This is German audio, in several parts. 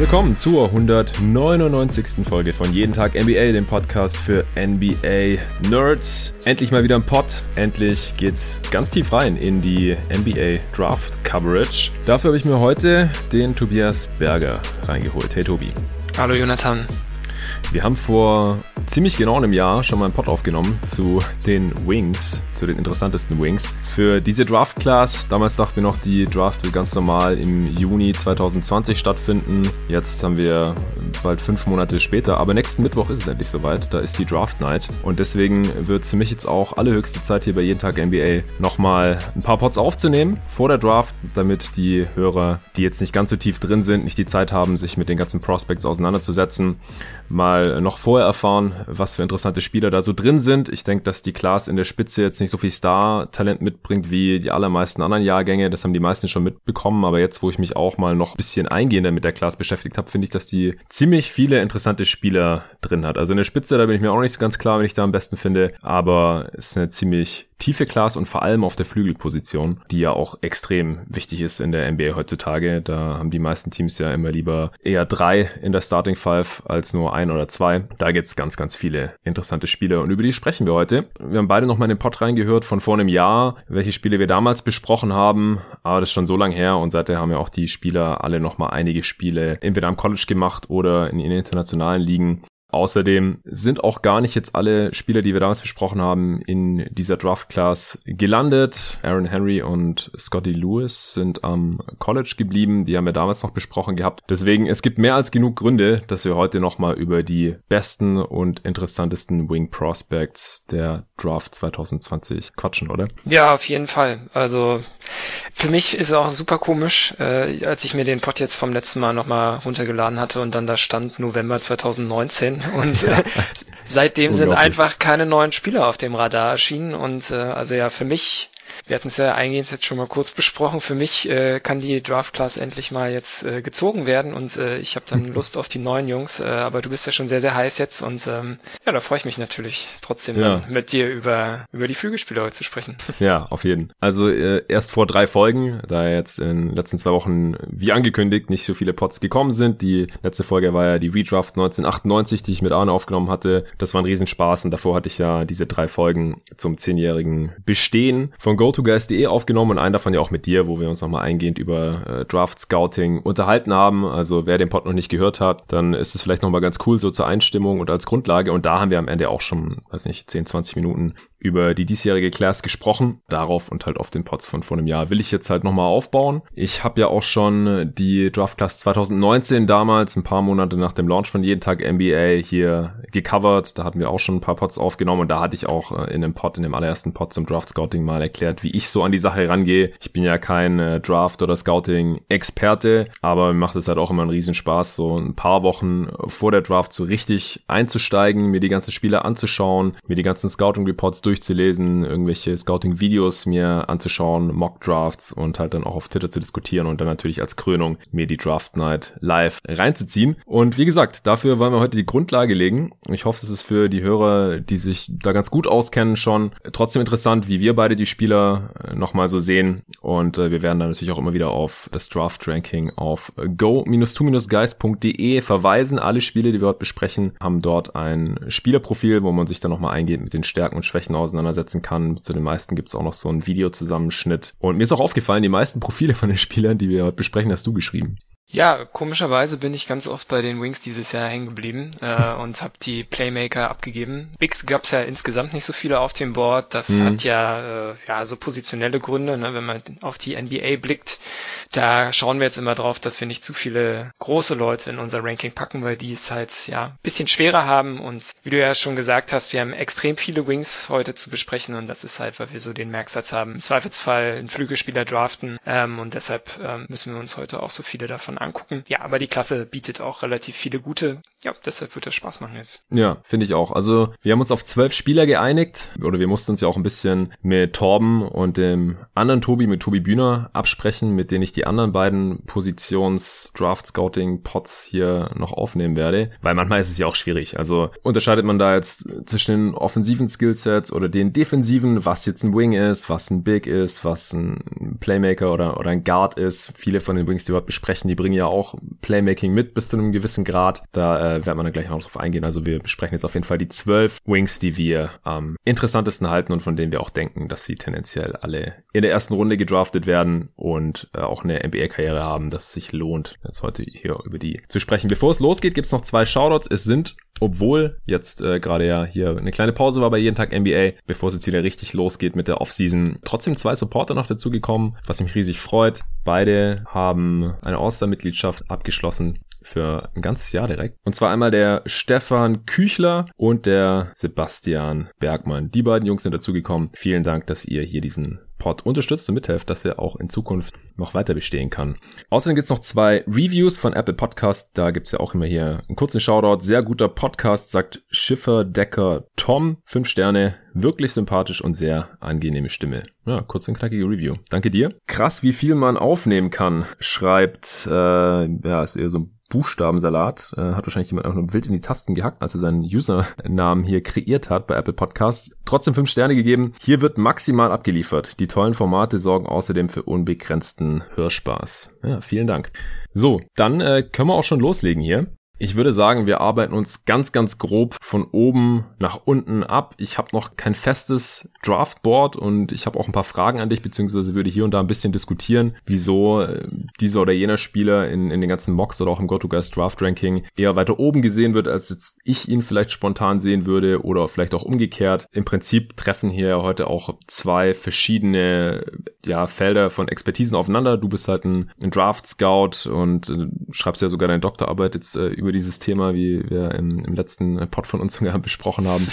Willkommen zur 199. Folge von Jeden Tag NBA, dem Podcast für NBA Nerds. Endlich mal wieder ein Pod. Endlich geht's ganz tief rein in die NBA Draft Coverage. Dafür habe ich mir heute den Tobias Berger reingeholt. Hey Tobi. Hallo Jonathan. Wir haben vor ziemlich genau einem Jahr schon mal einen Pod aufgenommen zu den Wings, zu den interessantesten Wings. Für diese Draft Class, damals dachten wir noch, die Draft wird ganz normal im Juni 2020 stattfinden. Jetzt haben wir bald fünf Monate später, aber nächsten Mittwoch ist es endlich soweit. Da ist die Draft Night und deswegen wird es für mich jetzt auch allerhöchste Zeit hier bei Jeden Tag NBA nochmal ein paar Pods aufzunehmen vor der Draft, damit die Hörer, die jetzt nicht ganz so tief drin sind, nicht die Zeit haben, sich mit den ganzen Prospects auseinanderzusetzen, mal noch vorher erfahren, was für interessante Spieler da so drin sind. Ich denke, dass die Class in der Spitze jetzt nicht so viel Star-Talent mitbringt wie die allermeisten anderen Jahrgänge. Das haben die meisten schon mitbekommen. Aber jetzt, wo ich mich auch mal noch ein bisschen eingehender mit der Class beschäftigt habe, finde ich, dass die ziemlich viele interessante Spieler drin hat. Also in der Spitze, da bin ich mir auch nicht so ganz klar, wenn ich da am besten finde. Aber es ist eine ziemlich tiefe Class und vor allem auf der Flügelposition, die ja auch extrem wichtig ist in der NBA heutzutage. Da haben die meisten Teams ja immer lieber eher drei in der Starting Five als nur ein oder zwei. Da gibt's ganz, ganz viele interessante Spiele und über die sprechen wir heute. Wir haben beide nochmal in den Pod reingehört von vor einem Jahr, welche Spiele wir damals besprochen haben. Aber das ist schon so lang her und seither haben ja auch die Spieler alle nochmal einige Spiele entweder am College gemacht oder in den internationalen Ligen. Außerdem sind auch gar nicht jetzt alle Spieler, die wir damals besprochen haben, in dieser Draft Class gelandet. Aaron Henry und Scotty Lewis sind am College geblieben. Die haben wir damals noch besprochen gehabt. Deswegen, es gibt mehr als genug Gründe, dass wir heute nochmal über die besten und interessantesten Wing Prospects der Draft 2020 quatschen, oder? Ja, auf jeden Fall. Also für mich ist es auch super komisch, äh, als ich mir den Pod jetzt vom letzten Mal nochmal runtergeladen hatte und dann da stand November 2019 und äh, seitdem sind einfach keine neuen Spieler auf dem Radar erschienen und äh, also ja, für mich wir hatten es ja eingehend jetzt schon mal kurz besprochen. Für mich äh, kann die Draft Class endlich mal jetzt äh, gezogen werden und äh, ich habe dann Lust auf die neuen Jungs. Äh, aber du bist ja schon sehr, sehr heiß jetzt und ähm, ja, da freue ich mich natürlich trotzdem ja. mit dir über, über die Flügelspieler heute zu sprechen. Ja, auf jeden. Also äh, erst vor drei Folgen, da jetzt in den letzten zwei Wochen, wie angekündigt, nicht so viele Pots gekommen sind. Die letzte Folge war ja die Redraft 1998, die ich mit Arne aufgenommen hatte. Das war ein Riesenspaß und davor hatte ich ja diese drei Folgen zum zehnjährigen Bestehen von GoTo GoToGuys.de aufgenommen und einen davon ja auch mit dir, wo wir uns nochmal eingehend über äh, Draft Scouting unterhalten haben. Also wer den Pod noch nicht gehört hat, dann ist es vielleicht nochmal ganz cool so zur Einstimmung und als Grundlage. Und da haben wir am Ende auch schon, weiß nicht, 10, 20 Minuten über die diesjährige Class gesprochen. Darauf und halt auf den Pods von vor einem Jahr will ich jetzt halt nochmal aufbauen. Ich habe ja auch schon die Draft Class 2019 damals, ein paar Monate nach dem Launch von Jeden Tag NBA hier gecovert. Da hatten wir auch schon ein paar Pods aufgenommen und da hatte ich auch äh, in dem Pod, in dem allerersten Pod zum Draft Scouting mal erklärt, wie ich so an die Sache rangehe. Ich bin ja kein äh, Draft- oder Scouting-Experte, aber mir macht es halt auch immer einen Riesenspaß, so ein paar Wochen vor der Draft so richtig einzusteigen, mir die ganzen Spiele anzuschauen, mir die ganzen Scouting-Reports durchzulesen, irgendwelche Scouting-Videos mir anzuschauen, Mock-Drafts und halt dann auch auf Twitter zu diskutieren und dann natürlich als Krönung mir die Draft Night live reinzuziehen. Und wie gesagt, dafür wollen wir heute die Grundlage legen. Ich hoffe, es ist für die Hörer, die sich da ganz gut auskennen, schon trotzdem interessant, wie wir beide die Spieler äh, nochmal so sehen. Und äh, wir werden dann natürlich auch immer wieder auf das Draft-Ranking auf go-2-guys.de verweisen. Alle Spiele, die wir heute besprechen, haben dort ein Spielerprofil, wo man sich dann nochmal eingeht mit den Stärken und Schwächen auseinandersetzen kann. Zu den meisten gibt es auch noch so einen Videozusammenschnitt. Und mir ist auch aufgefallen, die meisten Profile von den Spielern, die wir heute besprechen, hast du geschrieben. Ja, komischerweise bin ich ganz oft bei den Wings dieses Jahr hängen geblieben äh, und habe die Playmaker abgegeben. Bigs gab es ja insgesamt nicht so viele auf dem Board. Das mhm. hat ja, äh, ja so positionelle Gründe, ne? wenn man auf die NBA blickt. Da schauen wir jetzt immer drauf, dass wir nicht zu viele große Leute in unser Ranking packen, weil die es halt ja bisschen schwerer haben. Und wie du ja schon gesagt hast, wir haben extrem viele Wings heute zu besprechen und das ist halt, weil wir so den Merksatz haben, im Zweifelsfall einen Flügelspieler draften ähm, und deshalb ähm, müssen wir uns heute auch so viele davon angucken. Ja, aber die Klasse bietet auch relativ viele gute. Ja, deshalb wird das Spaß machen jetzt. Ja, finde ich auch. Also wir haben uns auf zwölf Spieler geeinigt oder wir mussten uns ja auch ein bisschen mit Torben und dem anderen Tobi, mit Tobi Bühner absprechen, mit denen ich die anderen beiden Positions Draft Scouting Pots hier noch aufnehmen werde, weil manchmal ist es ja auch schwierig. Also unterscheidet man da jetzt zwischen den offensiven Skillsets oder den defensiven, was jetzt ein Wing ist, was ein Big ist, was ein Playmaker oder, oder ein Guard ist. Viele von den Wings, die wir besprechen, die bringen ja auch Playmaking mit bis zu einem gewissen Grad. Da äh, werden wir dann gleich noch drauf eingehen. Also wir besprechen jetzt auf jeden Fall die zwölf Wings, die wir am interessantesten halten und von denen wir auch denken, dass sie tendenziell alle in der ersten Runde gedraftet werden und äh, auch eine NBA-Karriere haben, dass es sich lohnt, jetzt heute hier über die zu sprechen. Bevor es losgeht, gibt's noch zwei Shoutouts. Es sind obwohl jetzt äh, gerade ja hier eine kleine Pause war bei jeden Tag NBA, bevor es jetzt wieder richtig losgeht mit der Offseason. Trotzdem zwei Supporter noch dazugekommen, was mich riesig freut. Beide haben eine All-Star-Mitgliedschaft abgeschlossen für ein ganzes Jahr direkt. Und zwar einmal der Stefan Küchler und der Sebastian Bergmann. Die beiden Jungs sind dazugekommen. Vielen Dank, dass ihr hier diesen Pod unterstützt und mithelft, dass er auch in Zukunft noch weiter bestehen kann. Außerdem gibt's noch zwei Reviews von Apple Podcast. Da gibt's ja auch immer hier einen kurzen Shoutout. Sehr guter Podcast, sagt Schiffer Decker Tom. Fünf Sterne, wirklich sympathisch und sehr angenehme Stimme. Ja, kurz und knackige Review. Danke dir. Krass, wie viel man aufnehmen kann, schreibt, äh, ja, ist eher so ein Buchstabensalat. Äh, hat wahrscheinlich jemand auch nur wild in die Tasten gehackt, als er seinen Usernamen hier kreiert hat bei Apple Podcasts. Trotzdem fünf Sterne gegeben. Hier wird maximal abgeliefert. Die tollen Formate sorgen außerdem für unbegrenzten Hörspaß. Ja, vielen Dank. So, dann äh, können wir auch schon loslegen hier. Ich würde sagen, wir arbeiten uns ganz, ganz grob von oben nach unten ab. Ich habe noch kein festes Draftboard und ich habe auch ein paar Fragen an dich, beziehungsweise würde hier und da ein bisschen diskutieren, wieso äh, dieser oder jener Spieler in, in den ganzen Mocks oder auch im GoToGuys Draft Ranking eher weiter oben gesehen wird, als jetzt ich ihn vielleicht spontan sehen würde oder vielleicht auch umgekehrt. Im Prinzip treffen hier heute auch zwei verschiedene ja, Felder von Expertisen aufeinander. Du bist halt ein, ein Draft Scout und äh, schreibst ja sogar deine Doktorarbeit jetzt äh, über über dieses Thema, wie wir im, im letzten Pod von uns sogar besprochen haben.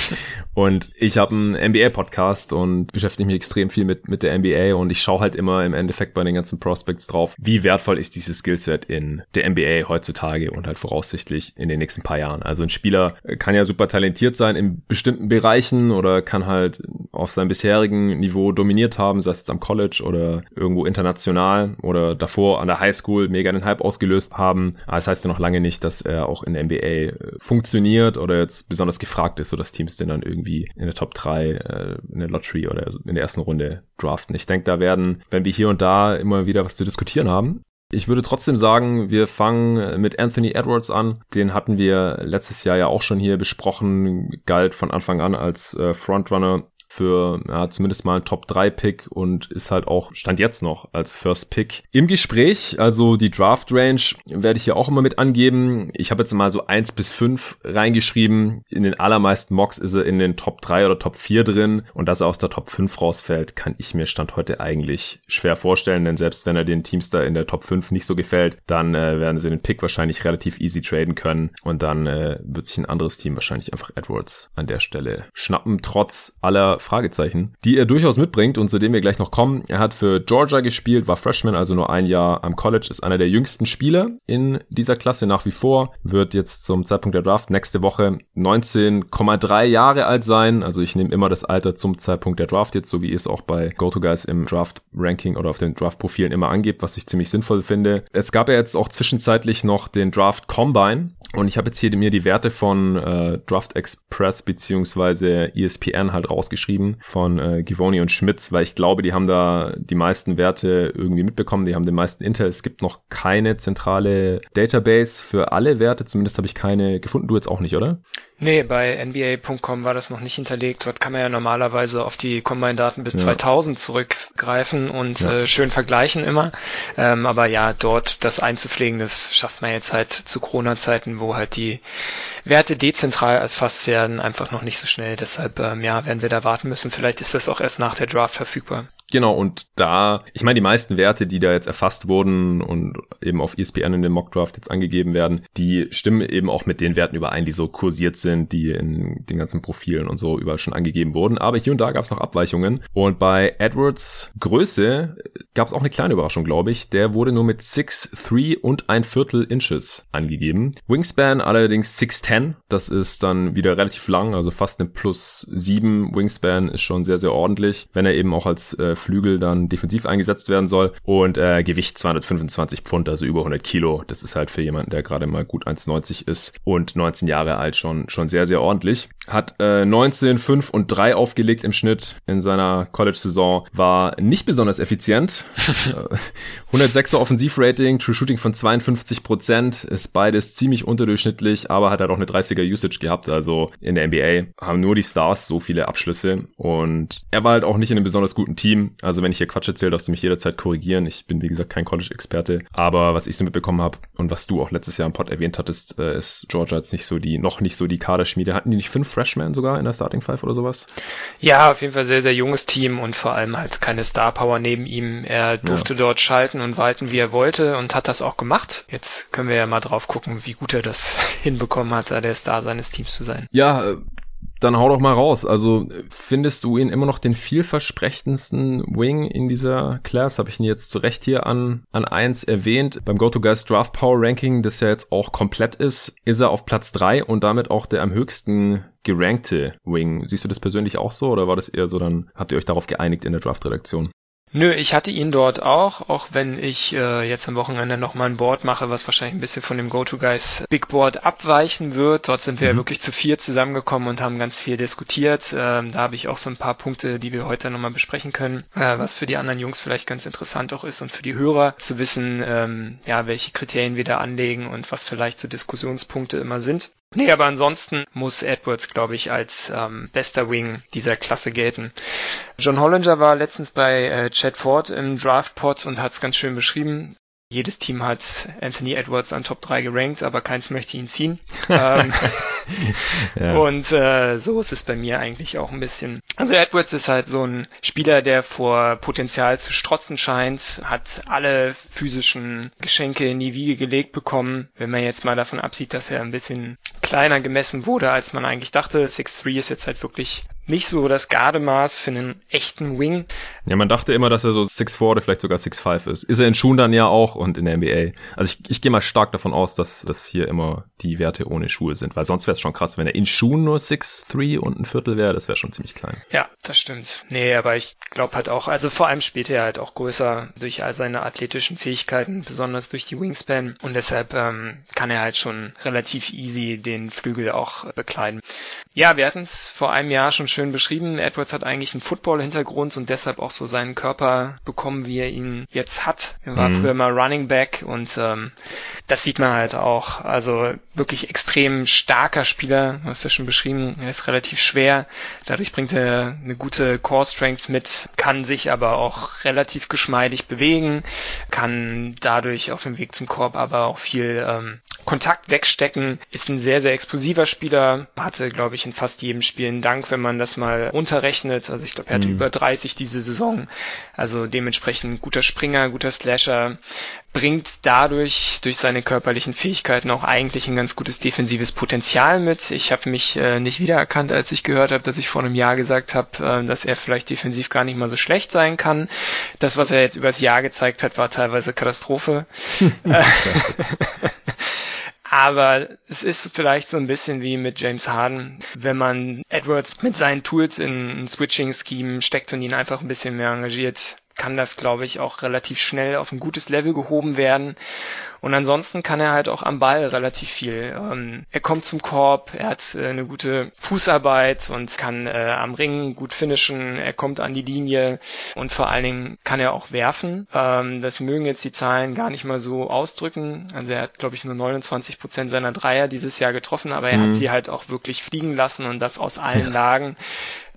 Und ich habe einen NBA-Podcast und beschäftige mich extrem viel mit, mit der NBA und ich schaue halt immer im Endeffekt bei den ganzen Prospects drauf, wie wertvoll ist dieses Skillset in der NBA heutzutage und halt voraussichtlich in den nächsten paar Jahren. Also ein Spieler kann ja super talentiert sein in bestimmten Bereichen oder kann halt auf seinem bisherigen Niveau dominiert haben, sei es jetzt am College oder irgendwo international oder davor an der Highschool mega den Hype ausgelöst haben. Aber das heißt ja noch lange nicht, dass er auch in der NBA äh, funktioniert oder jetzt besonders gefragt ist, so dass Teams den dann irgendwie in der Top 3 äh, in der Lottery oder in der ersten Runde draften. Ich denke, da werden, wenn wir hier und da immer wieder was zu diskutieren haben. Ich würde trotzdem sagen, wir fangen mit Anthony Edwards an. Den hatten wir letztes Jahr ja auch schon hier besprochen, galt von Anfang an als äh, Frontrunner für ja, zumindest mal ein Top-3-Pick und ist halt auch, stand jetzt noch als First-Pick im Gespräch. Also die Draft-Range werde ich hier auch immer mit angeben. Ich habe jetzt mal so eins bis fünf reingeschrieben. In den allermeisten Mocks ist er in den Top 3 oder Top 4 drin und dass er aus der Top 5 rausfällt, kann ich mir Stand heute eigentlich schwer vorstellen, denn selbst wenn er den Teams in der Top 5 nicht so gefällt, dann äh, werden sie den Pick wahrscheinlich relativ easy traden können und dann äh, wird sich ein anderes Team wahrscheinlich einfach Edwards an der Stelle schnappen, trotz aller Fragezeichen, die er durchaus mitbringt und zu dem wir gleich noch kommen. Er hat für Georgia gespielt, war Freshman, also nur ein Jahr am College, ist einer der jüngsten Spieler in dieser Klasse nach wie vor, wird jetzt zum Zeitpunkt der Draft nächste Woche 19,3 Jahre alt sein. Also ich nehme immer das Alter zum Zeitpunkt der Draft jetzt, so wie es auch bei GoToGuys im Draft-Ranking oder auf den Draft-Profilen immer angibt, was ich ziemlich sinnvoll finde. Es gab ja jetzt auch zwischenzeitlich noch den Draft Combine und ich habe jetzt hier mir die Werte von äh, Draft Express beziehungsweise ESPN halt rausgeschrieben geschrieben von äh, Givoni und Schmitz, weil ich glaube, die haben da die meisten Werte irgendwie mitbekommen, die haben den meisten Intel. Es gibt noch keine zentrale Database für alle Werte, zumindest habe ich keine gefunden. Du jetzt auch nicht, oder? Nee, bei NBA.com war das noch nicht hinterlegt. Dort kann man ja normalerweise auf die Combine-Daten bis ja. 2000 zurückgreifen und ja. äh, schön vergleichen immer. Ähm, aber ja, dort das einzupflegen, das schafft man jetzt halt zu Corona-Zeiten, wo halt die Werte dezentral erfasst werden, einfach noch nicht so schnell. Deshalb, ähm, ja, werden wir da warten müssen. Vielleicht ist das auch erst nach der Draft verfügbar. Genau, und da, ich meine, die meisten Werte, die da jetzt erfasst wurden und eben auf ESPN in dem Mockdraft jetzt angegeben werden, die stimmen eben auch mit den Werten überein, die so kursiert sind, die in den ganzen Profilen und so überall schon angegeben wurden. Aber hier und da gab es noch Abweichungen. Und bei Edwards Größe gab es auch eine kleine Überraschung, glaube ich. Der wurde nur mit 6'3 und ein Viertel Inches angegeben. Wingspan allerdings 6'10. Das ist dann wieder relativ lang, also fast eine plus 7 Wingspan ist schon sehr, sehr ordentlich, wenn er eben auch als äh, Flügel dann defensiv eingesetzt werden soll. Und äh, Gewicht 225 Pfund, also über 100 Kilo. Das ist halt für jemanden, der gerade mal gut 1,90 ist und 19 Jahre alt schon, schon sehr, sehr ordentlich. Hat äh, 19, 5 und 3 aufgelegt im Schnitt in seiner College-Saison. War nicht besonders effizient. 106er Offensivrating, True Shooting von 52 Prozent, ist beides ziemlich unterdurchschnittlich, aber hat halt auch eine 30er Usage gehabt. Also in der NBA haben nur die Stars so viele Abschlüsse und er war halt auch nicht in einem besonders guten Team. Also wenn ich hier Quatsch erzähle, darfst du mich jederzeit korrigieren. Ich bin, wie gesagt, kein College-Experte. Aber was ich so mitbekommen habe und was du auch letztes Jahr im Pod erwähnt hattest, äh, ist Georgia jetzt nicht so die, noch nicht so die Kaderschmiede. Hatten die nicht fünf Freshmen sogar in der Starting Five oder sowas? Ja, auf jeden Fall sehr, sehr junges Team und vor allem halt keine Star Power neben ihm. Er durfte ja. dort schalten und walten, wie er wollte und hat das auch gemacht. Jetzt können wir ja mal drauf gucken, wie gut er das hinbekommen hat, der Star seines Teams zu sein. Ja, äh, dann hau doch mal raus. Also findest du ihn immer noch den vielversprechendsten Wing in dieser Class? Habe ich ihn jetzt zu Recht hier an, an eins erwähnt. Beim Go-To-Guys Draft Power Ranking, das ja jetzt auch komplett ist, ist er auf Platz drei und damit auch der am höchsten gerankte Wing. Siehst du das persönlich auch so oder war das eher so, dann habt ihr euch darauf geeinigt in der Draft-Redaktion? Nö, ich hatte ihn dort auch, auch wenn ich äh, jetzt am Wochenende noch mal ein Board mache, was wahrscheinlich ein bisschen von dem Go-To-Guys Big Board abweichen wird. Dort sind wir mhm. wirklich zu vier zusammengekommen und haben ganz viel diskutiert. Ähm, da habe ich auch so ein paar Punkte, die wir heute nochmal besprechen können, äh, was für die anderen Jungs vielleicht ganz interessant auch ist und für die Hörer zu wissen, ähm, ja, welche Kriterien wir da anlegen und was vielleicht so Diskussionspunkte immer sind. Nee, aber ansonsten muss Edwards, glaube ich, als ähm, bester Wing dieser Klasse gelten. John Hollinger war letztens bei äh, Chad Ford im Draftpot und hat es ganz schön beschrieben. Jedes Team hat Anthony Edwards an Top 3 gerankt, aber keins möchte ihn ziehen. ähm, ja. Und äh, so ist es bei mir eigentlich auch ein bisschen. Also Edwards ist halt so ein Spieler, der vor Potenzial zu strotzen scheint, hat alle physischen Geschenke in die Wiege gelegt bekommen. Wenn man jetzt mal davon absieht, dass er ein bisschen kleiner gemessen wurde, als man eigentlich dachte. 6'3 ist jetzt halt wirklich nicht so das Gardemaß für einen echten Wing. Ja, man dachte immer, dass er so 6'4 oder vielleicht sogar 6'5 ist. Ist er in Schuhen dann ja auch und in der NBA. Also ich, ich gehe mal stark davon aus, dass das hier immer die Werte ohne Schuhe sind, weil sonst wäre es schon krass, wenn er in Schuhen nur 6'3 und ein Viertel wäre, das wäre schon ziemlich klein. Ja, das stimmt. Nee, aber ich glaube halt auch, also vor allem spielt er halt auch größer durch all seine athletischen Fähigkeiten, besonders durch die Wingspan und deshalb ähm, kann er halt schon relativ easy den Flügel auch bekleiden. Ja, wir hatten es vor einem Jahr schon schön beschrieben. Edwards hat eigentlich einen Football-Hintergrund und deshalb auch so seinen Körper bekommen, wie er ihn jetzt hat. Er war mhm. früher mal Running Back und ähm, das sieht man halt auch. Also wirklich extrem starker Spieler, du hast ja schon beschrieben, er ist relativ schwer. Dadurch bringt er eine gute Core-Strength mit, kann sich aber auch relativ geschmeidig bewegen, kann dadurch auf dem Weg zum Korb aber auch viel ähm, Kontakt wegstecken, ist ein sehr, sehr explosiver Spieler, hatte, glaube ich, in fast jedem Spiel einen Dank, wenn man das mal unterrechnet. Also ich glaube, er hatte mhm. über 30 diese Saison. Also dementsprechend guter Springer, guter Slasher, bringt dadurch durch seine körperlichen Fähigkeiten auch eigentlich ein ganz gutes defensives Potenzial mit. Ich habe mich äh, nicht wiedererkannt, als ich gehört habe, dass ich vor einem Jahr gesagt habe, äh, dass er vielleicht defensiv gar nicht mal so schlecht sein kann. Das, was er jetzt übers Jahr gezeigt hat, war teilweise Katastrophe. Aber es ist vielleicht so ein bisschen wie mit James Harden, wenn man Edwards mit seinen Tools in ein Switching-Scheme steckt und ihn einfach ein bisschen mehr engagiert, kann das, glaube ich, auch relativ schnell auf ein gutes Level gehoben werden. Und ansonsten kann er halt auch am Ball relativ viel. Ähm, er kommt zum Korb, er hat äh, eine gute Fußarbeit und kann äh, am Ring gut finishen, er kommt an die Linie und vor allen Dingen kann er auch werfen. Ähm, das mögen jetzt die Zahlen gar nicht mal so ausdrücken. Also er hat, glaube ich, nur 29 Prozent seiner Dreier dieses Jahr getroffen, aber er mhm. hat sie halt auch wirklich fliegen lassen und das aus allen ja. Lagen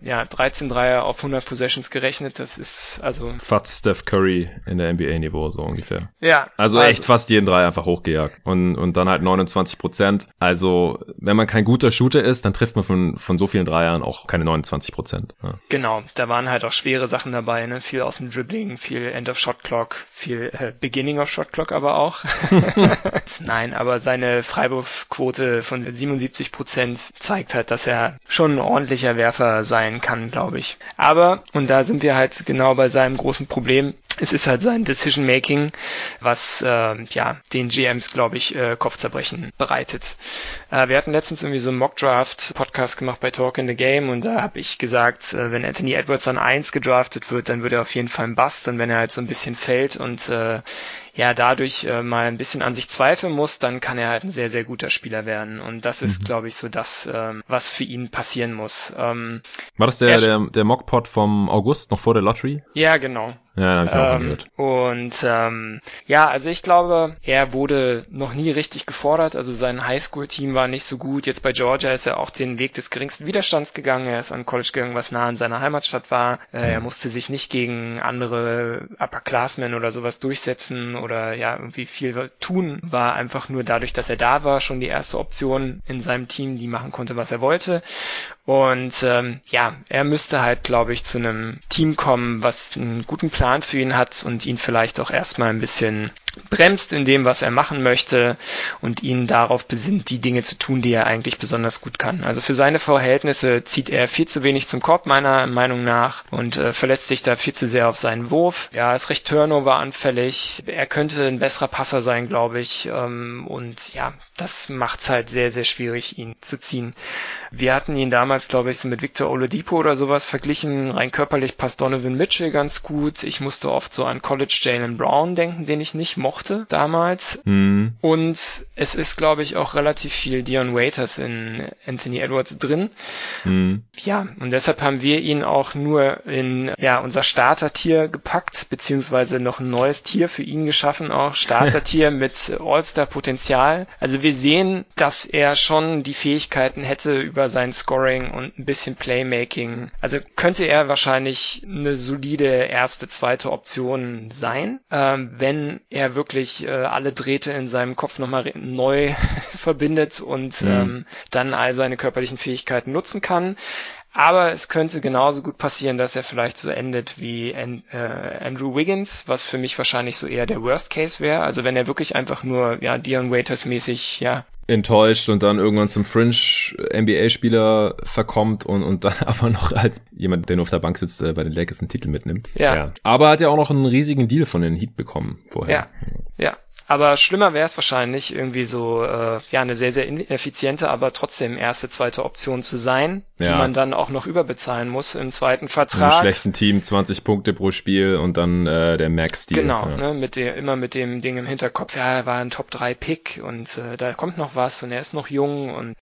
ja, 13 Dreier auf 100 Possessions gerechnet, das ist also... Fast Steph Curry in der NBA-Niveau, so ungefähr. Ja. Also, also, echt fast jeden Dreier einfach hochgejagt und, und dann halt 29 Prozent. Also, wenn man kein guter Shooter ist, dann trifft man von, von so vielen Dreiern auch keine 29 Prozent. Ja. Genau, da waren halt auch schwere Sachen dabei, ne? viel aus dem Dribbling, viel End of Shot Clock, viel äh, Beginning of Shot Clock aber auch. Nein, aber seine Freiwurfquote von 77 Prozent zeigt halt, dass er schon ein ordentlicher Werfer sein sein kann, glaube ich. Aber, und da sind wir halt genau bei seinem großen Problem, es ist halt sein Decision Making, was äh, ja den GMs, glaube ich, äh, Kopfzerbrechen bereitet. Äh, wir hatten letztens irgendwie so einen Mock Draft Podcast gemacht bei Talk in the Game und da habe ich gesagt, äh, wenn Anthony Edwards an 1 gedraftet wird, dann wird er auf jeden Fall ein Bust und wenn er halt so ein bisschen fällt und äh, ja dadurch äh, mal ein bisschen an sich zweifeln muss, dann kann er halt ein sehr, sehr guter Spieler werden. Und das ist, mhm. glaube ich, so das, ähm, was für ihn passieren muss. Ähm, War das der, der, der Mockpot vom August, noch vor der Lottery? Ja, genau. Ja, hab ich auch ähm, gehört. Und ähm, ja, also ich glaube, er wurde noch nie richtig gefordert. Also sein Highschool-Team war nicht so gut. Jetzt bei Georgia ist er auch den Weg des geringsten Widerstands gegangen. Er ist an College gegangen, was nah an seiner Heimatstadt war. Äh, er musste sich nicht gegen andere Upperclassmen oder sowas durchsetzen oder ja irgendwie viel tun. War einfach nur dadurch, dass er da war, schon die erste Option in seinem Team, die machen konnte, was er wollte. Und ähm, ja, er müsste halt, glaube ich, zu einem Team kommen, was einen guten Plan für ihn hat und ihn vielleicht auch erstmal ein bisschen bremst in dem, was er machen möchte und ihn darauf besinnt, die Dinge zu tun, die er eigentlich besonders gut kann. Also für seine Verhältnisse zieht er viel zu wenig zum Korb, meiner Meinung nach, und äh, verlässt sich da viel zu sehr auf seinen Wurf. Ja, ist recht Turnover-anfällig. Er könnte ein besserer Passer sein, glaube ich. Ähm, und ja, das macht es halt sehr, sehr schwierig, ihn zu ziehen. Wir hatten ihn damals, glaube ich, so mit Victor Oladipo oder sowas verglichen. Rein körperlich passt Donovan Mitchell ganz gut. Ich musste oft so an College Jalen Brown denken, den ich nicht mochte damals. Mhm. Und es ist, glaube ich, auch relativ viel Dion Waiters in Anthony Edwards drin. Mhm. Ja, und deshalb haben wir ihn auch nur in ja unser Starter-Tier gepackt, beziehungsweise noch ein neues Tier für ihn geschaffen, auch Starter-Tier mit All-Star-Potenzial. Also wir sehen, dass er schon die Fähigkeiten hätte über sein Scoring und ein bisschen Playmaking. Also könnte er wahrscheinlich eine solide erste, zweite Option sein, ähm, wenn er wirklich äh, alle Drähte in seinem Kopf nochmal neu verbindet und mhm. ähm, dann all seine körperlichen Fähigkeiten nutzen kann. Aber es könnte genauso gut passieren, dass er vielleicht so endet wie An äh, Andrew Wiggins, was für mich wahrscheinlich so eher der Worst Case wäre. Also wenn er wirklich einfach nur ja Dion Waiters mäßig ja enttäuscht und dann irgendwann zum Fringe NBA-Spieler verkommt und, und dann aber noch als jemand, der nur auf der Bank sitzt, äh, bei den Lakers einen Titel mitnimmt. Ja. ja. Aber hat ja auch noch einen riesigen Deal von den Heat bekommen vorher. Ja. Ja. Aber schlimmer wäre es wahrscheinlich, irgendwie so, äh, ja, eine sehr, sehr ineffiziente, aber trotzdem erste, zweite Option zu sein, die ja. man dann auch noch überbezahlen muss im zweiten Vertrag. Im schlechten Team 20 Punkte pro Spiel und dann äh, der Max-Deal. Genau, ja. ne, mit dem, immer mit dem Ding im Hinterkopf, ja, er war ein Top-3-Pick und äh, da kommt noch was und er ist noch jung und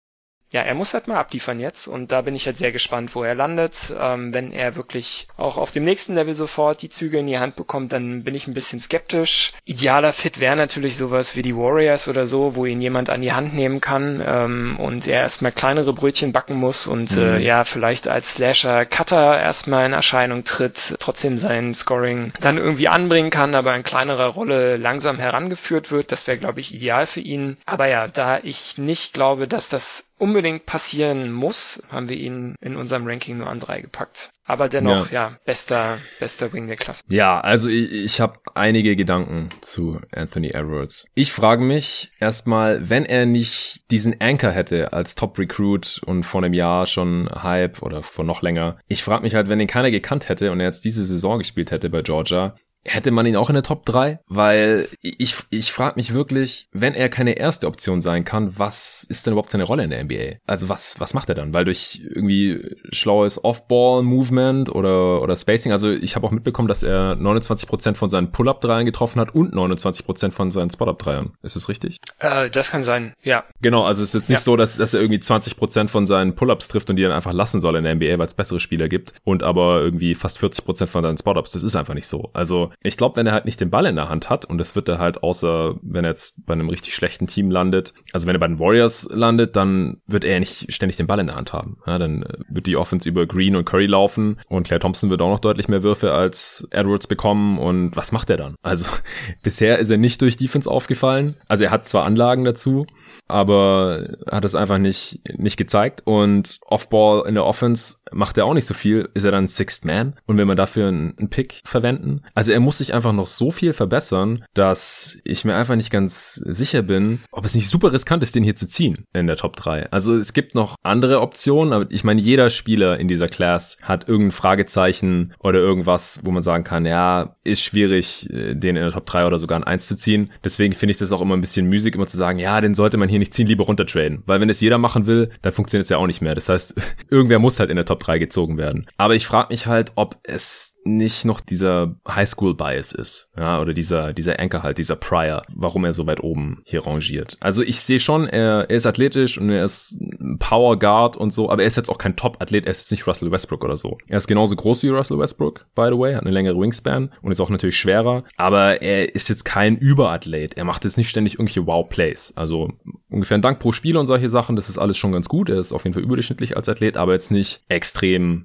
ja, er muss halt mal abliefern jetzt und da bin ich halt sehr gespannt, wo er landet. Ähm, wenn er wirklich auch auf dem nächsten Level sofort die Züge in die Hand bekommt, dann bin ich ein bisschen skeptisch. Idealer Fit wäre natürlich sowas wie die Warriors oder so, wo ihn jemand an die Hand nehmen kann ähm, und er erstmal kleinere Brötchen backen muss und äh, mhm. äh, ja, vielleicht als Slasher Cutter erstmal in Erscheinung tritt, trotzdem sein Scoring dann irgendwie anbringen kann, aber in kleinerer Rolle langsam herangeführt wird. Das wäre, glaube ich, ideal für ihn. Aber ja, da ich nicht glaube, dass das unbedingt passieren muss, haben wir ihn in unserem Ranking nur an drei gepackt. Aber dennoch, ja, ja bester, bester Wing der Klasse. Ja, also ich, ich habe einige Gedanken zu Anthony Edwards. Ich frage mich erstmal, wenn er nicht diesen Anchor hätte als Top-Recruit und vor einem Jahr schon Hype oder vor noch länger. Ich frage mich halt, wenn ihn keiner gekannt hätte und er jetzt diese Saison gespielt hätte bei Georgia, hätte man ihn auch in der Top 3? Weil ich, ich frage mich wirklich, wenn er keine erste Option sein kann, was ist denn überhaupt seine Rolle in der NBA? Also was, was macht er dann? Weil durch irgendwie schlaues Off-Ball-Movement oder, oder Spacing, also ich habe auch mitbekommen, dass er 29% von seinen Pull-Up-Dreiern getroffen hat und 29% von seinen Spot-Up-Dreiern. Ist das richtig? Äh, das kann sein, ja. Genau, also es ist jetzt nicht ja. so, dass, dass er irgendwie 20% von seinen Pull-Ups trifft und die dann einfach lassen soll in der NBA, weil es bessere Spieler gibt und aber irgendwie fast 40% von seinen Spot-Ups. Das ist einfach nicht so. Also ich glaube, wenn er halt nicht den Ball in der Hand hat und das wird er halt außer, wenn er jetzt bei einem richtig schlechten Team landet, also wenn er bei den Warriors landet, dann wird er nicht ständig den Ball in der Hand haben. Ja, dann äh, wird die Offense über Green und Curry laufen und Claire Thompson wird auch noch deutlich mehr Würfe als Edwards bekommen und was macht er dann? Also bisher ist er nicht durch Defense aufgefallen. Also er hat zwar Anlagen dazu, aber hat es einfach nicht, nicht gezeigt. Und Offball in der Offense macht er auch nicht so viel. Ist er dann Sixth Man? Und will man dafür einen, einen Pick verwenden? Also er muss sich einfach noch so viel verbessern, dass ich mir einfach nicht ganz sicher bin, ob es nicht super riskant ist, den hier zu ziehen in der Top 3. Also es gibt noch andere Optionen, aber ich meine, jeder Spieler in dieser Class hat irgendein Fragezeichen oder irgendwas, wo man sagen kann, ja, ist schwierig, äh, den in der Top 3 oder sogar ein 1 zu ziehen. Deswegen finde ich das auch immer ein bisschen müßig, immer zu sagen, ja, den sollte man hier nicht ziehen, lieber runtertraden. Weil wenn es jeder machen will, dann funktioniert es ja auch nicht mehr. Das heißt, irgendwer muss halt in der Top 3 gezogen werden. Aber ich frage mich halt, ob es nicht noch dieser Highschool-Bias ist. Ja, oder dieser, dieser Anchor halt, dieser Prior, warum er so weit oben hier rangiert. Also ich sehe schon, er, er ist athletisch und er ist Power Guard und so, aber er ist jetzt auch kein Top-Athlet, er ist jetzt nicht Russell Westbrook oder so. Er ist genauso groß wie Russell Westbrook, by the way, hat eine längere Wingspan und ist auch natürlich schwerer, aber er ist jetzt kein Überathlet. Er macht jetzt nicht ständig irgendwelche Wow-Plays. Also ungefähr ein Dank pro Spiel und solche Sachen, das ist alles schon ganz gut. Er ist auf jeden Fall überdurchschnittlich als Athlet, aber jetzt nicht extrem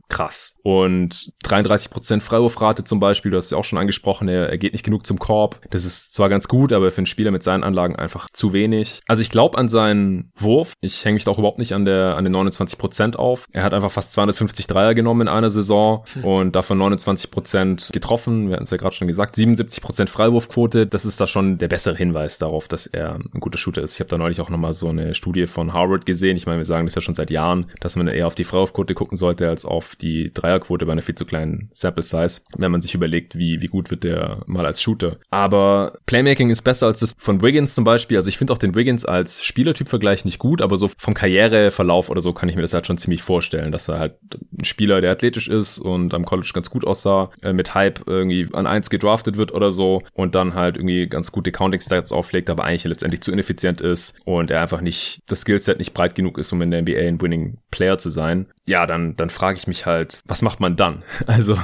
krass. Und 33% Freiwurfrate zum Beispiel, du hast ja auch schon angesprochen, er, er geht nicht genug zum Korb. Das ist zwar ganz gut, aber für einen Spieler mit seinen Anlagen einfach zu wenig. Also ich glaube an seinen Wurf. Ich hänge mich da auch überhaupt nicht an der an den 29% auf. Er hat einfach fast 250 Dreier genommen in einer Saison hm. und davon 29% getroffen. Wir hatten es ja gerade schon gesagt. 77% Freiwurfquote. Das ist da schon der bessere Hinweis darauf, dass er ein guter Shooter ist. Ich habe da neulich auch nochmal so eine Studie von Harvard gesehen. Ich meine, wir sagen das ja schon seit Jahren, dass man eher auf die Freiwurfquote gucken sollte als auf die Dreierquote bei einer viel zu kleinen Sample Size, wenn man sich überlegt, wie, wie gut wird der mal als Shooter. Aber Playmaking ist besser als das von Wiggins zum Beispiel. Also ich finde auch den Wiggins als Spielertyp-Vergleich nicht gut, aber so vom Karriereverlauf oder so kann ich mir das halt schon ziemlich vorstellen, dass er halt ein Spieler, der athletisch ist und am College ganz gut aussah, äh, mit Hype irgendwie an eins gedraftet wird oder so und dann halt irgendwie ganz gute Counting-Stats auflegt, aber eigentlich letztendlich zu ineffizient ist und er einfach nicht, das Skillset nicht breit genug ist, um in der NBA ein Winning Player zu sein ja, dann, dann frage ich mich halt, was macht man dann? Also,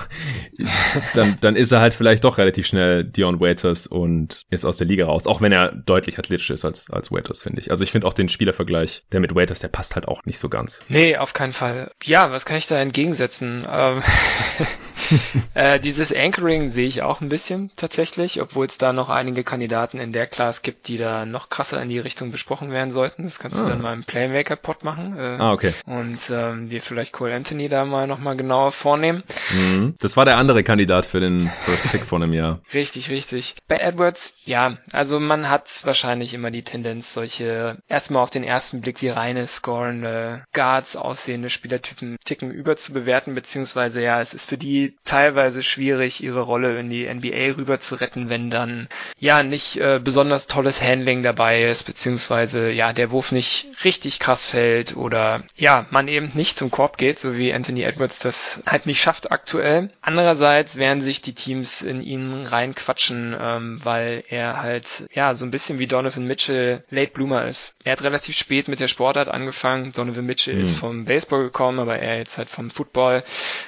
dann, dann ist er halt vielleicht doch relativ schnell Dion Waiters und ist aus der Liga raus. Auch wenn er deutlich athletischer ist als, als Waiters, finde ich. Also ich finde auch den Spielervergleich, der mit Waiters, der passt halt auch nicht so ganz. Nee, auf keinen Fall. Ja, was kann ich da entgegensetzen? Ähm, äh, dieses Anchoring sehe ich auch ein bisschen tatsächlich, obwohl es da noch einige Kandidaten in der Class gibt, die da noch krasser in die Richtung besprochen werden sollten. Das kannst ah. du dann mal im Playmaker-Pod machen. Äh, ah, okay. Und ähm, wir vielleicht Cole Anthony da mal nochmal genauer vornehmen. Mhm. Das war der andere Kandidat für den First Pick von einem Jahr. Richtig, richtig. Bei Edwards, ja, also man hat wahrscheinlich immer die Tendenz, solche erstmal auf den ersten Blick wie reine scorende Guards aussehende Spielertypen ticken überzubewerten, beziehungsweise ja, es ist für die teilweise schwierig, ihre Rolle in die NBA rüber zu retten, wenn dann ja nicht äh, besonders tolles Handling dabei ist, beziehungsweise ja, der Wurf nicht richtig krass fällt oder ja, man eben nicht zum Korb geht, so wie Anthony Edwards das halt nicht schafft aktuell. Andererseits werden sich die Teams in ihn reinquatschen, ähm, weil er halt ja so ein bisschen wie Donovan Mitchell Late Bloomer ist. Er hat relativ spät mit der Sportart angefangen. Donovan Mitchell mhm. ist vom Baseball gekommen, aber er jetzt halt vom Football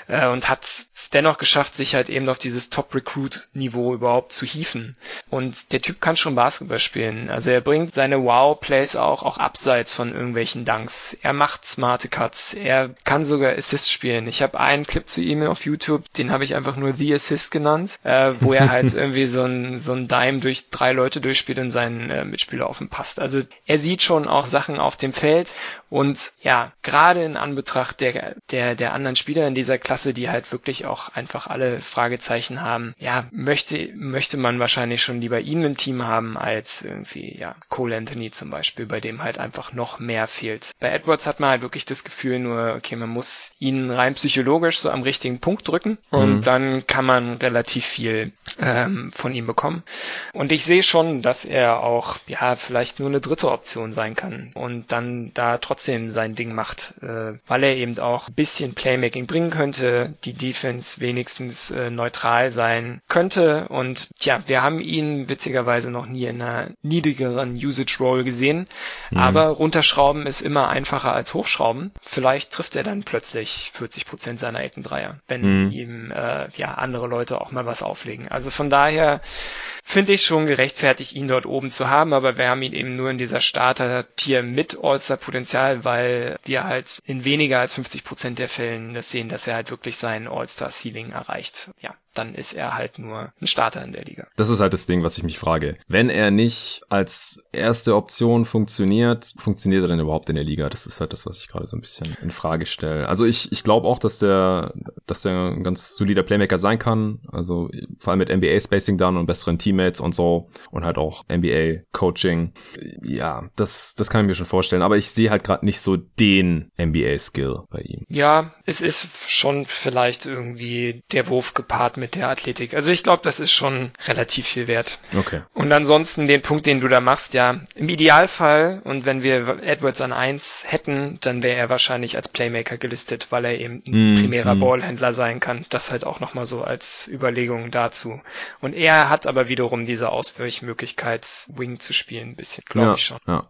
äh, und hat es dennoch geschafft, sich halt eben auf dieses Top-Recruit-Niveau überhaupt zu hieven. Und der Typ kann schon Basketball spielen. Also er bringt seine Wow-Plays auch, auch abseits von irgendwelchen Dunks. Er macht smarte Cuts. Er kann sogar Assist spielen. Ich habe einen Clip zu ihm auf YouTube, den habe ich einfach nur The Assist genannt, äh, wo er halt irgendwie so ein, so ein Dime durch drei Leute durchspielt und seinen äh, Mitspieler auf ihn passt. Also er sieht schon auch Sachen auf dem Feld und ja, gerade in Anbetracht der, der, der anderen Spieler in dieser Klasse, die halt wirklich auch einfach alle Fragezeichen haben, ja, möchte, möchte man wahrscheinlich schon lieber ihn im Team haben als irgendwie, ja, Cole Anthony zum Beispiel, bei dem halt einfach noch mehr fehlt. Bei Edwards hat man halt wirklich das Gefühl nur, okay, man muss muss ihn rein psychologisch so am richtigen Punkt drücken und mhm. dann kann man relativ viel ähm, von ihm bekommen. Und ich sehe schon, dass er auch ja vielleicht nur eine dritte Option sein kann und dann da trotzdem sein Ding macht, äh, weil er eben auch ein bisschen Playmaking bringen könnte, die Defense wenigstens äh, neutral sein könnte und tja, wir haben ihn witzigerweise noch nie in einer niedrigeren Usage Roll gesehen, mhm. aber runterschrauben ist immer einfacher als hochschrauben. Vielleicht trifft er dann plötzlich 40 Prozent seiner Eckendreier, wenn mhm. ihm äh, ja andere Leute auch mal was auflegen. Also von daher finde ich schon gerechtfertigt, ihn dort oben zu haben, aber wir haben ihn eben nur in dieser Starter-Tier mit All-Star-Potenzial, weil wir halt in weniger als 50 Prozent der Fällen das sehen, dass er halt wirklich sein All-Star-Ceiling erreicht. Ja, dann ist er halt nur ein Starter in der Liga. Das ist halt das Ding, was ich mich frage. Wenn er nicht als erste Option funktioniert, funktioniert er dann überhaupt in der Liga? Das ist halt das, was ich gerade so ein bisschen in Frage stelle. Also ich, ich glaube auch, dass der, dass der ein ganz solider Playmaker sein kann. Also vor allem mit NBA Spacing dann und besseren Teammates und so und halt auch NBA Coaching. Ja, das, das kann ich mir schon vorstellen. Aber ich sehe halt gerade nicht so den NBA Skill bei ihm. Ja, es ist schon vielleicht irgendwie der Wurf gepaart mit der Athletik. Also ich glaube, das ist schon relativ viel wert. Okay. Und ansonsten den Punkt, den du da machst, ja, im Idealfall und wenn wir Edwards an eins hätten, dann wäre er wahrscheinlich als Playmaker gelistet, weil er eben ein mm, primärer mm. Ballhändler sein kann. Das halt auch nochmal so als Überlegung dazu. Und er hat aber wiederum diese Ausweichmöglichkeit, Wing zu spielen, ein bisschen, glaube ja, ich schon. Ja.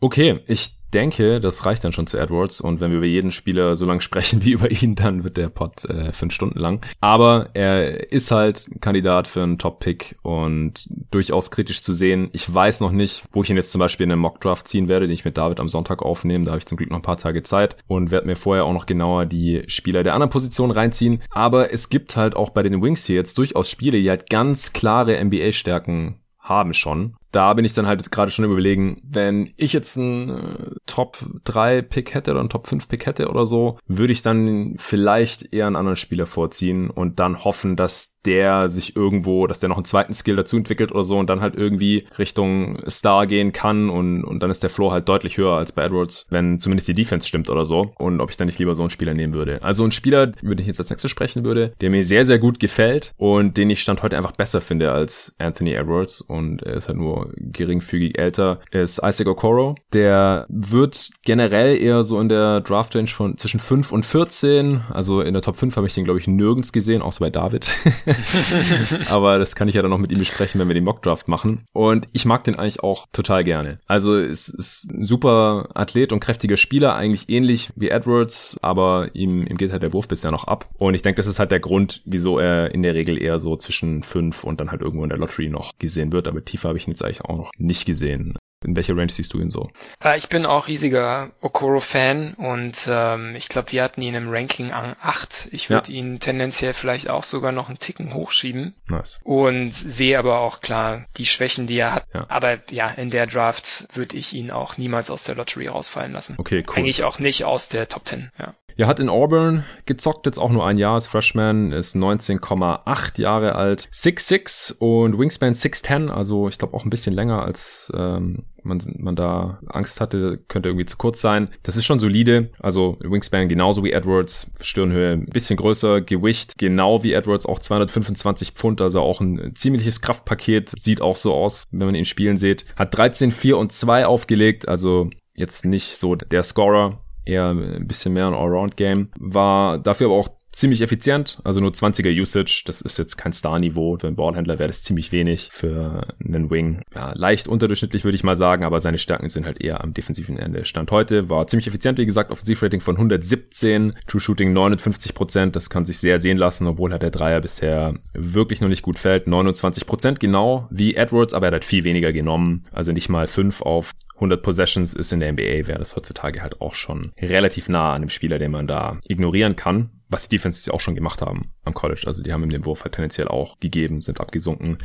Okay, ich denke, das reicht dann schon zu Edwards. Und wenn wir über jeden Spieler so lange sprechen wie über ihn, dann wird der Pod äh, fünf Stunden lang. Aber er ist halt Kandidat für einen Top-Pick und durchaus kritisch zu sehen. Ich weiß noch nicht, wo ich ihn jetzt zum Beispiel in einen Mock-Draft ziehen werde, den ich mit David am Sonntag aufnehme. Da habe ich zum Glück noch ein paar Tage Zeit und werde mir vorher auch noch genauer die Spieler der anderen Position reinziehen. Aber es gibt halt auch bei den Wings hier jetzt durchaus Spiele, die halt ganz klare NBA-Stärken haben schon. Da bin ich dann halt gerade schon überlegen, wenn ich jetzt einen äh, Top 3 Pick hätte oder einen Top 5 Pick hätte oder so, würde ich dann vielleicht eher einen anderen Spieler vorziehen und dann hoffen, dass der sich irgendwo, dass der noch einen zweiten Skill dazu entwickelt oder so und dann halt irgendwie Richtung Star gehen kann und, und dann ist der Floor halt deutlich höher als bei Edwards, wenn zumindest die Defense stimmt oder so und ob ich dann nicht lieber so einen Spieler nehmen würde. Also ein Spieler, über den ich jetzt als nächstes sprechen würde, der mir sehr, sehr gut gefällt und den ich Stand heute einfach besser finde als Anthony Edwards und er ist halt nur geringfügig älter, ist Isaac Okoro. Der wird generell eher so in der Draft Range von zwischen 5 und 14. Also in der Top 5 habe ich den, glaube ich, nirgends gesehen, außer bei David. Aber das kann ich ja dann noch mit ihm besprechen, wenn wir den Mockdraft machen. Und ich mag den eigentlich auch total gerne. Also es ist ein super Athlet und kräftiger Spieler, eigentlich ähnlich wie Edwards, aber ihm, ihm geht halt der Wurf bisher noch ab. Und ich denke, das ist halt der Grund, wieso er in der Regel eher so zwischen 5 und dann halt irgendwo in der Lottery noch gesehen wird. Aber tiefer habe ich ihn jetzt eigentlich auch noch nicht gesehen. In welcher Range siehst du ihn so? Äh, ich bin auch riesiger Okoro-Fan und ähm, ich glaube, wir hatten ihn im Ranking an 8. Ich würde ja. ihn tendenziell vielleicht auch sogar noch einen Ticken hochschieben. Nice. Und sehe aber auch klar die Schwächen, die er hat. Ja. Aber ja, in der Draft würde ich ihn auch niemals aus der Lottery rausfallen lassen. Okay, cool. Eigentlich auch nicht aus der Top 10. Ja. Er hat in Auburn gezockt, jetzt auch nur ein Jahr als Freshman, ist 19,8 Jahre alt, 6'6 und Wingspan 6'10, also ich glaube auch ein bisschen länger als ähm, man, man da Angst hatte, könnte irgendwie zu kurz sein. Das ist schon solide, also Wingspan genauso wie Edwards, Stirnhöhe ein bisschen größer, Gewicht genau wie Edwards, auch 225 Pfund, also auch ein ziemliches Kraftpaket, sieht auch so aus, wenn man ihn spielen sieht. Hat 13, 4 und 2 aufgelegt, also jetzt nicht so der Scorer, eher ein bisschen mehr ein Allround-Game. War dafür aber auch ziemlich effizient, also nur 20er Usage, das ist jetzt kein Star-Niveau. Für einen Ballhändler wäre das ziemlich wenig. Für einen Wing, ja, leicht unterdurchschnittlich würde ich mal sagen, aber seine Stärken sind halt eher am defensiven Ende. Stand heute war ziemlich effizient, wie gesagt, Offensivrating von 117, True Shooting 59% das kann sich sehr sehen lassen, obwohl halt der Dreier bisher wirklich noch nicht gut fällt. 29% genau wie Edwards, aber er hat halt viel weniger genommen, also nicht mal 5 auf 100 Possessions ist in der NBA, wäre das heutzutage halt auch schon relativ nah an dem Spieler, den man da ignorieren kann was die Defenses ja auch schon gemacht haben am College. Also die haben ihm den Wurf halt tendenziell auch gegeben, sind abgesunken.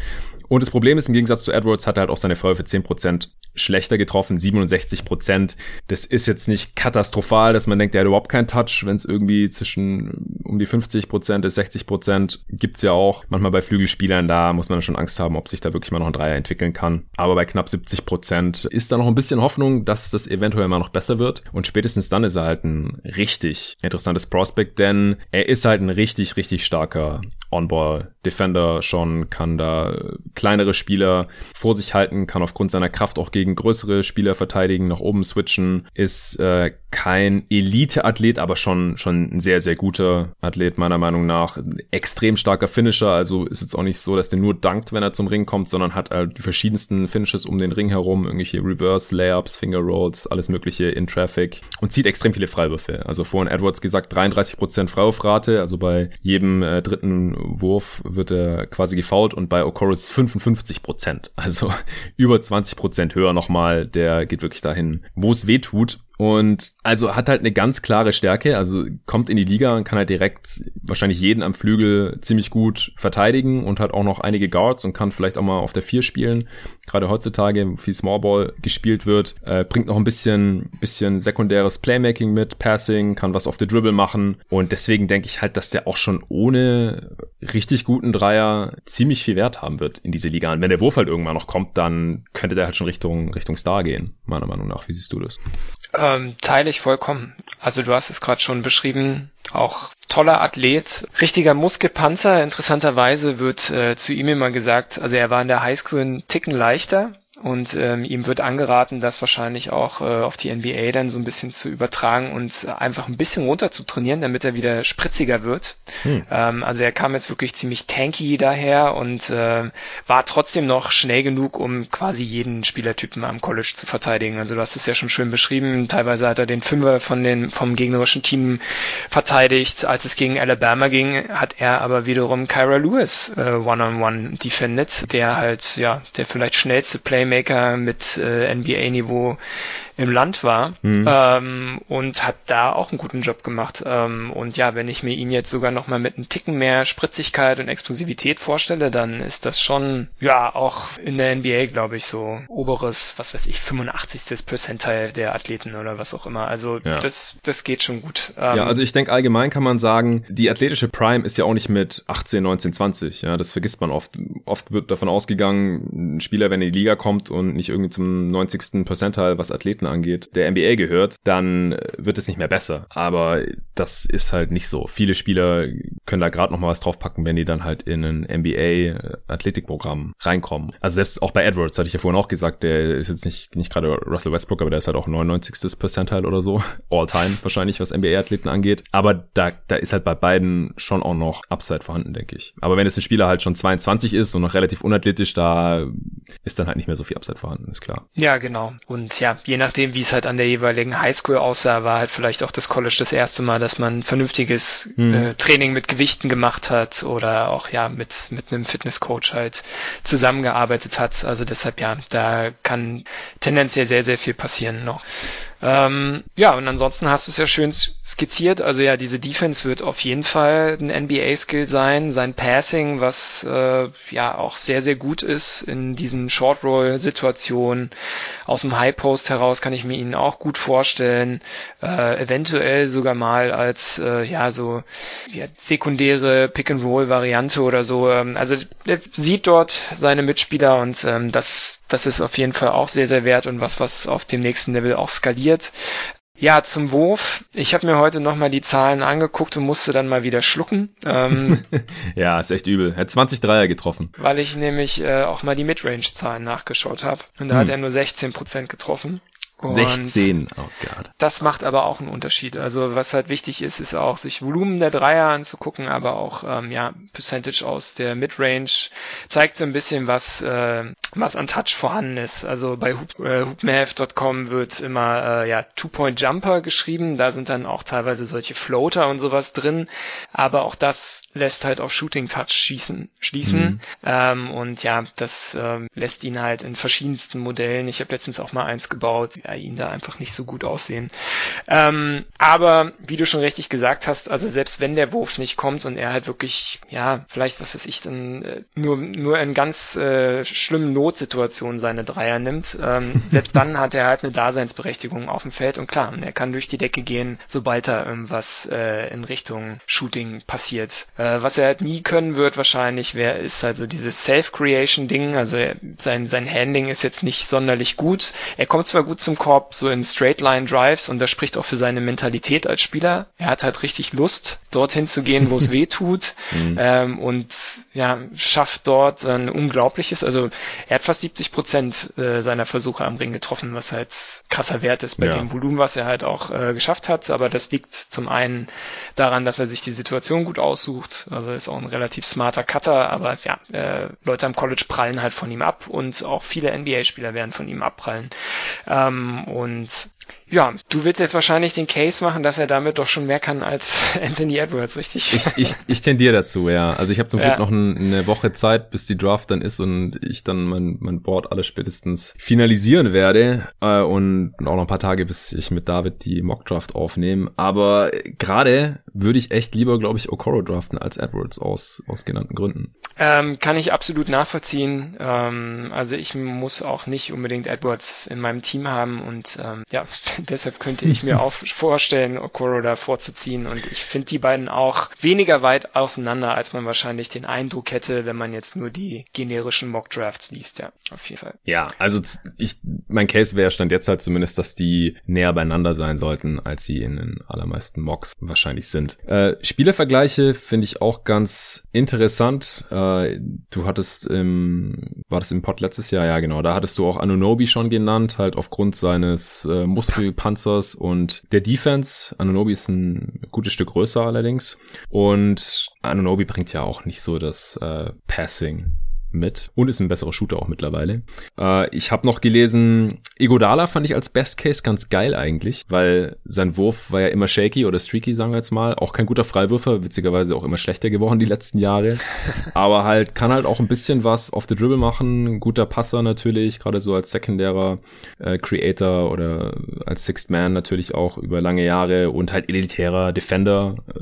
Und das Problem ist, im Gegensatz zu Edwards hat er halt auch seine Feuer für 10% schlechter getroffen, 67 Prozent. Das ist jetzt nicht katastrophal, dass man denkt, er hat überhaupt keinen Touch, wenn es irgendwie zwischen um die 50 Prozent bis 60 Prozent gibt's ja auch. Manchmal bei Flügelspielern, da muss man schon Angst haben, ob sich da wirklich mal noch ein Dreier entwickeln kann. Aber bei knapp 70 Prozent ist da noch ein bisschen Hoffnung, dass das eventuell mal noch besser wird. Und spätestens dann ist er halt ein richtig interessantes Prospect, denn er ist halt ein richtig, richtig starker On-Ball-Defender schon, kann da kleinere Spieler vor sich halten, kann aufgrund seiner Kraft auch gegen größere Spieler verteidigen, nach oben switchen, ist äh, kein Elite-Athlet, aber schon, schon ein sehr, sehr guter Athlet, meiner Meinung nach. Extrem starker Finisher, also ist jetzt auch nicht so, dass der nur dankt, wenn er zum Ring kommt, sondern hat halt die verschiedensten Finishes um den Ring herum, irgendwelche Reverse, Layups, Finger Rolls, alles mögliche in Traffic und zieht extrem viele Freiwürfe. Also vorhin Edwards gesagt, 33% Freiwurfrate, also bei jedem äh, dritten Wurf wird er quasi gefault und bei Okoris 55 Prozent. Also über 20 Prozent höher nochmal. Der geht wirklich dahin, wo es weh tut. Und also hat halt eine ganz klare Stärke, also kommt in die Liga und kann halt direkt wahrscheinlich jeden am Flügel ziemlich gut verteidigen und hat auch noch einige Guards und kann vielleicht auch mal auf der vier spielen. Gerade heutzutage, wo viel Smallball gespielt wird, äh, bringt noch ein bisschen, bisschen sekundäres Playmaking mit, Passing, kann was auf der Dribble machen. Und deswegen denke ich halt, dass der auch schon ohne richtig guten Dreier ziemlich viel Wert haben wird in diese Liga. Und wenn der Wurf halt irgendwann noch kommt, dann könnte der halt schon Richtung, Richtung Star gehen, meiner Meinung nach. Wie siehst du das? Ähm, teile ich vollkommen. Also du hast es gerade schon beschrieben, auch toller Athlet, richtiger Muskelpanzer. Interessanterweise wird äh, zu ihm immer gesagt, also er war in der Highschool einen Ticken leichter, und ähm, ihm wird angeraten, das wahrscheinlich auch äh, auf die NBA dann so ein bisschen zu übertragen und einfach ein bisschen runter zu trainieren, damit er wieder spritziger wird. Hm. Ähm, also er kam jetzt wirklich ziemlich tanky daher und äh, war trotzdem noch schnell genug, um quasi jeden Spielertypen am College zu verteidigen. Also du hast es ja schon schön beschrieben. Teilweise hat er den Fünfer von den, vom gegnerischen Team verteidigt. Als es gegen Alabama ging, hat er aber wiederum Kyra Lewis äh, one-on-one -on -one defended, der halt, ja, der vielleicht schnellste Play Playmaker mit äh, NBA-Niveau im Land war mhm. ähm, und hat da auch einen guten Job gemacht. Ähm, und ja, wenn ich mir ihn jetzt sogar noch mal mit einem Ticken mehr Spritzigkeit und Explosivität vorstelle, dann ist das schon ja auch in der NBA, glaube ich, so oberes, was weiß ich, 85. Percentile der Athleten oder was auch immer. Also ja. das, das geht schon gut. Ähm, ja, also ich denke allgemein kann man sagen, die athletische Prime ist ja auch nicht mit 18, 19, 20. Ja, das vergisst man oft. Oft wird davon ausgegangen, ein Spieler, wenn er in die Liga kommt und nicht irgendwie zum 90. Percentile, was Athleten Athleten angeht, der NBA gehört, dann wird es nicht mehr besser. Aber das ist halt nicht so. Viele Spieler können da gerade noch mal was draufpacken, wenn die dann halt in ein NBA Athletikprogramm reinkommen. Also selbst auch bei Edwards hatte ich ja vorhin auch gesagt, der ist jetzt nicht nicht gerade Russell Westbrook, aber der ist halt auch 99. Percentile oder so, all time wahrscheinlich, was NBA Athleten angeht. Aber da da ist halt bei beiden schon auch noch Upside vorhanden, denke ich. Aber wenn es ein Spieler halt schon 22 ist und noch relativ unathletisch, da ist dann halt nicht mehr so viel Upside vorhanden, ist klar. Ja, genau. Und ja, je nach nachdem, wie es halt an der jeweiligen Highschool aussah, war halt vielleicht auch das College das erste Mal, dass man vernünftiges hm. äh, Training mit Gewichten gemacht hat oder auch ja mit, mit einem Fitnesscoach halt zusammengearbeitet hat. Also deshalb ja, da kann tendenziell sehr, sehr viel passieren noch. Ähm, ja, und ansonsten hast du es ja schön skizziert. Also ja, diese Defense wird auf jeden Fall ein NBA-Skill sein. Sein Passing, was äh, ja auch sehr, sehr gut ist in diesen Short-Roll-Situationen. Aus dem High-Post heraus kann ich mir ihn auch gut vorstellen. Äh, eventuell sogar mal als äh, ja so ja, sekundäre Pick-and-Roll-Variante oder so. Ähm, also er sieht dort seine Mitspieler und ähm, das, das ist auf jeden Fall auch sehr, sehr wert und was, was auf dem nächsten Level auch skaliert. Ja, zum Wurf. Ich habe mir heute nochmal die Zahlen angeguckt und musste dann mal wieder schlucken. Ähm, ja, ist echt übel. Er hat 20 Dreier getroffen. Weil ich nämlich äh, auch mal die Midrange-Zahlen nachgeschaut habe. Und da hm. hat er nur 16% getroffen. Und 16, oh Gott. Das macht aber auch einen Unterschied. Also was halt wichtig ist, ist auch sich Volumen der Dreier anzugucken, aber auch ähm, ja Percentage aus der Midrange zeigt so ein bisschen, was äh, was an Touch vorhanden ist. Also bei Hoop, äh, hoopmath.com wird immer äh, ja Two-Point Jumper geschrieben. Da sind dann auch teilweise solche Floater und sowas drin. Aber auch das lässt halt auf Shooting Touch schießen, schließen. Mhm. Ähm, und ja, das ähm, lässt ihn halt in verschiedensten Modellen. Ich habe letztens auch mal eins gebaut ja, ihn da einfach nicht so gut aussehen. Ähm, aber wie du schon richtig gesagt hast, also selbst wenn der Wurf nicht kommt und er halt wirklich, ja, vielleicht, was weiß ich, dann äh, nur, nur in ganz äh, schlimmen Notsituationen seine Dreier nimmt, ähm, selbst dann hat er halt eine Daseinsberechtigung auf dem Feld und klar, er kann durch die Decke gehen, sobald da irgendwas äh, in Richtung Shooting passiert. Äh, was er halt nie können wird wahrscheinlich, wäre ist halt so dieses Self-Creation-Ding, also er, sein, sein Handling ist jetzt nicht sonderlich gut. Er kommt zwar gut zum Korb, so in Straight-Line-Drives und das spricht auch für seine Mentalität als Spieler. Er hat halt richtig Lust, dorthin zu gehen, wo es weh tut mhm. ähm, und ja, schafft dort ein unglaubliches, also er hat fast 70 Prozent äh, seiner Versuche am Ring getroffen, was halt krasser Wert ist bei ja. dem Volumen, was er halt auch äh, geschafft hat, aber das liegt zum einen daran, dass er sich die Situation gut aussucht, also er ist auch ein relativ smarter Cutter, aber ja, äh, Leute am College prallen halt von ihm ab und auch viele NBA-Spieler werden von ihm abprallen. Ähm, und ja, du willst jetzt wahrscheinlich den Case machen, dass er damit doch schon mehr kann als Anthony Edwards, richtig? Ich, ich, ich tendiere dazu, ja. Also ich habe zum ja. Glück noch ein, eine Woche Zeit, bis die Draft dann ist und ich dann mein, mein Board alles spätestens finalisieren werde äh, und auch noch ein paar Tage, bis ich mit David die Mock Draft aufnehme. Aber gerade würde ich echt lieber, glaube ich, Okoro draften als Edwards aus, aus genannten Gründen. Ähm, kann ich absolut nachvollziehen. Ähm, also ich muss auch nicht unbedingt Edwards in meinem Team haben und ähm, ja, deshalb könnte ich mir auch vorstellen, Okoro da vorzuziehen. Und ich finde die beiden auch weniger weit auseinander, als man wahrscheinlich den Eindruck hätte, wenn man jetzt nur die generischen Mock Drafts liest. Ja, auf jeden Fall. Ja, also ich, mein Case wäre stand jetzt halt zumindest, dass die näher beieinander sein sollten, als sie in den allermeisten Mocks wahrscheinlich sind. Äh, Spielervergleiche finde ich auch ganz interessant. Äh, du hattest im, war das im Pod letztes Jahr? Ja, genau. Da hattest du auch Anunobi schon genannt, halt aufgrund seines äh, Muskel Panzers und der Defense. Anunobi ist ein gutes Stück größer allerdings. Und Anunobi bringt ja auch nicht so das äh, Passing mit und ist ein besserer Shooter auch mittlerweile. Äh, ich habe noch gelesen, Igodala fand ich als Best Case ganz geil eigentlich, weil sein Wurf war ja immer shaky oder streaky, sagen wir jetzt mal. Auch kein guter Freiwürfer, witzigerweise auch immer schlechter geworden die letzten Jahre. Aber halt kann halt auch ein bisschen was auf the Dribble machen. Guter Passer natürlich, gerade so als sekundärer äh, Creator oder als Sixth Man natürlich auch über lange Jahre und halt elitärer Defender, äh,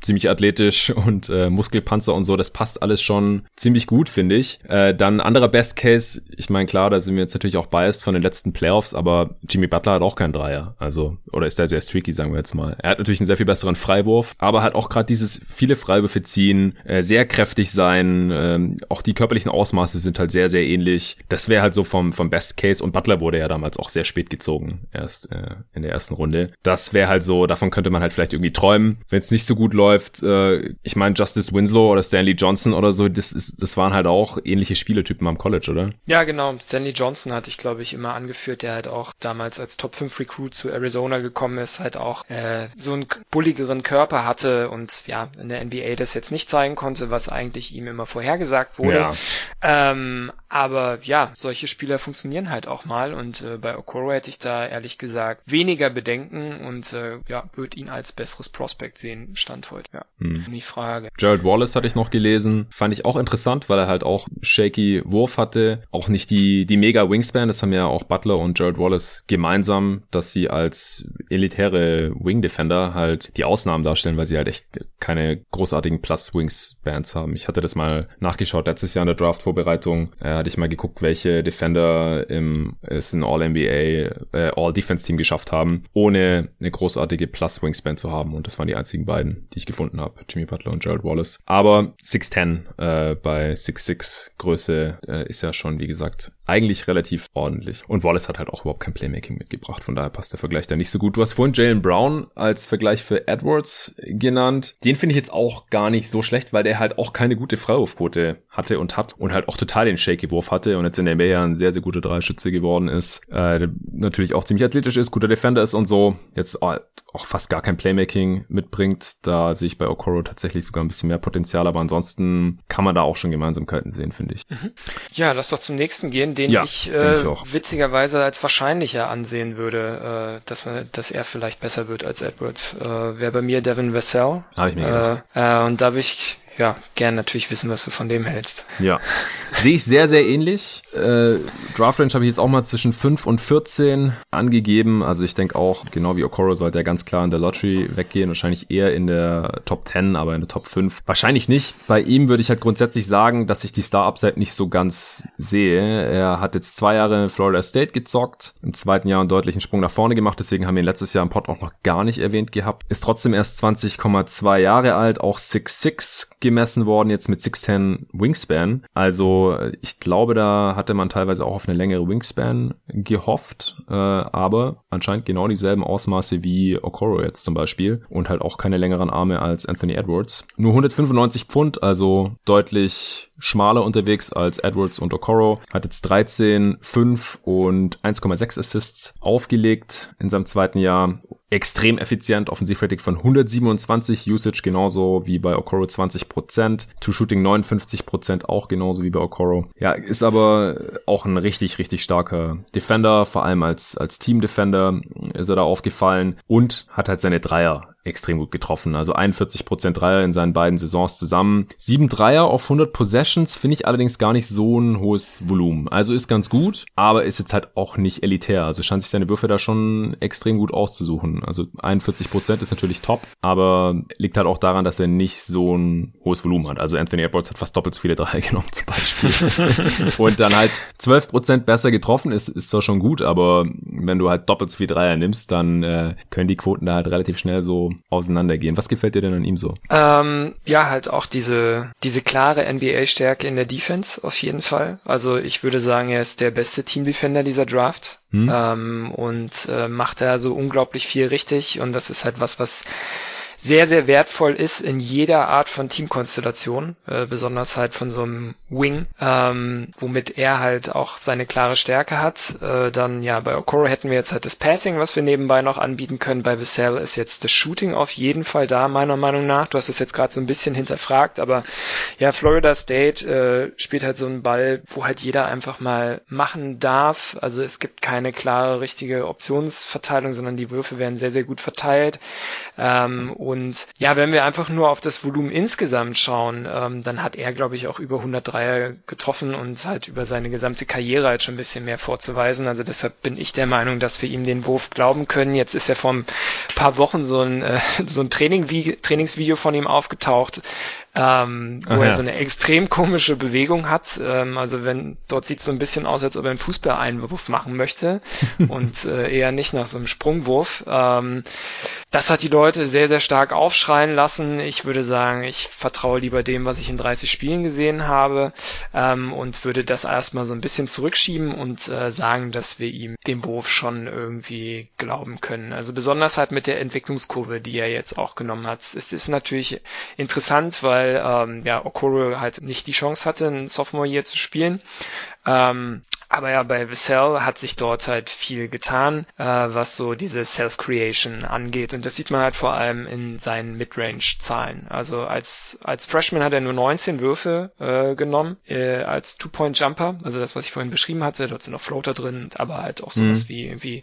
ziemlich athletisch und äh, Muskelpanzer und so. Das passt alles schon ziemlich gut, finde ich ich. Äh, dann anderer Best Case, ich meine, klar, da sind wir jetzt natürlich auch biased von den letzten Playoffs, aber Jimmy Butler hat auch keinen Dreier. Also, oder ist der sehr streaky, sagen wir jetzt mal. Er hat natürlich einen sehr viel besseren Freiwurf, aber hat auch gerade dieses viele Freiwürfe ziehen, äh, sehr kräftig sein, äh, auch die körperlichen Ausmaße sind halt sehr, sehr ähnlich. Das wäre halt so vom, vom Best Case und Butler wurde ja damals auch sehr spät gezogen, erst äh, in der ersten Runde. Das wäre halt so, davon könnte man halt vielleicht irgendwie träumen. Wenn es nicht so gut läuft, äh, ich meine, Justice Winslow oder Stanley Johnson oder so, das, ist, das waren halt auch auch ähnliche Spielertypen am College, oder? Ja, genau. Stanley Johnson hatte ich, glaube ich, immer angeführt, der halt auch damals als Top 5 Recruit zu Arizona gekommen ist, halt auch äh, so einen bulligeren Körper hatte und ja, in der NBA das jetzt nicht zeigen konnte, was eigentlich ihm immer vorhergesagt wurde. Ja. Ähm, aber ja, solche Spieler funktionieren halt auch mal und äh, bei Okoro hätte ich da ehrlich gesagt weniger Bedenken und äh, ja, würde ihn als besseres Prospect sehen, Stand heute. Ja, hm. die Frage. Jared Wallace hatte ich noch gelesen, fand ich auch interessant, weil er halt auch shaky Wurf hatte, auch nicht die, die mega Wingspan, das haben ja auch Butler und Jared Wallace gemeinsam, dass sie als elitäre Wing Defender halt die Ausnahmen darstellen, weil sie halt echt keine großartigen Plus Wingspans haben. Ich hatte das mal nachgeschaut letztes Jahr in der Draft Vorbereitung. Äh, hatte ich mal geguckt, welche Defender im es ein All-NBA, äh, All-Defense-Team geschafft haben, ohne eine großartige Plus-Wingspan zu haben. Und das waren die einzigen beiden, die ich gefunden habe. Jimmy Butler und Gerald Wallace. Aber 6'10 äh, bei 6'6 Größe äh, ist ja schon, wie gesagt, eigentlich relativ ordentlich. Und Wallace hat halt auch überhaupt kein Playmaking mitgebracht. Von daher passt der Vergleich da nicht so gut. Du hast vorhin Jalen Brown als Vergleich für Edwards genannt. Den finde ich jetzt auch gar nicht so schlecht, weil der halt auch keine gute Freiwurfquote hatte und hat und halt auch total den shaky Wurf hatte und jetzt in der NBA ein sehr, sehr guter Dreischütze geworden ist. Äh, natürlich auch ziemlich athletisch ist, guter Defender ist und so. Jetzt auch fast gar kein Playmaking mitbringt. Da sehe ich bei Okoro tatsächlich sogar ein bisschen mehr Potenzial, aber ansonsten kann man da auch schon Gemeinsamkeiten sehen, finde ich. Mhm. Ja, lass doch zum nächsten gehen den ja, ich, äh, ich witzigerweise als wahrscheinlicher ansehen würde, äh, dass, man, dass er vielleicht besser wird als Edwards. Äh, Wäre bei mir Devin Vassell. Habe ich mir gedacht. Äh, äh, und da habe ich ja, gern natürlich wissen, was du von dem hältst. Ja, sehe ich sehr, sehr ähnlich. Äh, Draft Range habe ich jetzt auch mal zwischen 5 und 14 angegeben. Also ich denke auch, genau wie Okoro sollte er ganz klar in der Lottery weggehen. Wahrscheinlich eher in der Top 10, aber in der Top 5 wahrscheinlich nicht. Bei ihm würde ich halt grundsätzlich sagen, dass ich die Star-Upside nicht so ganz sehe. Er hat jetzt zwei Jahre in Florida State gezockt, im zweiten Jahr einen deutlichen Sprung nach vorne gemacht. Deswegen haben wir ihn letztes Jahr im Pod auch noch gar nicht erwähnt gehabt. Ist trotzdem erst 20,2 Jahre alt, auch 6'6 gemessen worden, jetzt mit 6'10 Wingspan. Also ich glaube, da hatte man teilweise auch auf eine längere Wingspan gehofft, äh, aber anscheinend genau dieselben Ausmaße wie Okoro jetzt zum Beispiel und halt auch keine längeren Arme als Anthony Edwards. Nur 195 Pfund, also deutlich schmaler unterwegs als Edwards und Okoro. Hat jetzt 13, 5 und 1,6 Assists aufgelegt in seinem zweiten Jahr extrem effizient, Offensivrating von 127, Usage genauso wie bei Okoro 20%, To Shooting 59% auch genauso wie bei Okoro. Ja, ist aber auch ein richtig, richtig starker Defender, vor allem als, als Team Defender ist er da aufgefallen und hat halt seine Dreier extrem gut getroffen. Also 41% Dreier in seinen beiden Saisons zusammen. Sieben Dreier auf 100 Possessions finde ich allerdings gar nicht so ein hohes Volumen. Also ist ganz gut, aber ist jetzt halt auch nicht elitär. Also scheint sich seine Würfe da schon extrem gut auszusuchen. Also 41% ist natürlich top, aber liegt halt auch daran, dass er nicht so ein hohes Volumen hat. Also Anthony Edwards hat fast doppelt so viele Dreier genommen zum Beispiel. Und dann halt 12% besser getroffen ist, ist zwar schon gut, aber wenn du halt doppelt so viel Dreier nimmst, dann äh, können die Quoten da halt relativ schnell so auseinandergehen. Was gefällt dir denn an ihm so? Ähm, ja, halt auch diese, diese klare NBA-Stärke in der Defense auf jeden Fall. Also ich würde sagen, er ist der beste Team-Defender dieser Draft. Hm. Ähm, und äh, macht da so unglaublich viel richtig und das ist halt was, was sehr, sehr wertvoll ist in jeder Art von Teamkonstellation, äh, besonders halt von so einem Wing, ähm, womit er halt auch seine klare Stärke hat. Äh, dann ja, bei Okoro hätten wir jetzt halt das Passing, was wir nebenbei noch anbieten können. Bei Vassell ist jetzt das Shooting auf jeden Fall da, meiner Meinung nach. Du hast es jetzt gerade so ein bisschen hinterfragt, aber ja, Florida State äh, spielt halt so einen Ball, wo halt jeder einfach mal machen darf. Also es gibt keine klare, richtige Optionsverteilung, sondern die Würfe werden sehr, sehr gut verteilt. Ähm, und ja, wenn wir einfach nur auf das Volumen insgesamt schauen, ähm, dann hat er, glaube ich, auch über 100 Dreier getroffen und halt über seine gesamte Karriere halt schon ein bisschen mehr vorzuweisen. Also deshalb bin ich der Meinung, dass wir ihm den Wurf glauben können. Jetzt ist ja vor ein paar Wochen so ein, äh, so ein Training Trainingsvideo von ihm aufgetaucht, ähm, wo er so eine extrem komische Bewegung hat. Ähm, also wenn dort sieht es so ein bisschen aus, als ob er einen Fußballeinwurf machen möchte und äh, eher nicht nach so einem Sprungwurf. Ähm, das hat die Leute sehr, sehr stark aufschreien lassen. Ich würde sagen, ich vertraue lieber dem, was ich in 30 Spielen gesehen habe ähm, und würde das erstmal so ein bisschen zurückschieben und äh, sagen, dass wir ihm den Wurf schon irgendwie glauben können. Also besonders halt mit der Entwicklungskurve, die er jetzt auch genommen hat. Es ist natürlich interessant, weil weil ähm, ja Okoro halt nicht die Chance hatte, ein Sophomore Year zu spielen. Ähm, aber ja, bei Vassell hat sich dort halt viel getan, äh, was so diese Self-Creation angeht. Und das sieht man halt vor allem in seinen Midrange-Zahlen. Also als, als Freshman hat er nur 19 Würfe äh, genommen äh, als Two-Point-Jumper. Also das, was ich vorhin beschrieben hatte. Dort sind noch Floater drin, aber halt auch sowas mhm. wie, wie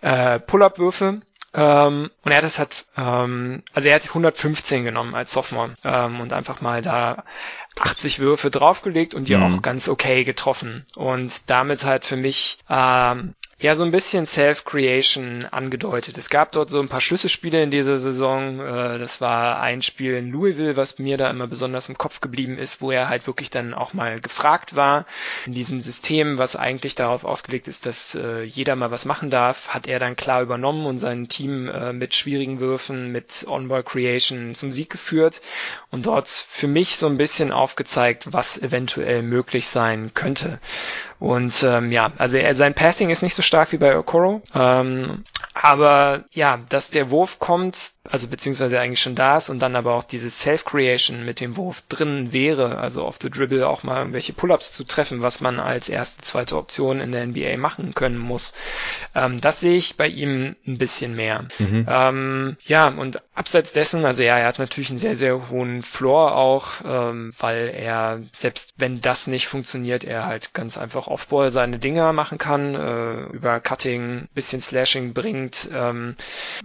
äh, Pull-Up-Würfe. Ähm, und er hat es halt, ähm, also er hat 115 genommen als Sophomore ähm, und einfach mal da 80 Würfe draufgelegt und die mhm. auch ganz okay getroffen. Und damit halt für mich ähm, ja so ein bisschen Self-Creation angedeutet. Es gab dort so ein paar Schlüsselspiele in dieser Saison. Äh, das war ein Spiel in Louisville, was mir da immer besonders im Kopf geblieben ist, wo er halt wirklich dann auch mal gefragt war. In diesem System, was eigentlich darauf ausgelegt ist, dass äh, jeder mal was machen darf, hat er dann klar übernommen und sein Team äh, mit schwierigen Würfen, mit On-Ball Creation zum Sieg geführt und dort für mich so ein bisschen aufgezeigt, was eventuell möglich sein könnte. Und ähm, ja, also er, sein Passing ist nicht so stark wie bei Okoro. Ähm, aber ja, dass der Wurf kommt, also beziehungsweise eigentlich schon da ist und dann aber auch diese Self-Creation mit dem Wurf drin wäre, also auf the Dribble auch mal irgendwelche Pull-ups zu treffen, was man als erste, zweite Option in der NBA machen können muss. Ähm, das sehe ich bei ihm ein bisschen mehr. Mhm. Ähm, ja, und abseits dessen, also ja, er hat natürlich einen sehr, sehr hohen Floor auch, ähm, weil er, selbst wenn das nicht funktioniert, er halt ganz einfach Offball seine Dinger machen kann, äh, über Cutting, bisschen Slashing bringt. Ähm,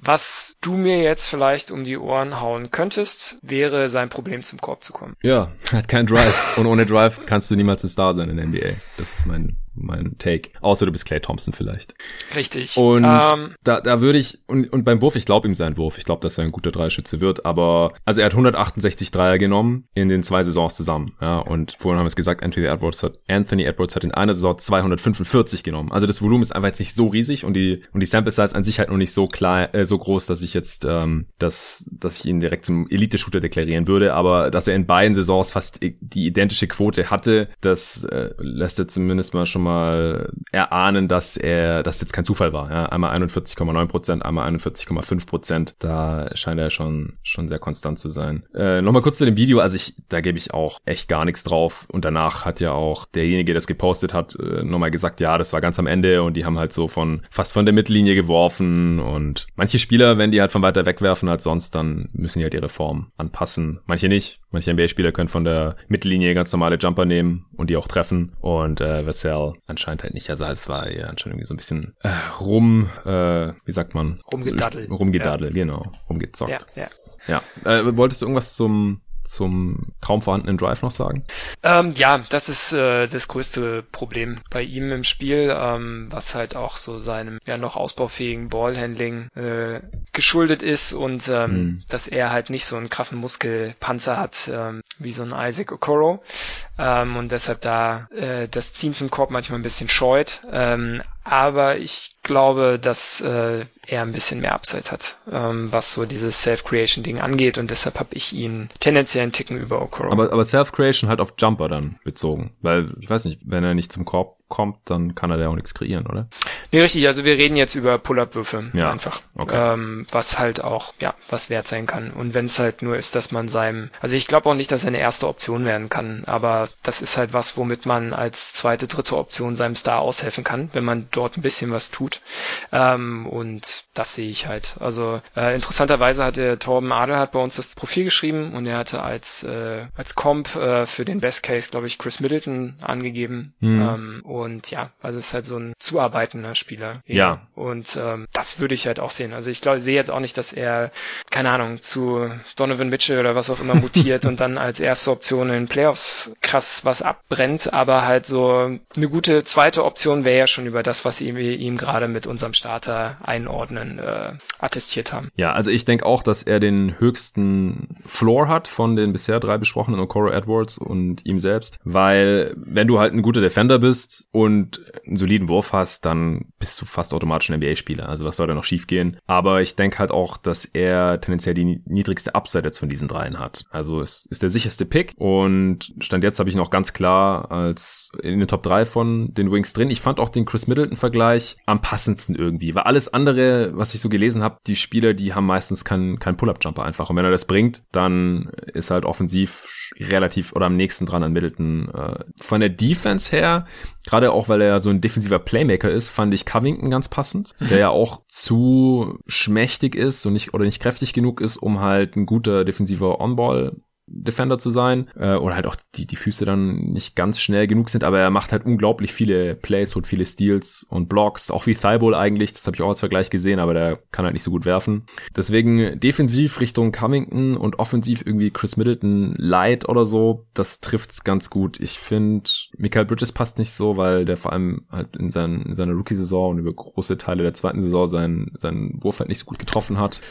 was du mir jetzt vielleicht um die Ohren hauen könntest, wäre sein Problem zum Korb zu kommen. Ja, hat keinen Drive. Und ohne Drive kannst du niemals ein Star sein in der NBA. Das ist mein mein Take. Außer du bist Clay Thompson vielleicht. Richtig. Und ähm, da, da würde ich, und, und beim Wurf, ich glaube ihm seinen Wurf. Ich glaube, dass er ein guter Dreischütze wird. Aber, also er hat 168 Dreier genommen in den zwei Saisons zusammen. Ja, und vorhin haben wir es gesagt, Anthony Edwards hat, Anthony Edwards hat in einer Saison 245 genommen. Also das Volumen ist einfach jetzt nicht so riesig und die, und die Sample Size an sich halt noch nicht so klar, äh, so groß, dass ich jetzt, ähm, dass, dass ich ihn direkt zum Elite-Shooter deklarieren würde. Aber dass er in beiden Saisons fast die identische Quote hatte, das äh, lässt er zumindest mal schon mal erahnen, dass er, dass jetzt kein Zufall war. Ja, einmal 41,9 Prozent, einmal 41,5 Prozent. Da scheint er schon, schon sehr konstant zu sein. Äh, Nochmal kurz zu dem Video. Also ich, da gebe ich auch echt gar nichts drauf. Und danach hat ja auch derjenige, der das gepostet hat, äh, nochmal gesagt, ja, das war ganz am Ende und die haben halt so von, fast von der Mittellinie geworfen und manche Spieler, wenn die halt von weiter wegwerfen als sonst, dann müssen die halt ihre Form anpassen. Manche nicht. Manche NBA-Spieler können von der Mittellinie ganz normale Jumper nehmen und die auch treffen. Und äh, Vassell anscheinend halt nicht. Also es war ja anscheinend irgendwie so ein bisschen äh, rum, äh, wie sagt man? Rumgedaddelt. Rumgedaddelt, ja. genau. Rumgezockt. Ja, ja. Ja. Äh, wolltest du irgendwas zum zum kaum vorhandenen Drive noch sagen? Ähm, ja, das ist äh, das größte Problem bei ihm im Spiel, ähm, was halt auch so seinem ja noch ausbaufähigen Ballhandling äh, geschuldet ist und ähm, mhm. dass er halt nicht so einen krassen Muskelpanzer hat ähm, wie so ein Isaac Okoro ähm, und deshalb da äh, das Ziehen zum Korb manchmal ein bisschen scheut. Ähm, aber ich glaube, dass äh, er ein bisschen mehr Upside hat, ähm, was so dieses Self-Creation-Ding angeht und deshalb habe ich ihn tendenziell einen Ticken über Okoro. Aber, aber Self-Creation halt auf Jumper dann bezogen, weil ich weiß nicht, wenn er nicht zum Korb kommt, dann kann er da auch nichts kreieren, oder? Nee, richtig. Also wir reden jetzt über Pull-Up-Würfe ja, einfach. Okay. Ähm, was halt auch, ja, was wert sein kann. Und wenn es halt nur ist, dass man seinem, also ich glaube auch nicht, dass er eine erste Option werden kann, aber das ist halt was, womit man als zweite, dritte Option seinem Star aushelfen kann, wenn man dort ein bisschen was tut. Ähm, und das sehe ich halt. Also äh, interessanterweise hat der Torben Adel hat bei uns das Profil geschrieben und er hatte als, äh, als Comp äh, für den Best Case, glaube ich, Chris Middleton angegeben. Mhm. Ähm, und ja, also es ist halt so ein zuarbeitender Spieler. Ja. Und ähm, das würde ich halt auch sehen. Also ich glaube, sehe jetzt auch nicht, dass er, keine Ahnung, zu Donovan Mitchell oder was auch immer mutiert und dann als erste Option in den Playoffs krass was abbrennt, aber halt so eine gute zweite Option wäre ja schon über das, was wir ihm gerade mit unserem Starter einordnen, äh, attestiert haben. Ja, also ich denke auch, dass er den höchsten Floor hat von den bisher drei besprochenen Okoro Edwards und ihm selbst, weil wenn du halt ein guter Defender bist, und einen soliden Wurf hast, dann bist du fast automatisch ein NBA-Spieler. Also was soll da noch schiefgehen? Aber ich denke halt auch, dass er tendenziell die niedrigste Upside jetzt von diesen dreien hat. Also es ist der sicherste Pick und Stand jetzt habe ich noch ganz klar als in den Top 3 von den Wings drin. Ich fand auch den Chris Middleton-Vergleich am passendsten irgendwie, weil alles andere, was ich so gelesen habe, die Spieler, die haben meistens keinen kein Pull-Up-Jumper einfach. Und wenn er das bringt, dann ist halt offensiv relativ oder am nächsten dran an Middleton. Äh, von der Defense her Gerade auch, weil er ja so ein defensiver Playmaker ist, fand ich Covington ganz passend, mhm. der ja auch zu schmächtig ist und nicht oder nicht kräftig genug ist, um halt ein guter defensiver On-Ball Defender zu sein äh, oder halt auch die, die Füße dann nicht ganz schnell genug sind, aber er macht halt unglaublich viele Plays, holt viele Steals und Blocks, auch wie Thibault eigentlich, das habe ich auch als Vergleich gesehen, aber der kann halt nicht so gut werfen. Deswegen defensiv Richtung Cummington und offensiv irgendwie Chris Middleton light oder so, das trifft's ganz gut. Ich finde, Michael Bridges passt nicht so, weil der vor allem halt in, seinen, in seiner Rookie-Saison und über große Teile der zweiten Saison seinen, seinen Wurf halt nicht so gut getroffen hat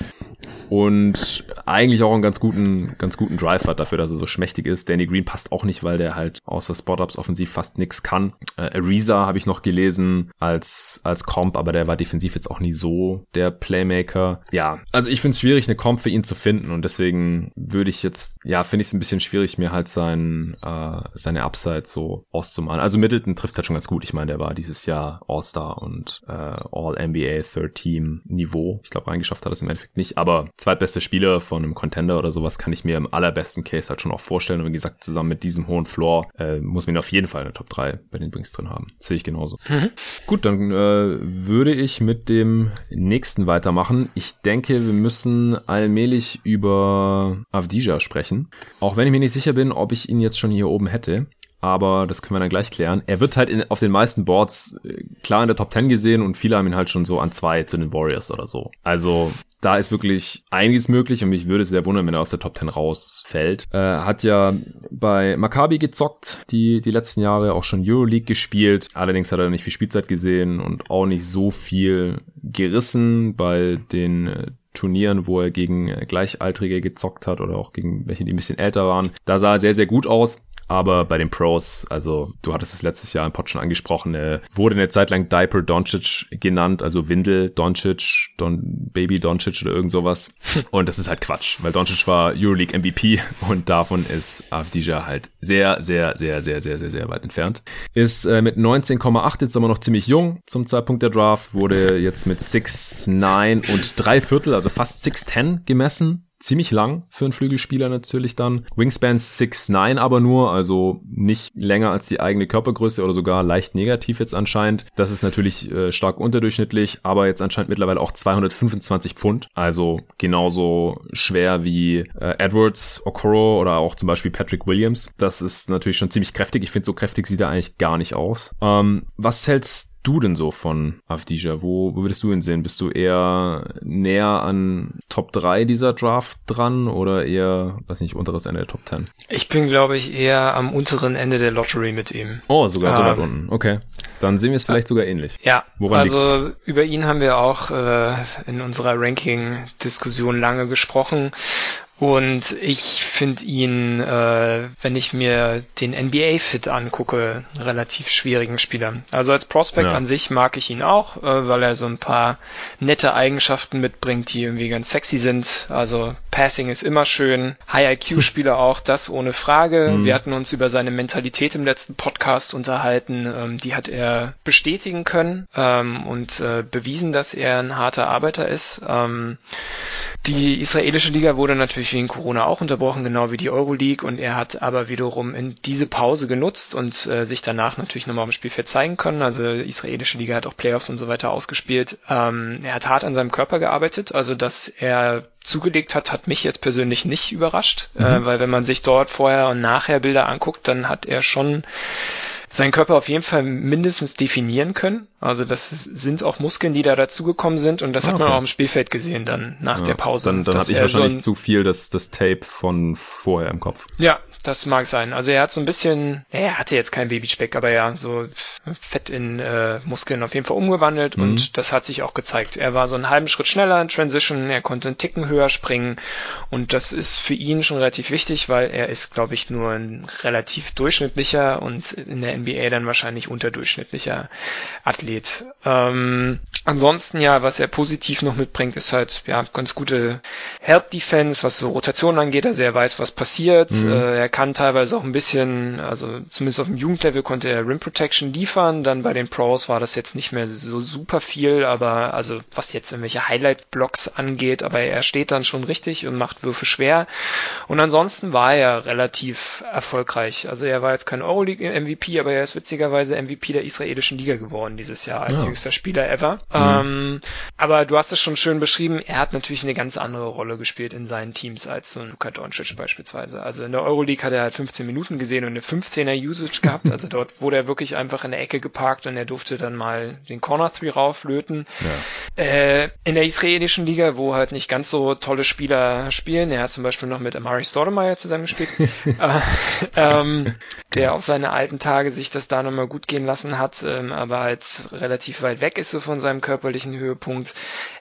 und eigentlich auch einen ganz guten, ganz guten Drive hat dafür, dass er so schmächtig ist. Danny Green passt auch nicht, weil der halt außer Spot-Ups offensiv fast nix kann. Äh, Ariza habe ich noch gelesen als, als Comp, aber der war defensiv jetzt auch nie so der Playmaker. Ja, also ich finde es schwierig, eine Comp für ihn zu finden und deswegen würde ich jetzt, ja, finde ich es ein bisschen schwierig, mir halt sein, äh, seine Upside so auszumalen. Also Middleton trifft halt schon ganz gut. Ich meine, der war dieses Jahr All-Star und äh, All-NBA Third Team Niveau. Ich glaube, reingeschafft hat es im Endeffekt nicht, aber zweitbester Spieler von einem Contender oder sowas kann ich mir im allerbesten diesen Case halt schon auch vorstellen. Und wie gesagt, zusammen mit diesem hohen Floor äh, muss man auf jeden Fall eine Top 3 bei den Wings drin haben. sehe ich genauso. Mhm. Gut, dann äh, würde ich mit dem nächsten weitermachen. Ich denke, wir müssen allmählich über Avdija sprechen. Auch wenn ich mir nicht sicher bin, ob ich ihn jetzt schon hier oben hätte aber das können wir dann gleich klären. Er wird halt in, auf den meisten Boards äh, klar in der Top 10 gesehen und viele haben ihn halt schon so an zwei zu den Warriors oder so. Also da ist wirklich einiges möglich und mich würde es sehr wundern, wenn er aus der Top 10 rausfällt. Äh, hat ja bei Maccabi gezockt, die, die letzten Jahre auch schon Euroleague gespielt. Allerdings hat er nicht viel Spielzeit gesehen und auch nicht so viel gerissen bei den äh, Turnieren, wo er gegen äh, Gleichaltrige gezockt hat oder auch gegen welche, die ein bisschen älter waren. Da sah er sehr, sehr gut aus. Aber bei den Pros, also du hattest es letztes Jahr im Pod schon angesprochen, äh, wurde eine Zeit lang Diaper Doncic genannt, also Windel Doncic, Don, Baby Doncic oder irgend sowas. Und das ist halt Quatsch, weil Doncic war Euroleague MVP und davon ist Avdija halt sehr, sehr, sehr, sehr, sehr, sehr, sehr weit entfernt. Ist äh, mit 19,8 jetzt aber noch ziemlich jung zum Zeitpunkt der Draft, wurde jetzt mit 6,9 und drei Viertel, also fast 6,10 gemessen ziemlich lang für einen Flügelspieler natürlich dann. Wingspan 6'9 aber nur, also nicht länger als die eigene Körpergröße oder sogar leicht negativ jetzt anscheinend. Das ist natürlich äh, stark unterdurchschnittlich, aber jetzt anscheinend mittlerweile auch 225 Pfund, also genauso schwer wie äh, Edwards, Okoro oder auch zum Beispiel Patrick Williams. Das ist natürlich schon ziemlich kräftig. Ich finde, so kräftig sieht er eigentlich gar nicht aus. Ähm, was hältst du denn so von Avdija? Wo, wo würdest du ihn sehen? Bist du eher näher an Top 3 dieser Draft dran oder eher, weiß nicht, unteres Ende der Top 10? Ich bin, glaube ich, eher am unteren Ende der Lottery mit ihm. Oh, sogar ähm, so weit ähm, unten. Okay. Dann sehen wir es vielleicht sogar ähnlich. Ja, Woran also liegt's? über ihn haben wir auch äh, in unserer Ranking-Diskussion lange gesprochen. Und ich finde ihn, äh, wenn ich mir den NBA-Fit angucke, relativ schwierigen Spieler. Also als Prospect ja. an sich mag ich ihn auch, äh, weil er so ein paar nette Eigenschaften mitbringt, die irgendwie ganz sexy sind. Also Passing ist immer schön, High-IQ-Spieler auch, das ohne Frage. Mhm. Wir hatten uns über seine Mentalität im letzten Podcast unterhalten. Ähm, die hat er bestätigen können ähm, und äh, bewiesen, dass er ein harter Arbeiter ist. Ähm, die israelische Liga wurde natürlich wegen Corona auch unterbrochen, genau wie die Euroleague. Und er hat aber wiederum in diese Pause genutzt und äh, sich danach natürlich nochmal im Spielfeld zeigen können. Also die israelische Liga hat auch Playoffs und so weiter ausgespielt. Ähm, er hat hart an seinem Körper gearbeitet. Also dass er zugelegt hat, hat mich jetzt persönlich nicht überrascht. Mhm. Äh, weil wenn man sich dort vorher und nachher Bilder anguckt, dann hat er schon seinen Körper auf jeden Fall mindestens definieren können. Also das sind auch Muskeln, die da dazugekommen sind und das okay. hat man auch im Spielfeld gesehen dann nach ja, der Pause. Dann, dann habe ich wahrscheinlich so zu viel das, das Tape von vorher im Kopf. Ja, das mag sein. Also er hat so ein bisschen, er hatte jetzt kein Babyspeck, aber ja, so Fett in äh, Muskeln auf jeden Fall umgewandelt mhm. und das hat sich auch gezeigt. Er war so einen halben Schritt schneller in Transition, er konnte einen Ticken höher springen und das ist für ihn schon relativ wichtig, weil er ist, glaube ich, nur ein relativ durchschnittlicher und in der NBA dann wahrscheinlich unterdurchschnittlicher Athlet. Ähm, ansonsten ja, was er positiv noch mitbringt, ist halt ja ganz gute Help Defense, was so Rotation angeht. Also er weiß, was passiert. Mhm. Äh, er kann teilweise auch ein bisschen, also zumindest auf dem Jugendlevel konnte er Rim Protection liefern. Dann bei den Pros war das jetzt nicht mehr so super viel, aber also was jetzt irgendwelche Highlight-Blocks angeht, aber er steht dann schon richtig und macht Würfe schwer. Und ansonsten war er relativ erfolgreich. Also er war jetzt kein Euroleague-MVP, aber er ist witzigerweise MVP der israelischen Liga geworden dieses Jahr als ja. jüngster Spieler ever. Mhm. Ähm, aber du hast es schon schön beschrieben, er hat natürlich eine ganz andere Rolle gespielt in seinen Teams als so ein Luka Doncic beispielsweise. Also in der Euroleague hat er halt 15 Minuten gesehen und eine 15er Usage gehabt. Also dort wurde er wirklich einfach in der Ecke geparkt und er durfte dann mal den Corner Three rauflöten. Ja. Äh, in der israelischen Liga, wo halt nicht ganz so tolle Spieler spielen, er hat zum Beispiel noch mit Amari Stoudemire zusammengespielt, äh, ähm, der auf seine alten Tage sich das da nochmal gut gehen lassen hat, ähm, aber halt relativ weit weg ist so von seinem körperlichen Höhepunkt.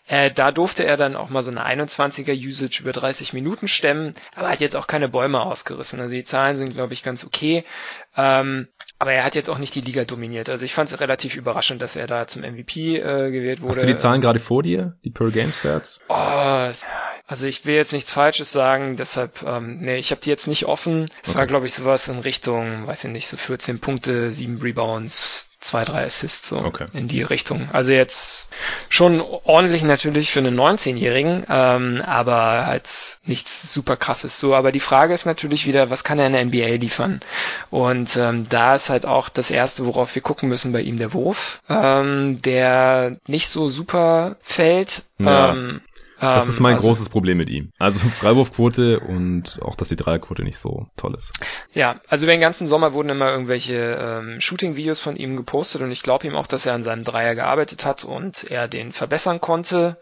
Äh, da durfte er dann auch mal so eine 21er Usage über 30 Minuten stemmen, aber hat jetzt auch keine Bäume ausgerissen. Also die Zahlen sind, glaube ich, ganz okay. Ähm, aber er hat jetzt auch nicht die Liga dominiert. Also ich fand es relativ überraschend, dass er da zum MVP äh, gewählt wurde. Hast du die Zahlen gerade vor dir? Die Per Game Stats? Oh, Also ich will jetzt nichts Falsches sagen, deshalb, ähm, nee, ich habe die jetzt nicht offen. Es okay. war, glaube ich, sowas in Richtung, weiß ich nicht, so 14 Punkte, 7 Rebounds, zwei, drei Assists so okay. in die Richtung. Also jetzt schon ordentlich natürlich für einen 19-Jährigen, ähm, aber halt nichts super krasses so. Aber die Frage ist natürlich wieder, was kann er in der NBA liefern? Und ähm, da ist halt auch das erste, worauf wir gucken müssen bei ihm der Wurf, ähm, der nicht so super fällt. Ja. Ähm, das ist mein also, großes Problem mit ihm. Also Freiwurfquote und auch, dass die Dreierquote nicht so toll ist. Ja, also über den ganzen Sommer wurden immer irgendwelche ähm, Shooting-Videos von ihm gepostet und ich glaube ihm auch, dass er an seinem Dreier gearbeitet hat und er den verbessern konnte.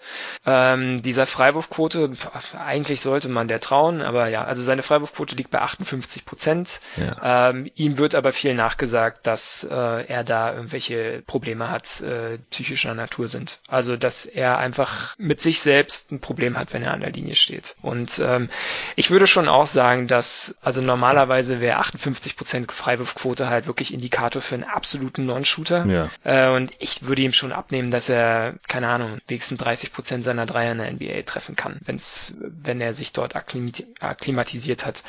Ähm, dieser Freiwurfquote, eigentlich sollte man der trauen, aber ja, also seine Freiwurfquote liegt bei 58 Prozent. Ja. Ähm, ihm wird aber viel nachgesagt, dass äh, er da irgendwelche Probleme hat, äh, psychischer Natur sind. Also dass er einfach mit sich selbst ein Problem hat, wenn er an der Linie steht. Und ähm, ich würde schon auch sagen, dass, also normalerweise wäre 58% Freiwurfquote halt wirklich Indikator für einen absoluten Non-Shooter. Ja. Äh, und ich würde ihm schon abnehmen, dass er, keine Ahnung, wenigstens 30% seiner Dreier in der NBA treffen kann, wenn's, wenn er sich dort akklimatisiert hat.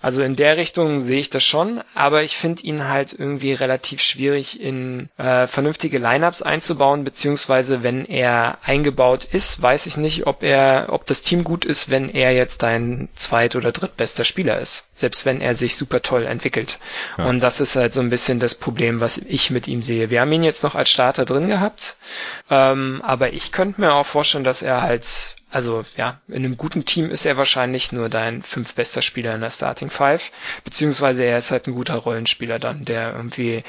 Also in der Richtung sehe ich das schon, aber ich finde ihn halt irgendwie relativ schwierig in äh, vernünftige Lineups einzubauen, beziehungsweise wenn er eingebaut ist, weiß ich nicht, ob er, ob das Team gut ist, wenn er jetzt dein zweit- oder drittbester Spieler ist, selbst wenn er sich super toll entwickelt. Ja. Und das ist halt so ein bisschen das Problem, was ich mit ihm sehe. Wir haben ihn jetzt noch als Starter drin gehabt, ähm, aber ich könnte mir auch vorstellen, dass er halt also ja, in einem guten Team ist er wahrscheinlich nur dein fünf bester Spieler in der Starting Five, beziehungsweise er ist halt ein guter Rollenspieler dann, der irgendwie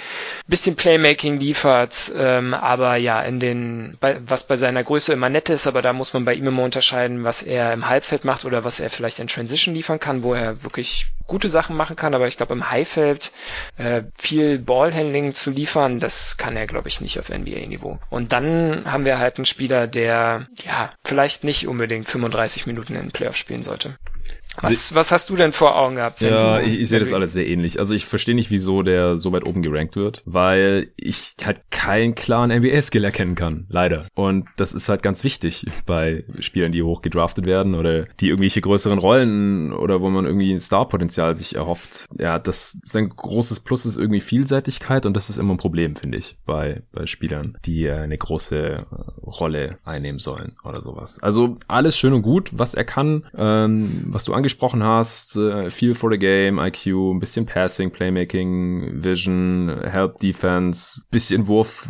bisschen Playmaking liefert, ähm, aber ja, in den, bei, was bei seiner Größe immer nett ist, aber da muss man bei ihm immer unterscheiden, was er im Halbfeld macht oder was er vielleicht in Transition liefern kann, wo er wirklich gute Sachen machen kann, aber ich glaube im Highfeld äh, viel Ballhandling zu liefern, das kann er glaube ich nicht auf NBA-Niveau. Und dann haben wir halt einen Spieler, der ja vielleicht nicht unbedingt 35 Minuten in den Playoff spielen sollte. Was, was hast du denn vor Augen gehabt? Ja, ich, ich sehe das alles sehr ähnlich. Also ich verstehe nicht, wieso der so weit oben gerankt wird, weil ich halt keinen klaren NBA-Skill erkennen kann, leider. Und das ist halt ganz wichtig bei Spielern, die hoch gedraftet werden oder die irgendwelche größeren Rollen oder wo man irgendwie ein Star-Potenzial sich erhofft. Ja, das sein großes Plus ist irgendwie Vielseitigkeit und das ist immer ein Problem, finde ich, bei, bei Spielern, die eine große äh, Rolle einnehmen sollen oder sowas. Also alles schön und gut, was er kann, ähm, was du angesprochen hast, äh, viel for the game, IQ, ein bisschen Passing, Playmaking, Vision, Help Defense, bisschen Wurf,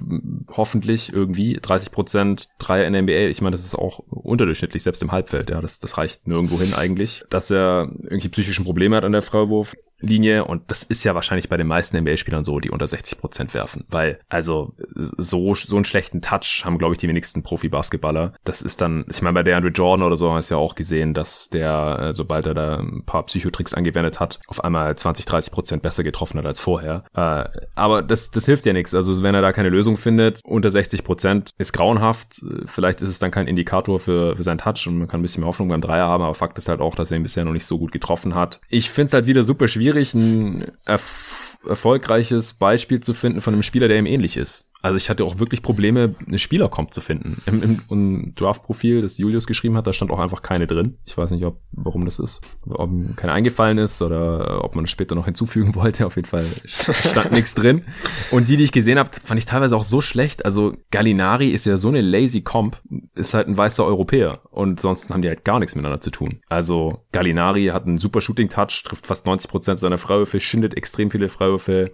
hoffentlich irgendwie, 30 Prozent, Dreier in der NBA, ich meine, das ist auch unterdurchschnittlich, selbst im Halbfeld, ja, das, das reicht nirgendwo hin eigentlich. Dass er irgendwie psychische Probleme hat an der Freiwurf, Linie und das ist ja wahrscheinlich bei den meisten NBA-Spielern so, die unter 60 Prozent werfen, weil also so so einen schlechten Touch haben glaube ich die wenigsten Profi-Basketballer. Das ist dann, ich meine bei der Andrew Jordan oder so haben wir es ja auch gesehen, dass der äh, sobald er da ein paar Psychotricks angewendet hat, auf einmal 20, 30 Prozent besser getroffen hat als vorher. Äh, aber das das hilft ja nichts. Also wenn er da keine Lösung findet, unter 60 Prozent ist grauenhaft. Vielleicht ist es dann kein Indikator für für seinen Touch und man kann ein bisschen mehr Hoffnung beim Dreier haben. Aber Fakt ist halt auch, dass er ihn bisher noch nicht so gut getroffen hat. Ich finde es halt wieder super schwierig schwierig, ein erf erfolgreiches Beispiel zu finden von einem Spieler, der ihm ähnlich ist. Also ich hatte auch wirklich Probleme, eine Spielerkomp zu finden. Im, im, im Draft-Profil, das Julius geschrieben hat, da stand auch einfach keine drin. Ich weiß nicht, ob, warum das ist. Ob ihm keine eingefallen ist oder ob man das später noch hinzufügen wollte. Auf jeden Fall stand nichts drin. Und die, die ich gesehen habe, fand ich teilweise auch so schlecht. Also Gallinari ist ja so eine lazy Comp, ist halt ein weißer Europäer. Und sonst haben die halt gar nichts miteinander zu tun. Also Gallinari hat einen super Shooting-Touch, trifft fast 90 Prozent seiner Freiwürfe, schindet extrem viele Freiwürfe,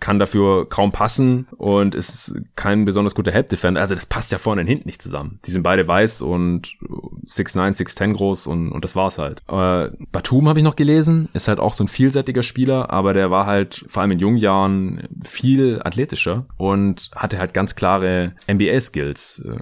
kann dafür kaum passen und ist ist kein besonders guter Help-Defender. Also das passt ja vorne und hinten nicht zusammen. Die sind beide weiß und 6'9, 6'10 groß und, und das war's halt. Aber Batum habe ich noch gelesen, ist halt auch so ein vielseitiger Spieler, aber der war halt vor allem in jungen Jahren viel athletischer und hatte halt ganz klare NBA-Skills. Äh,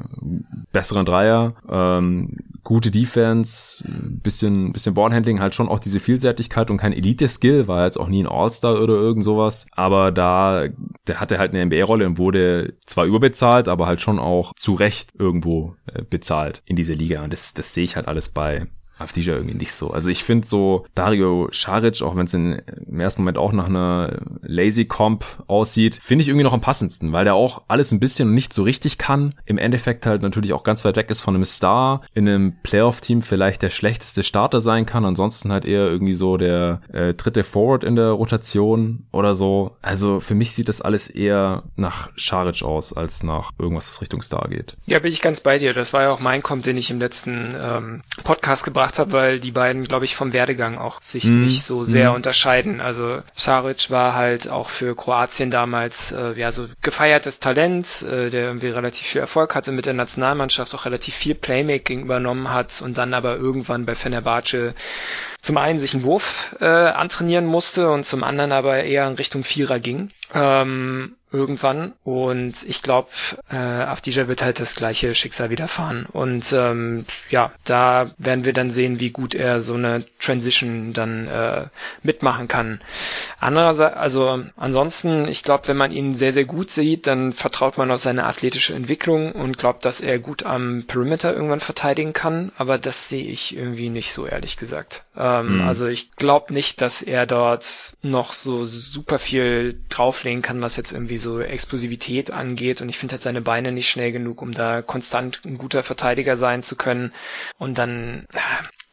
besseren Dreier, ähm, gute Defense, bisschen, bisschen Ballhandling, halt schon auch diese Vielseitigkeit und kein Elite-Skill, war jetzt auch nie ein All-Star oder irgend sowas, aber da, der hatte halt eine NBA-Rolle und wurde zwar überbezahlt, aber halt schon auch zu Recht irgendwo äh, bezahlt in dieser Liga. Und das, das sehe ich halt alles bei Avdija irgendwie nicht so. Also ich finde so Dario Saric, auch wenn es im ersten Moment auch nach einer Lazy Comp aussieht, finde ich irgendwie noch am passendsten, weil der auch alles ein bisschen nicht so richtig kann. Im Endeffekt halt natürlich auch ganz weit weg ist von einem Star. In einem Playoff-Team vielleicht der schlechteste Starter sein kann. Ansonsten halt eher irgendwie so der äh, dritte Forward in der Rotation oder so. Also für mich sieht das alles eher nach Saric aus, als nach irgendwas, was Richtung Star geht. Ja, bin ich ganz bei dir. Das war ja auch mein Comp, den ich im letzten ähm, Podcast gebracht habe, weil die beiden, glaube ich, vom Werdegang auch sich mm. nicht so sehr mm. unterscheiden. Also Saric war halt auch für Kroatien damals äh, ja so gefeiertes Talent, äh, der irgendwie relativ viel Erfolg hatte mit der Nationalmannschaft, auch relativ viel Playmaking übernommen hat und dann aber irgendwann bei Fenerbahce zum einen sich einen Wurf äh, antrainieren musste und zum anderen aber eher in Richtung Vierer ging. Ähm, irgendwann. Und ich glaube, äh, Avdija wird halt das gleiche Schicksal widerfahren. Und ähm, ja, da werden wir dann sehen, wie gut er so eine Transition dann äh, mitmachen kann. Andererseits, also ansonsten, ich glaube, wenn man ihn sehr, sehr gut sieht, dann vertraut man auf seine athletische Entwicklung und glaubt, dass er gut am Perimeter irgendwann verteidigen kann. Aber das sehe ich irgendwie nicht so, ehrlich gesagt. Ähm, mhm. Also ich glaube nicht, dass er dort noch so super viel drauflegen kann, was jetzt irgendwie so Explosivität angeht. Und ich finde halt seine Beine nicht schnell genug, um da konstant ein guter Verteidiger sein zu können. Und dann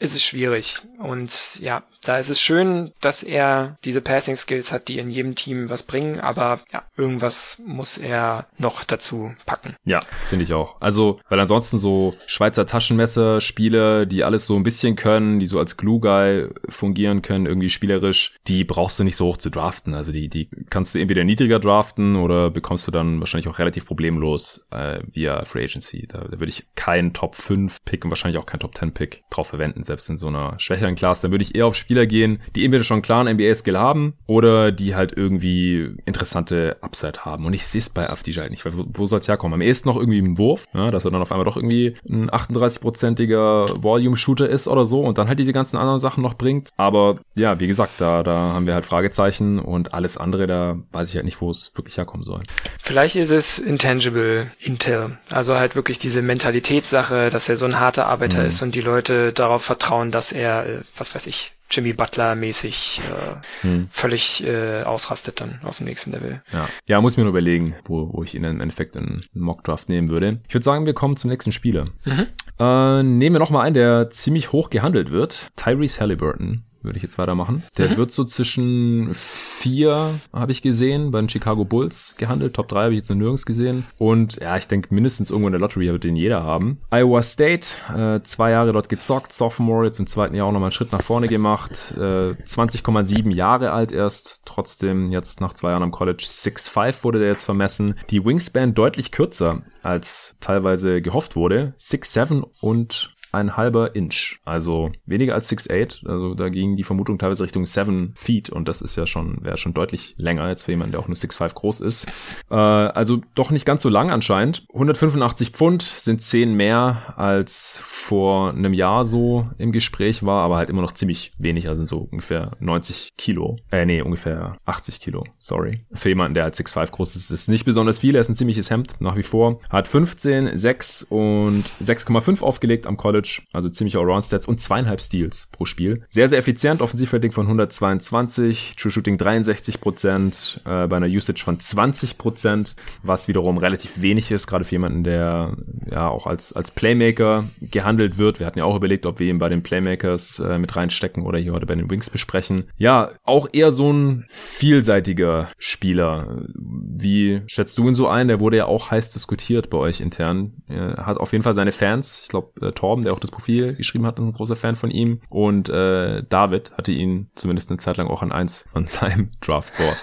ist es schwierig. Und ja, da ist es schön, dass er diese Passing Skills hat, die in jedem Team was bringen, aber ja, irgendwas muss er noch dazu packen. Ja, finde ich auch. Also, weil ansonsten so Schweizer Taschenmesser, Spiele, die alles so ein bisschen können, die so als Glue Guy fungieren können, irgendwie spielerisch, die brauchst du nicht so hoch zu draften. Also die, die kannst du entweder niedriger draften oder bekommst du dann wahrscheinlich auch relativ problemlos äh, via Free Agency. Da, da würde ich keinen Top 5 Pick und wahrscheinlich auch keinen Top 10 Pick drauf verwenden selbst in so einer schwächeren Class, dann würde ich eher auf Spieler gehen, die entweder schon einen klaren NBA-Skill haben oder die halt irgendwie interessante Upside haben. Und ich sehe es bei Afdija halt nicht, weil wo, wo soll es herkommen? Am ehesten noch irgendwie im Wurf, ja, dass er dann auf einmal doch irgendwie ein 38-prozentiger Volume-Shooter ist oder so und dann halt diese ganzen anderen Sachen noch bringt. Aber ja, wie gesagt, da, da haben wir halt Fragezeichen und alles andere, da weiß ich halt nicht, wo es wirklich herkommen soll. Vielleicht ist es intangible Intel. Also halt wirklich diese Mentalitätssache, dass er so ein harter Arbeiter mhm. ist und die Leute darauf vertrauen, dass er, äh, was weiß ich, Jimmy Butler mäßig äh, hm. völlig äh, ausrastet dann auf dem nächsten Level. Ja, ja muss mir nur überlegen, wo, wo ich ihn im Endeffekt in Mockdraft nehmen würde. Ich würde sagen, wir kommen zum nächsten Spieler. Mhm. Äh, nehmen wir nochmal einen, der ziemlich hoch gehandelt wird. Tyrese Halliburton würde ich jetzt weitermachen. Der mhm. wird so zwischen vier, habe ich gesehen, bei den Chicago Bulls gehandelt. Top drei habe ich jetzt noch nirgends gesehen. Und ja, ich denke, mindestens irgendwo in der Lottery wird den jeder haben. Iowa State, äh, zwei Jahre dort gezockt, Sophomore, jetzt im zweiten Jahr auch nochmal einen Schritt nach vorne gemacht. Äh, 20,7 Jahre alt erst, trotzdem jetzt nach zwei Jahren am College 6'5 wurde der jetzt vermessen. Die Wingspan deutlich kürzer als teilweise gehofft wurde. 6'7 und ein halber Inch. Also weniger als 6'8. Also da ging die Vermutung teilweise Richtung 7 Feet und das ist ja schon, wäre schon deutlich länger als für jemanden, der auch nur 6'5 groß ist. Äh, also doch nicht ganz so lang anscheinend. 185 Pfund sind 10 mehr als vor einem Jahr so im Gespräch war, aber halt immer noch ziemlich wenig, also so ungefähr 90 Kilo. Äh, nee, ungefähr 80 Kilo, sorry. Für jemanden, der halt 6'5 groß ist, ist nicht besonders viel. Er ist ein ziemliches Hemd nach wie vor. Hat 15, 6 und 6,5 aufgelegt am College College, also ziemlich Allround-Stats und zweieinhalb Steals pro Spiel. Sehr, sehr effizient, Offensivrating von 122, True Shooting 63 Prozent, äh, bei einer Usage von 20 Prozent, was wiederum relativ wenig ist, gerade für jemanden, der ja auch als, als Playmaker gehandelt wird. Wir hatten ja auch überlegt, ob wir ihn bei den Playmakers äh, mit reinstecken oder hier heute bei den Wings besprechen. Ja, auch eher so ein vielseitiger Spieler. Wie schätzt du ihn so ein? Der wurde ja auch heiß diskutiert bei euch intern. Er hat auf jeden Fall seine Fans. Ich glaube, äh, Torben, der auch das Profil geschrieben hat, ist ein großer Fan von ihm. Und äh, David hatte ihn zumindest eine Zeit lang auch an eins von seinem Draftboard.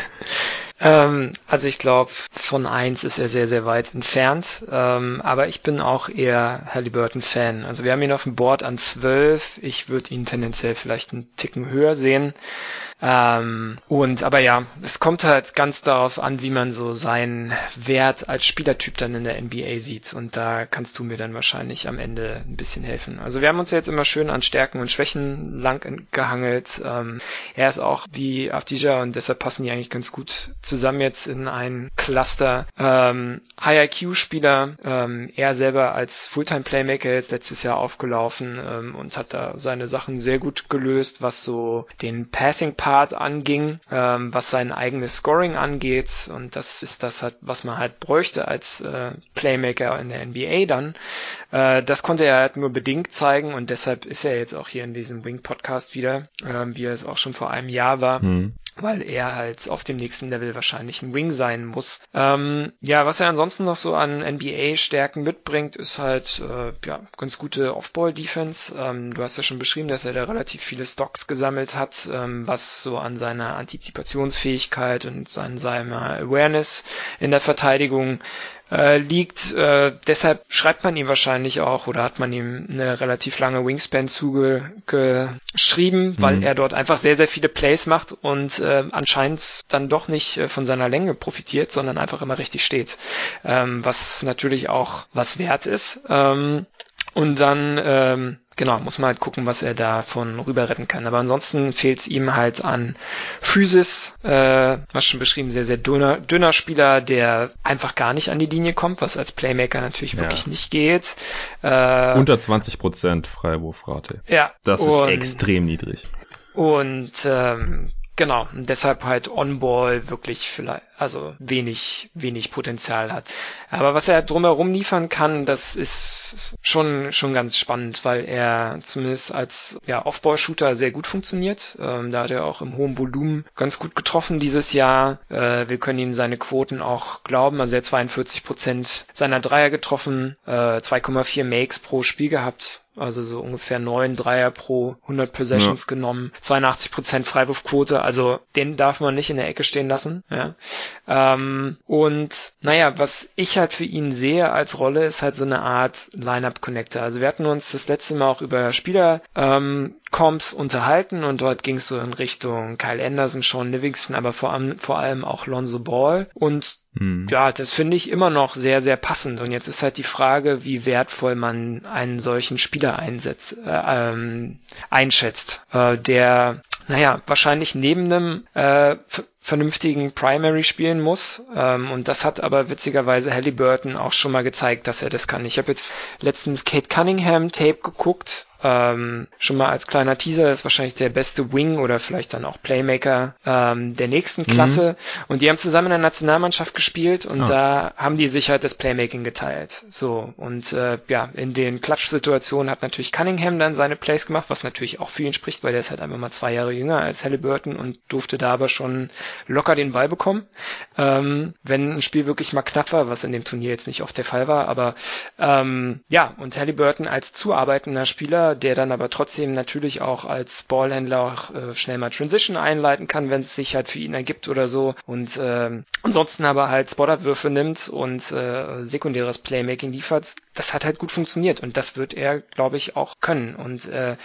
ähm, also ich glaube, von eins ist er sehr, sehr weit entfernt. Ähm, aber ich bin auch eher Halliburton-Fan. Also wir haben ihn auf dem Board an zwölf. Ich würde ihn tendenziell vielleicht einen Ticken höher sehen. Ähm, und aber ja, es kommt halt ganz darauf an, wie man so seinen Wert als Spielertyp dann in der NBA sieht. Und da kannst du mir dann wahrscheinlich am Ende ein bisschen helfen. Also wir haben uns ja jetzt immer schön an Stärken und Schwächen lang gehangelt. Ähm, er ist auch wie Aftija und deshalb passen die eigentlich ganz gut zusammen jetzt in ein Cluster. Ähm, High IQ-Spieler, ähm, er selber als Fulltime-Playmaker jetzt letztes Jahr aufgelaufen ähm, und hat da seine Sachen sehr gut gelöst, was so den Passing-Part anging, ähm, was sein eigenes Scoring angeht und das ist das halt, was man halt bräuchte als äh, Playmaker in der NBA dann. Äh, das konnte er halt nur bedingt zeigen und deshalb ist er jetzt auch hier in diesem Wing-Podcast wieder, äh, wie er es auch schon vor einem Jahr war. Mhm weil er halt auf dem nächsten Level wahrscheinlich ein Wing sein muss. Ähm, ja, was er ansonsten noch so an NBA-Stärken mitbringt, ist halt äh, ja ganz gute Off-Ball-Defense. Ähm, du hast ja schon beschrieben, dass er da relativ viele Stocks gesammelt hat, ähm, was so an seiner Antizipationsfähigkeit und an seiner Awareness in der Verteidigung äh, liegt. Äh, deshalb schreibt man ihm wahrscheinlich auch oder hat man ihm eine relativ lange Wingspan zugeschrieben, mhm. weil er dort einfach sehr, sehr viele Plays macht und äh, anscheinend dann doch nicht äh, von seiner Länge profitiert, sondern einfach immer richtig steht. Ähm, was natürlich auch was wert ist. Ähm, und dann ähm, genau, muss man halt gucken, was er davon rüber retten kann. Aber ansonsten fehlt es ihm halt an Physis, äh, was schon beschrieben, sehr, sehr dünner, dünner Spieler, der einfach gar nicht an die Linie kommt, was als Playmaker natürlich ja. wirklich nicht geht. Äh, Unter 20 Prozent Freiwurfrate. Ja. Das ist extrem niedrig. Und ähm, Genau, und deshalb halt On-Ball wirklich vielleicht, also wenig, wenig Potenzial hat. Aber was er drumherum liefern kann, das ist schon, schon ganz spannend, weil er zumindest als ja, Off-Ball-Shooter sehr gut funktioniert. Ähm, da hat er auch im hohen Volumen ganz gut getroffen dieses Jahr. Äh, wir können ihm seine Quoten auch glauben. Also er hat 42 Prozent seiner Dreier getroffen, äh, 2,4 Makes pro Spiel gehabt also so ungefähr neun Dreier pro 100 Possessions ja. genommen, 82 Prozent Freiwurfquote, also den darf man nicht in der Ecke stehen lassen. Ja. Ähm, und naja, was ich halt für ihn sehe als Rolle, ist halt so eine Art Lineup-Connector. Also wir hatten uns das letzte Mal auch über Spieler ähm, Comps unterhalten und dort ging es so in Richtung Kyle Anderson, Sean Livingston, aber vor allem, vor allem auch Lonzo Ball. Und hm. ja, das finde ich immer noch sehr, sehr passend. Und jetzt ist halt die Frage, wie wertvoll man einen solchen Spieler einsetzt, äh, ähm, einschätzt, äh, der naja, wahrscheinlich neben einem äh, vernünftigen Primary spielen muss. Ähm, und das hat aber witzigerweise Halliburton auch schon mal gezeigt, dass er das kann. Ich habe jetzt letztens Kate Cunningham Tape geguckt ähm, schon mal als kleiner Teaser, ist wahrscheinlich der beste Wing oder vielleicht dann auch Playmaker ähm, der nächsten Klasse. Mhm. Und die haben zusammen in der Nationalmannschaft gespielt und oh. da haben die sich halt das Playmaking geteilt. So, und äh, ja, in den Klatsch-Situationen hat natürlich Cunningham dann seine Plays gemacht, was natürlich auch für ihn spricht, weil der ist halt einfach mal zwei Jahre jünger als Halliburton und durfte da aber schon locker den Ball bekommen. Ähm, wenn ein Spiel wirklich mal knapp war, was in dem Turnier jetzt nicht oft der Fall war, aber ähm, ja, und Halliburton als zuarbeitender Spieler der dann aber trotzdem natürlich auch als Ballhändler auch, äh, schnell mal Transition einleiten kann, wenn es sich halt für ihn ergibt oder so. Und äh, ansonsten aber halt Spot-Up-Würfe nimmt und äh, sekundäres Playmaking liefert. Das hat halt gut funktioniert und das wird er, glaube ich, auch können. Und äh,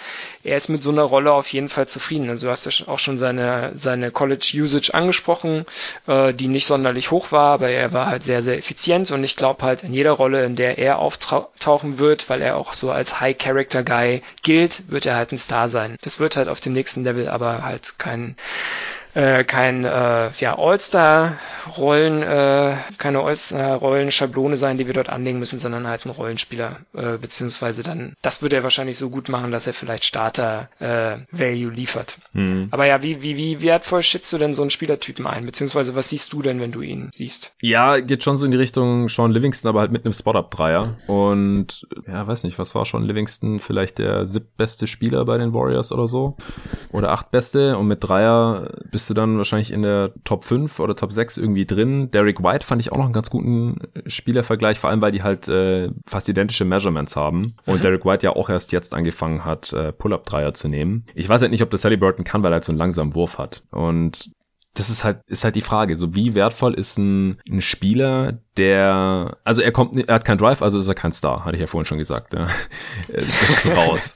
er ist mit so einer Rolle auf jeden Fall zufrieden. Also du hast ja auch schon seine, seine College-Usage angesprochen, äh, die nicht sonderlich hoch war, aber er war halt sehr, sehr effizient und ich glaube halt in jeder Rolle, in der er auftauchen wird, weil er auch so als High-Character-Guy gilt, wird er halt ein Star sein. Das wird halt auf dem nächsten Level aber halt kein äh, kein äh, ja, All-Star-Rollen, äh, keine All-Star-Rollen-Schablone sein, die wir dort anlegen müssen, sondern halt ein Rollenspieler, äh, beziehungsweise dann, das würde er wahrscheinlich so gut machen, dass er vielleicht Starter-Value äh, liefert. Mhm. Aber ja, wie, wie, wie wertvoll schätzt du denn so einen Spielertypen ein, beziehungsweise was siehst du denn, wenn du ihn siehst? Ja, geht schon so in die Richtung Sean Livingston, aber halt mit einem Spot-Up-Dreier. Und ja, weiß nicht, was war Sean Livingston? Vielleicht der siebtbeste Spieler bei den Warriors oder so? Oder achtbeste und mit Dreier bis bist du dann wahrscheinlich in der Top 5 oder Top 6 irgendwie drin. Derek White fand ich auch noch einen ganz guten Spielervergleich, vor allem weil die halt äh, fast identische Measurements haben. Und mhm. Derek White ja auch erst jetzt angefangen hat, äh, Pull-Up-Dreier zu nehmen. Ich weiß halt nicht, ob das Sally Burton kann, weil er halt so einen langsamen Wurf hat. Und das ist halt, ist halt die Frage. So, wie wertvoll ist ein, ein Spieler, der, also er kommt, er hat keinen Drive, also ist er kein Star, hatte ich ja vorhin schon gesagt. Ja. Das ist raus.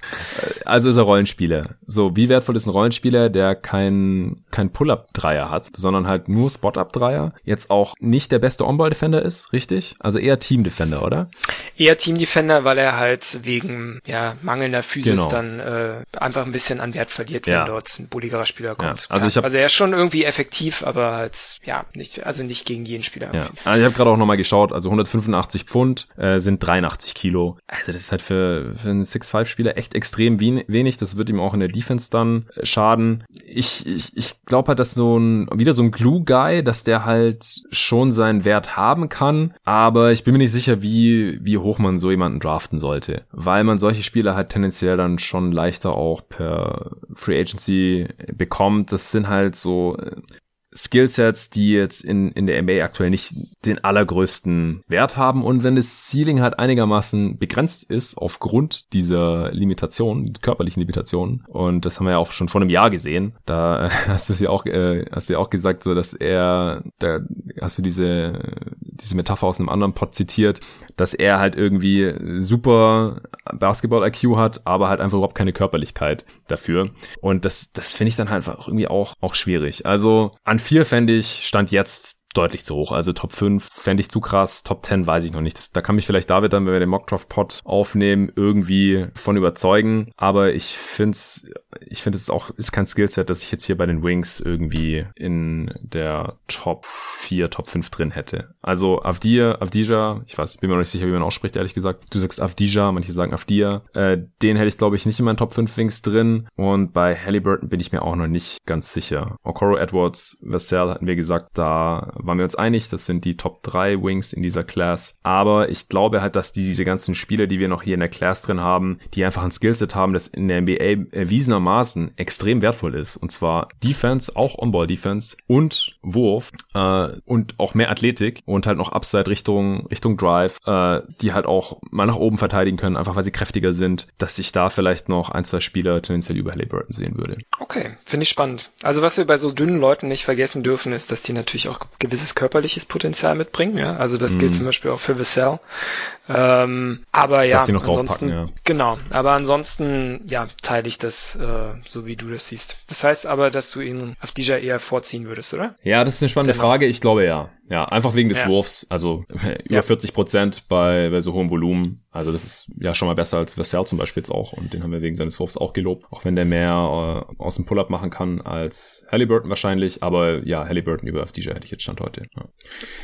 Also ist er Rollenspieler. So, wie wertvoll ist ein Rollenspieler, der kein, kein Pull-Up-Dreier hat, sondern halt nur Spot-Up-Dreier, jetzt auch nicht der beste On-Ball-Defender ist, richtig? Also eher Team-Defender, oder? Eher Team-Defender, weil er halt wegen ja, mangelnder Physis genau. dann äh, einfach ein bisschen an Wert verliert, wenn ja. dort ein bulligerer Spieler kommt. Ja. Also, ich hab, also er ist schon irgendwie effektiv effektiv, aber halt, ja, nicht, also nicht gegen jeden Spieler. Ja. Also ich habe gerade auch nochmal geschaut, also 185 Pfund äh, sind 83 Kilo. Also das ist halt für, für einen 6-5-Spieler echt extrem wenig. Das wird ihm auch in der Defense dann äh, schaden. Ich, ich, ich glaube halt, dass so ein, wieder so ein Glue-Guy, dass der halt schon seinen Wert haben kann, aber ich bin mir nicht sicher, wie, wie hoch man so jemanden draften sollte, weil man solche Spieler halt tendenziell dann schon leichter auch per Free Agency bekommt. Das sind halt so Skillsets, die jetzt in, in der NBA aktuell nicht den allergrößten Wert haben. Und wenn das Ceiling halt einigermaßen begrenzt ist aufgrund dieser Limitation, körperlichen Limitationen, und das haben wir ja auch schon vor einem Jahr gesehen, da hast du ja auch, äh, hast du ja auch gesagt, so dass er, da hast du diese, diese Metapher aus einem anderen Pod zitiert, dass er halt irgendwie super Basketball-IQ hat, aber halt einfach überhaupt keine Körperlichkeit dafür. Und das, das finde ich dann halt einfach irgendwie auch, auch schwierig. Also an vier fände ich, stand jetzt deutlich zu hoch. Also Top 5 fände ich zu krass, Top 10 weiß ich noch nicht. Das, da kann mich vielleicht David dann, wenn wir den Mockdraft-Pod aufnehmen, irgendwie von überzeugen. Aber ich finde es, ich finde es auch, ist kein Skillset, das ich jetzt hier bei den Wings irgendwie in der Top 4, Top 5 drin hätte. Also Avdia, Avdija, ich weiß, bin mir noch nicht sicher, wie man ausspricht, ehrlich gesagt. Du sagst Avdija, manche sagen Avdia. Äh, den hätte ich, glaube ich, nicht in meinen Top 5 Wings drin. Und bei Halliburton bin ich mir auch noch nicht ganz sicher. Okoro Edwards, Vassell hatten wir gesagt, da waren wir uns einig, das sind die Top 3 Wings in dieser Class. Aber ich glaube halt, dass die, diese ganzen Spieler, die wir noch hier in der Class drin haben, die einfach ein Skillset haben, das in der NBA erwiesenermaßen extrem wertvoll ist. Und zwar Defense, auch On-Ball-Defense und Wurf äh, und auch mehr Athletik und halt noch Upside Richtung, Richtung Drive, äh, die halt auch mal nach oben verteidigen können, einfach weil sie kräftiger sind, dass ich da vielleicht noch ein, zwei Spieler tendenziell über Halliburton sehen würde. Okay, finde ich spannend. Also was wir bei so dünnen Leuten nicht vergessen dürfen, ist, dass die natürlich auch gewisses körperliches Potenzial mitbringen. Ja? Also das mm. gilt mhm. zum Beispiel auch für Vassell. Ähm, aber ja, ansonsten, ja. genau. Aber ansonsten, ja, teile ich das äh, so, wie du das siehst. Das heißt aber, dass du ihn auf dieser eher vorziehen würdest, oder? Ja, das ist eine spannende genau. Frage. Ich glaube ja. Ja, einfach wegen des ja. Wurfs. Also über ja. 40 Prozent bei, bei so hohem Volumen. Also das ist ja schon mal besser als Vassell zum Beispiel jetzt auch. Und den haben wir wegen seines Wurfs auch gelobt. Auch wenn der mehr äh, aus dem Pull-Up machen kann als Halliburton wahrscheinlich. Aber ja, Halliburton über Avdija hätte ich jetzt Stand heute. Ja.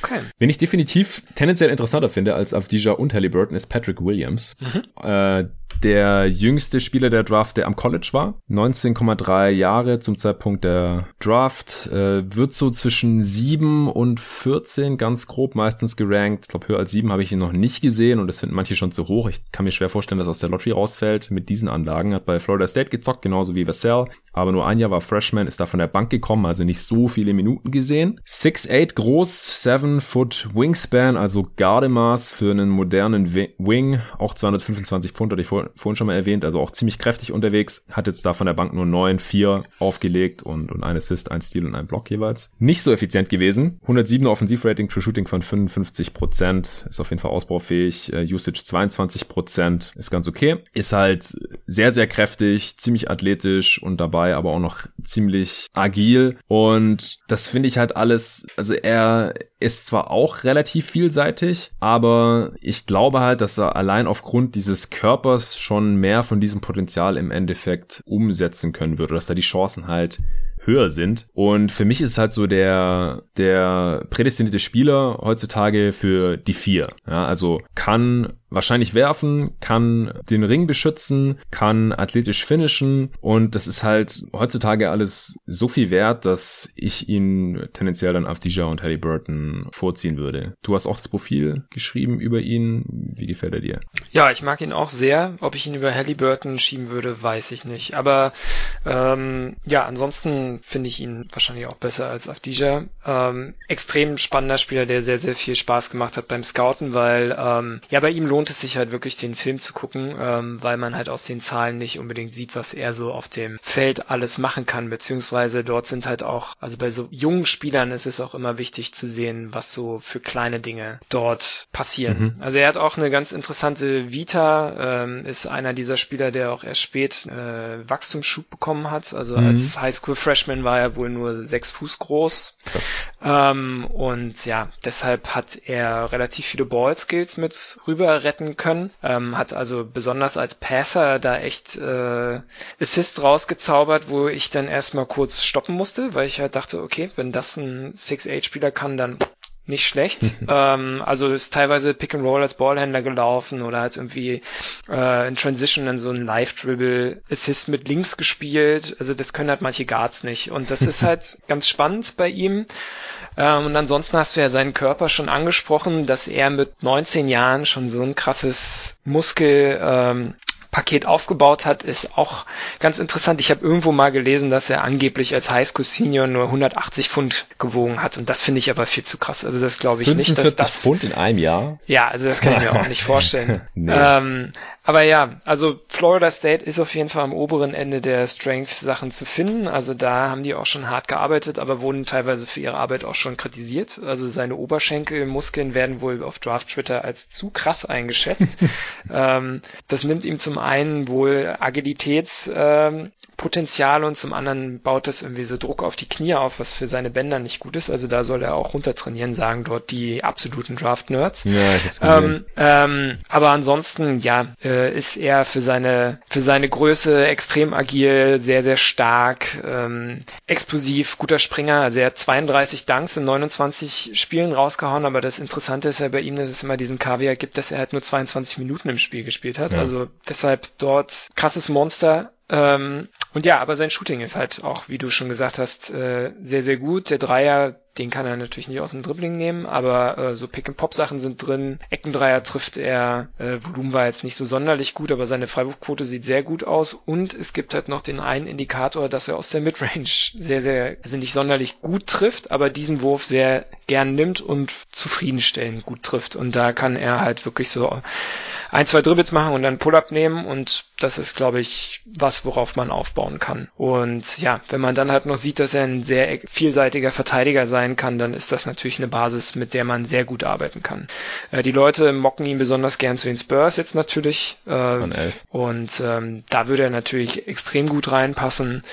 Okay. Wen ich definitiv tendenziell interessanter finde als Avdija und Halliburton ist Patrick Williams. Mhm. Äh, der jüngste Spieler der Draft, der am College war. 19,3 Jahre zum Zeitpunkt der Draft. Äh, wird so zwischen 7 und 14 ganz grob meistens gerankt. Ich glaube, höher als 7 habe ich ihn noch nicht gesehen und das finden manche schon zu hoch. Ich kann mir schwer vorstellen, dass er aus der Lottery rausfällt mit diesen Anlagen. Hat bei Florida State gezockt, genauso wie Vassell. Aber nur ein Jahr war Freshman, ist da von der Bank gekommen, also nicht so viele Minuten gesehen. 6'8 groß, 7 Foot Wingspan, also Gardemaß für einen modernen Wing. Auch 225 Pfund, hatte ich vor, vorhin schon mal erwähnt, also auch ziemlich kräftig unterwegs. Hat jetzt da von der Bank nur 9, 4 aufgelegt und, und ein Assist, ein Steal und ein Block jeweils. Nicht so effizient gewesen. 107er Offensivrating, True Shooting von 55%, ist auf jeden Fall ausbaufähig. Uh, Usage 22%, ist ganz okay. Ist halt sehr, sehr kräftig, ziemlich athletisch und dabei aber auch noch ziemlich agil. Und das finde ich halt alles, also er ist zwar auch relativ vielseitig, aber ich glaube halt, dass er allein aufgrund dieses Körpers schon mehr von diesem Potenzial im Endeffekt umsetzen können würde, dass da die Chancen halt höher sind. Und für mich ist halt so der, der prädestinierte Spieler heutzutage für die vier. Ja, also kann wahrscheinlich werfen, kann den Ring beschützen, kann athletisch finishen und das ist halt heutzutage alles so viel wert, dass ich ihn tendenziell dann auf Dija und Halliburton vorziehen würde. Du hast auch das Profil geschrieben über ihn. Wie gefällt er dir? Ja, ich mag ihn auch sehr. Ob ich ihn über Halliburton schieben würde, weiß ich nicht. Aber ähm, ja, ansonsten finde ich ihn wahrscheinlich auch besser als Avdija. Ähm, extrem spannender Spieler, der sehr, sehr viel Spaß gemacht hat beim Scouten, weil ähm, ja bei ihm lohnt lohnt es sich halt wirklich, den Film zu gucken, ähm, weil man halt aus den Zahlen nicht unbedingt sieht, was er so auf dem Feld alles machen kann, beziehungsweise dort sind halt auch, also bei so jungen Spielern ist es auch immer wichtig zu sehen, was so für kleine Dinge dort passieren. Mhm. Also er hat auch eine ganz interessante Vita, ähm, ist einer dieser Spieler, der auch erst spät äh, Wachstumsschub bekommen hat. Also mhm. als Highschool-Freshman war er wohl nur sechs Fuß groß. Ähm, und ja, deshalb hat er relativ viele Ball-Skills mit rüber retten können. Ähm, hat also besonders als Passer da echt äh, Assists rausgezaubert, wo ich dann erstmal kurz stoppen musste, weil ich halt dachte, okay, wenn das ein 6-8-Spieler kann, dann nicht schlecht. ähm, also ist teilweise Pick and Roll als Ballhändler gelaufen oder hat irgendwie äh, in Transition dann so ein Live-Dribble Assist mit links gespielt. Also das können halt manche Guards nicht. Und das ist halt ganz spannend bei ihm. Ähm, und ansonsten hast du ja seinen Körper schon angesprochen, dass er mit 19 Jahren schon so ein krasses Muskel ähm, Paket aufgebaut hat, ist auch ganz interessant. Ich habe irgendwo mal gelesen, dass er angeblich als Highschool Senior nur 180 Pfund gewogen hat und das finde ich aber viel zu krass. Also das glaube ich nicht, dass das Pfund in einem Jahr. Ja, also das kann ich mir auch nicht vorstellen. nee. ähm, aber ja, also Florida State ist auf jeden Fall am oberen Ende der Strength-Sachen zu finden. Also da haben die auch schon hart gearbeitet, aber wurden teilweise für ihre Arbeit auch schon kritisiert. Also seine Oberschenkelmuskeln werden wohl auf Draft Twitter als zu krass eingeschätzt. ähm, das nimmt ihm zum einen wohl Agilitätspotenzial ähm, und zum anderen baut das irgendwie so Druck auf die Knie auf, was für seine Bänder nicht gut ist. Also da soll er auch runter trainieren, sagen dort die absoluten Draft-Nerds. Ja, ich hab's gesehen. Ähm, ähm, aber ansonsten, ja, äh, ist er für seine, für seine Größe extrem agil, sehr, sehr stark, ähm, explosiv, guter Springer. Also er hat 32 Dunks in 29 Spielen rausgehauen, aber das Interessante ist ja bei ihm, dass es immer diesen Kaviar gibt, dass er halt nur 22 Minuten im Spiel gespielt hat. Ja. Also deshalb deshalb dort krasses Monster. Ähm, und ja, aber sein Shooting ist halt auch, wie du schon gesagt hast, äh, sehr, sehr gut. Der Dreier den kann er natürlich nicht aus dem Dribbling nehmen, aber äh, so Pick-and-Pop-Sachen sind drin. Eckendreier trifft er. Äh, Volumen war jetzt nicht so sonderlich gut, aber seine Freiwurfquote sieht sehr gut aus. Und es gibt halt noch den einen Indikator, dass er aus der Midrange sehr, sehr, also nicht sonderlich gut trifft, aber diesen Wurf sehr gern nimmt und zufriedenstellend gut trifft. Und da kann er halt wirklich so ein, zwei Dribbles machen und dann Pull-up nehmen und das ist, glaube ich, was, worauf man aufbauen kann. Und ja, wenn man dann halt noch sieht, dass er ein sehr vielseitiger Verteidiger sein kann, dann ist das natürlich eine Basis, mit der man sehr gut arbeiten kann. Äh, die Leute mocken ihn besonders gern zu den Spurs jetzt natürlich. Äh, und ähm, da würde er natürlich extrem gut reinpassen.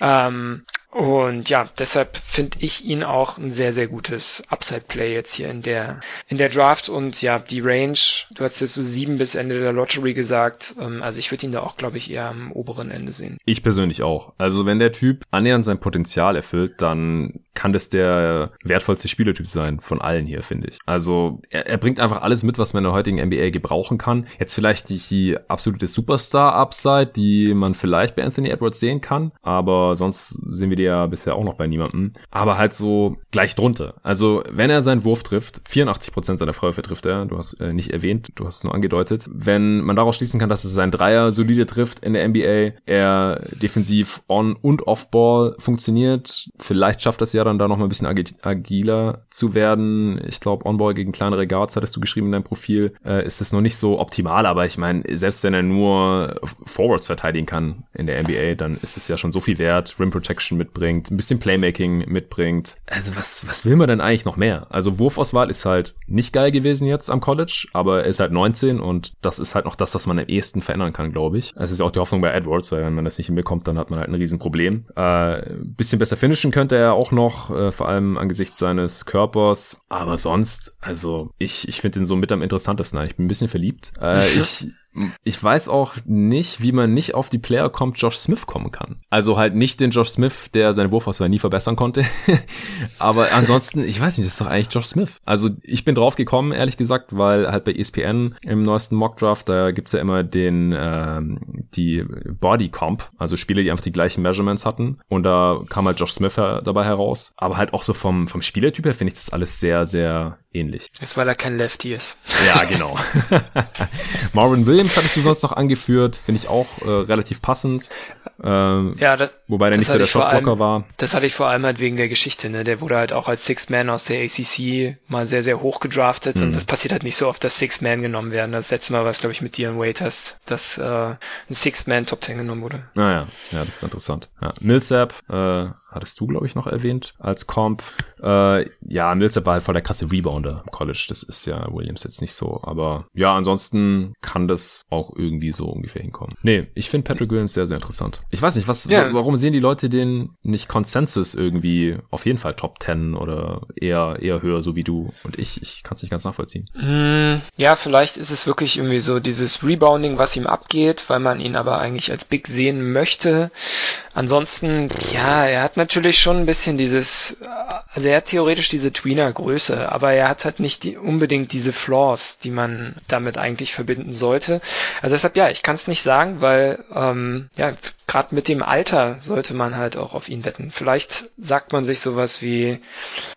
Ähm, und ja, deshalb finde ich ihn auch ein sehr, sehr gutes Upside-Play jetzt hier in der, in der Draft. Und ja, die Range, du hast jetzt so sieben bis Ende der Lottery gesagt. Ähm, also ich würde ihn da auch, glaube ich, eher am oberen Ende sehen. Ich persönlich auch. Also wenn der Typ annähernd sein Potenzial erfüllt, dann kann das der wertvollste Spielertyp sein von allen hier, finde ich. Also er, er bringt einfach alles mit, was man in der heutigen NBA gebrauchen kann. Jetzt vielleicht nicht die absolute Superstar-Upside, die man vielleicht bei Anthony Edwards sehen kann, aber sonst sehen wir die ja bisher auch noch bei niemandem. Aber halt so gleich drunter. Also wenn er seinen Wurf trifft, 84% seiner Freiwürfe trifft er, du hast äh, nicht erwähnt, du hast es nur angedeutet. Wenn man daraus schließen kann, dass es sein Dreier solide trifft in der NBA, er defensiv on- und off-ball funktioniert, vielleicht schafft das ja dann da noch mal ein bisschen agiler zu werden. Ich glaube, On-Ball gegen kleinere Guards hattest du geschrieben in deinem Profil, äh, ist es noch nicht so optimal, aber ich meine, selbst wenn er nur Forwards verteidigen kann in der NBA, dann ist es ja schon so viel wert, Rim Protection mitbringt, ein bisschen Playmaking mitbringt. Also was, was will man denn eigentlich noch mehr? Also Wurfauswahl ist halt nicht geil gewesen jetzt am College, aber er ist halt 19 und das ist halt noch das, was man am ehesten verändern kann, glaube ich. Es ist auch die Hoffnung bei Edwards, weil wenn man das nicht hinbekommt, dann hat man halt ein Riesenproblem. Äh, bisschen besser finishen könnte er auch noch, äh, vor allem angesichts seines Körpers. Aber sonst, also ich, ich finde ihn so mit am interessantesten. Ich bin ein bisschen verliebt. Äh, ich ich weiß auch nicht, wie man nicht auf die Player kommt, Josh Smith kommen kann. Also halt nicht den Josh Smith, der seine Wurfauswahl nie verbessern konnte. Aber ansonsten, ich weiß nicht, das ist doch eigentlich Josh Smith. Also ich bin drauf gekommen, ehrlich gesagt, weil halt bei ESPN im neuesten Mockdraft, da gibt's ja immer den ähm, die Body Comp, also Spiele, die einfach die gleichen Measurements hatten. Und da kam halt Josh Smith dabei heraus. Aber halt auch so vom, vom Spielertyp her finde ich das alles sehr, sehr ähnlich. Das ist, weil er kein Lefty ist. Ja, genau. Marvin Williams hattest du sonst noch angeführt, finde ich auch äh, relativ passend. Ähm, ja, das, wobei der nicht so der Shotblocker war. Das hatte ich vor allem halt wegen der Geschichte, ne? Der wurde halt auch als Six Man aus der ACC mal sehr, sehr hoch gedraftet mhm. und das passiert halt nicht so oft, dass Six Man genommen werden. Das letzte Mal war es, glaube ich, mit dir und Wade hast, dass äh, ein Six Man Top Ten genommen wurde. Naja, ah ja, das ist interessant. Ja. Millsap, äh, hattest du, glaube ich, noch erwähnt als Comp. Äh, ja, Millsap war halt voll der krasse Rebounder im College. Das ist ja Williams jetzt nicht so. Aber ja, ansonsten kann das auch irgendwie so ungefähr hinkommen. Nee, ich finde Patrick Williams sehr, sehr interessant. Ich weiß nicht, was, ja. warum sehen die Leute den nicht Consensus irgendwie auf jeden Fall Top 10 oder eher, eher höher, so wie du und ich? Ich kann es nicht ganz nachvollziehen. Mm, ja, vielleicht ist es wirklich irgendwie so dieses Rebounding, was ihm abgeht, weil man ihn aber eigentlich als Big sehen möchte. Ansonsten, ja, er hat natürlich schon ein bisschen dieses, also er hat theoretisch diese Tweener-Größe, aber er hat halt nicht die, unbedingt diese Flaws, die man damit eigentlich verbinden sollte. Also deshalb, ja, ich kann es nicht sagen, weil, ähm, ja, gerade mit dem Alter sollte man halt auch auf ihn wetten. Vielleicht sagt man sich sowas wie,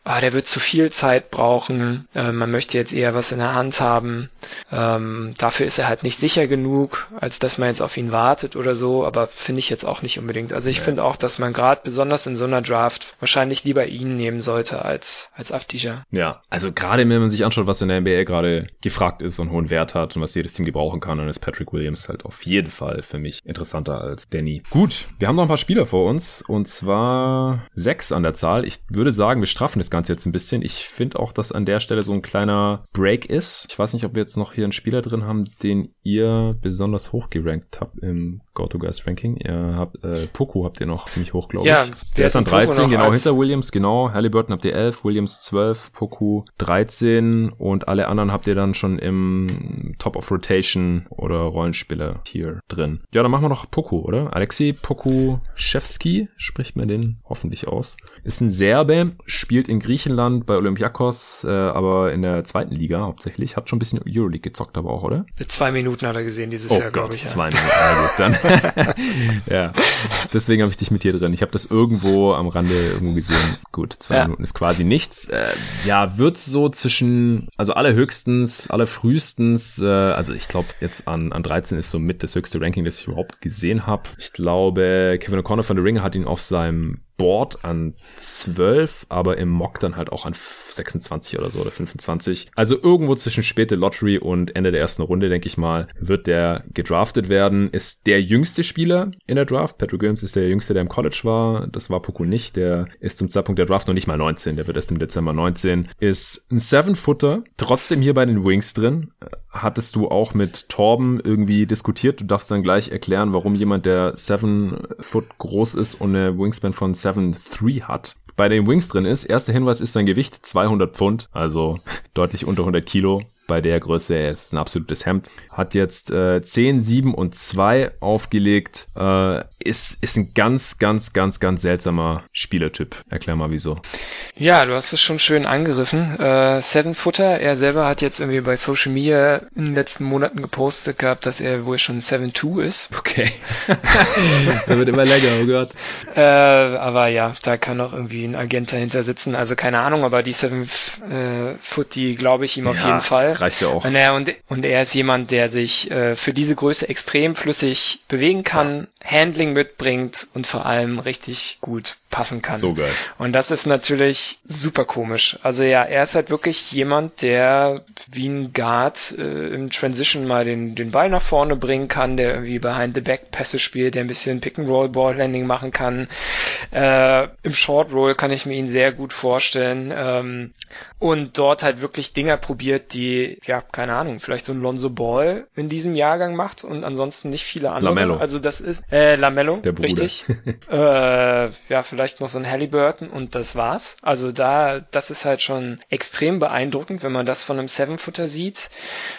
ah, der wird zu viel Zeit brauchen, äh, man möchte jetzt eher was in der Hand haben. Ähm, dafür ist er halt nicht sicher genug, als dass man jetzt auf ihn wartet oder so, aber finde ich jetzt auch nicht unbedingt. Also ich ja. finde auch, dass man gerade besonders in so einer Draft wahrscheinlich lieber ihn nehmen sollte als, als Afdija. Ja, also gerade wenn man sich anschaut, was in der NBA gerade gefragt ist und hohen Wert hat und was jedes Team gebrauchen kann, dann ist Patrick Williams halt auf jeden Fall für mich interessanter als Danny Gut, wir haben noch ein paar Spieler vor uns und zwar sechs an der Zahl. Ich würde sagen, wir straffen das Ganze jetzt ein bisschen. Ich finde auch, dass an der Stelle so ein kleiner Break ist. Ich weiß nicht, ob wir jetzt noch hier einen Spieler drin haben, den ihr besonders hoch gerankt habt im Go-To-Guys-Ranking. Ihr habt äh, Poku habt ihr noch ziemlich hoch, glaube ich. Ja, der ist an 13, genau hinter Williams, genau. Halliburton habt ihr 11, Williams 12, Poku 13 und alle anderen habt ihr dann schon im Top of Rotation oder Rollenspieler hier drin. Ja, dann machen wir noch Poku, oder? Alexei Pokuschewski, spricht man den hoffentlich aus. Ist ein Serbe, spielt in Griechenland bei Olympiakos, äh, aber in der zweiten Liga hauptsächlich. Hat schon ein bisschen Euroleague gezockt, aber auch, oder? Zwei Minuten hat er gesehen dieses oh Jahr, glaube ich. Ja. Zwei Minuten, na gut, dann ja, deswegen habe ich dich mit hier drin. Ich habe das irgendwo am Rande irgendwo gesehen. Gut, zwei ja. Minuten ist quasi nichts. Äh, ja, wird so zwischen, also allerhöchstens, allerfrühestens, äh, also ich glaube jetzt an, an 13 ist so mit das höchste Ranking, das ich überhaupt gesehen habe. Ich glaube, Kevin O'Connor von The Ringer hat ihn auf seinem Board an 12, aber im Mock dann halt auch an 26 oder so oder 25. Also irgendwo zwischen späte Lottery und Ende der ersten Runde, denke ich mal, wird der gedraftet werden. Ist der jüngste Spieler in der Draft. Patrick Williams ist der jüngste, der im College war. Das war Poku nicht. Der ist zum Zeitpunkt der Draft noch nicht mal 19. Der wird erst im Dezember 19. Ist ein Seven-Footer, trotzdem hier bei den Wings drin. Hattest du auch mit Torben irgendwie diskutiert? Du darfst dann gleich erklären, warum jemand, der Seven Foot groß ist und eine Wingspan von 7-3 hat. Bei den Wings drin ist, erster Hinweis ist sein Gewicht 200 Pfund, also deutlich unter 100 Kilo bei der Größe. Ist ein absolutes Hemd. Hat jetzt äh, 10, 7 und 2 aufgelegt. Äh, ist, ist ein ganz, ganz, ganz, ganz seltsamer Spielertyp. Erklär mal wieso. Ja, du hast es schon schön angerissen. Äh, Seven Footer, er selber hat jetzt irgendwie bei Social Media in den letzten Monaten gepostet gehabt, dass er wohl schon 7-2 ist. Okay. er wird immer länger, oh Gott. Äh, aber ja, da kann auch irgendwie ein Agent dahinter sitzen. Also keine Ahnung, aber die 7 äh, Foot, die glaube ich ihm auf ja. jeden Fall. Reicht ja auch. Und er, und, und er ist jemand, der sich äh, für diese Größe extrem flüssig bewegen kann, Handling mitbringt und vor allem richtig gut passen kann. So geil. Und das ist natürlich super komisch. Also ja, er ist halt wirklich jemand, der wie ein Guard äh, im Transition mal den, den Ball nach vorne bringen kann, der irgendwie behind the back Pässe spielt, der ein bisschen Pick and Roll Ball Landing machen kann. Äh, Im Short Roll kann ich mir ihn sehr gut vorstellen. Ähm, und dort halt wirklich Dinger probiert, die, ja, keine Ahnung, vielleicht so ein Lonzo Ball in diesem Jahrgang macht und ansonsten nicht viele andere. Lamello. Also das ist, äh, Lamello, Der Bruder. richtig. äh, ja, vielleicht noch so ein Halliburton und das war's. Also da, das ist halt schon extrem beeindruckend, wenn man das von einem Seven-Footer sieht.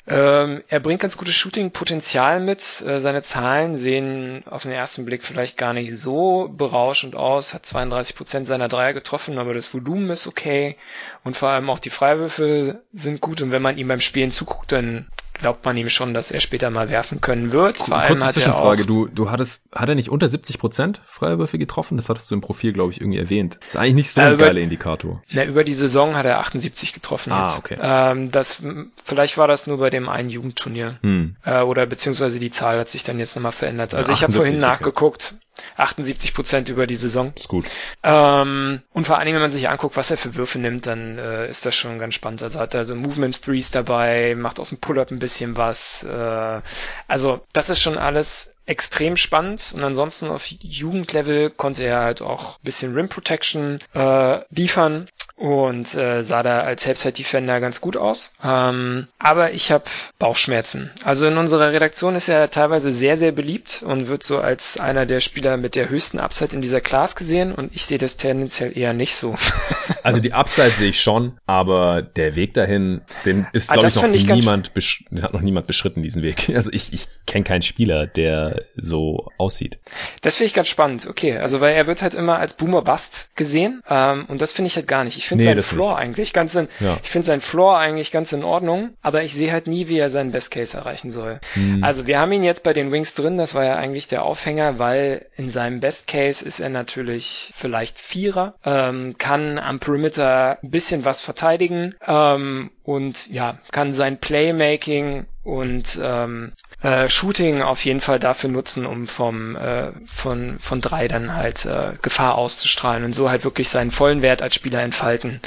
Ähm, er bringt ganz gutes Shooting-Potenzial mit. Äh, seine Zahlen sehen auf den ersten Blick vielleicht gar nicht so berauschend aus, hat 32 Prozent seiner Dreier getroffen, aber das Volumen ist okay und vor allem auch die Freiwürfe sind gut und wenn man ihm beim Spielen zuguckt, dann glaubt man ihm schon, dass er später mal werfen können wird. Vor allem Kurze hat Zwischenfrage, er auch, du, du hattest, hat er nicht unter 70 Prozent Freiwürfe getroffen? Das hattest du im Profil, glaube ich, irgendwie erwähnt. Das ist eigentlich nicht so ein über, geiler Indikator. Na, über die Saison hat er 78 getroffen. Ah, jetzt. okay. Ähm, das, vielleicht war das nur bei dem einen Jugendturnier. Hm. Äh, oder beziehungsweise die Zahl hat sich dann jetzt nochmal verändert. Also ja, ich habe vorhin okay. nachgeguckt. 78 Prozent über die Saison. Ist gut. Ähm, und vor allen Dingen, wenn man sich anguckt, was er für Würfe nimmt, dann äh, ist das schon ganz spannend. Also hat er so Movement Threes dabei, macht aus dem Pull-Up ein bisschen was. Äh, also das ist schon alles extrem spannend und ansonsten auf Jugendlevel konnte er halt auch bisschen Rim Protection äh, liefern. Und äh, sah da als Helpside-Defender ganz gut aus. Ähm, aber ich habe Bauchschmerzen. Also in unserer Redaktion ist er teilweise sehr, sehr beliebt und wird so als einer der Spieler mit der höchsten Upside in dieser Class gesehen und ich sehe das tendenziell eher nicht so. also die Upside sehe ich schon, aber der Weg dahin, den ist, glaube ah, ich, noch niemand, hat noch niemand beschritten, diesen Weg. Also ich, ich kenne keinen Spieler, der so aussieht. Das finde ich ganz spannend, okay. Also weil er wird halt immer als Boomer Bust gesehen ähm, und das finde ich halt gar nicht. Ich finde nee, seinen Floor nicht. eigentlich ganz in, ja. ich finde seinen Floor eigentlich ganz in Ordnung, aber ich sehe halt nie, wie er seinen Best Case erreichen soll. Hm. Also wir haben ihn jetzt bei den Wings drin, das war ja eigentlich der Aufhänger, weil in seinem Best Case ist er natürlich vielleicht Vierer, ähm, kann am Perimeter ein bisschen was verteidigen ähm, und ja, kann sein Playmaking und ähm, äh, Shooting auf jeden Fall dafür nutzen, um vom äh, von von drei dann halt äh, Gefahr auszustrahlen und so halt wirklich seinen vollen Wert als Spieler entfalten.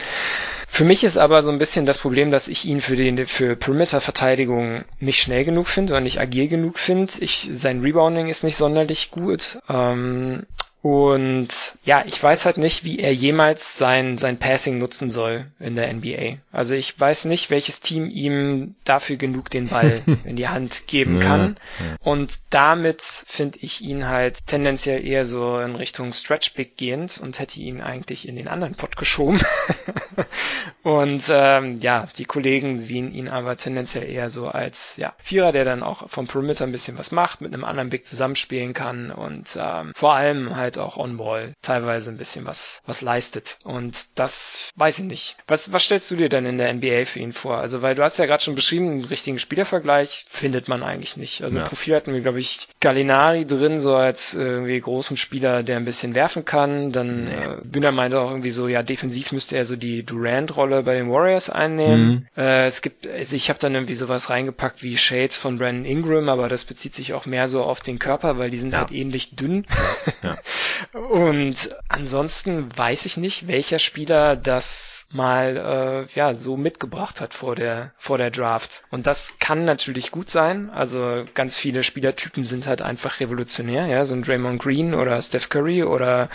Für mich ist aber so ein bisschen das Problem, dass ich ihn für den für Perimeter-Verteidigung nicht schnell genug finde oder nicht agil genug finde. Ich sein Rebounding ist nicht sonderlich gut. Ähm, und ja, ich weiß halt nicht, wie er jemals sein, sein Passing nutzen soll in der NBA. Also ich weiß nicht, welches Team ihm dafür genug den Ball in die Hand geben kann. Und damit finde ich ihn halt tendenziell eher so in Richtung Stretch Big gehend und hätte ihn eigentlich in den anderen Pot geschoben. und ähm, ja, die Kollegen sehen ihn aber tendenziell eher so als ja, Vierer, der dann auch vom Perimeter ein bisschen was macht, mit einem anderen Big zusammenspielen kann und ähm, vor allem halt auch On-Ball teilweise ein bisschen was, was leistet. Und das weiß ich nicht. Was, was stellst du dir denn in der NBA für ihn vor? Also, weil du hast ja gerade schon beschrieben, einen richtigen Spielervergleich findet man eigentlich nicht. Also, ja. Profil hatten wir, glaube ich, Gallinari drin, so als irgendwie großen Spieler, der ein bisschen werfen kann. Dann nee. äh, Bühner meinte auch irgendwie so, ja, defensiv müsste er so die Durant-Rolle bei den Warriors einnehmen. Mhm. Äh, es gibt, also ich habe dann irgendwie sowas reingepackt wie Shades von Brandon Ingram, aber das bezieht sich auch mehr so auf den Körper, weil die sind ja. halt ähnlich dünn. Ja. Und ansonsten weiß ich nicht, welcher Spieler das mal äh, ja so mitgebracht hat vor der vor der Draft. Und das kann natürlich gut sein. Also ganz viele Spielertypen sind halt einfach revolutionär, ja, so ein Draymond Green oder Steph Curry oder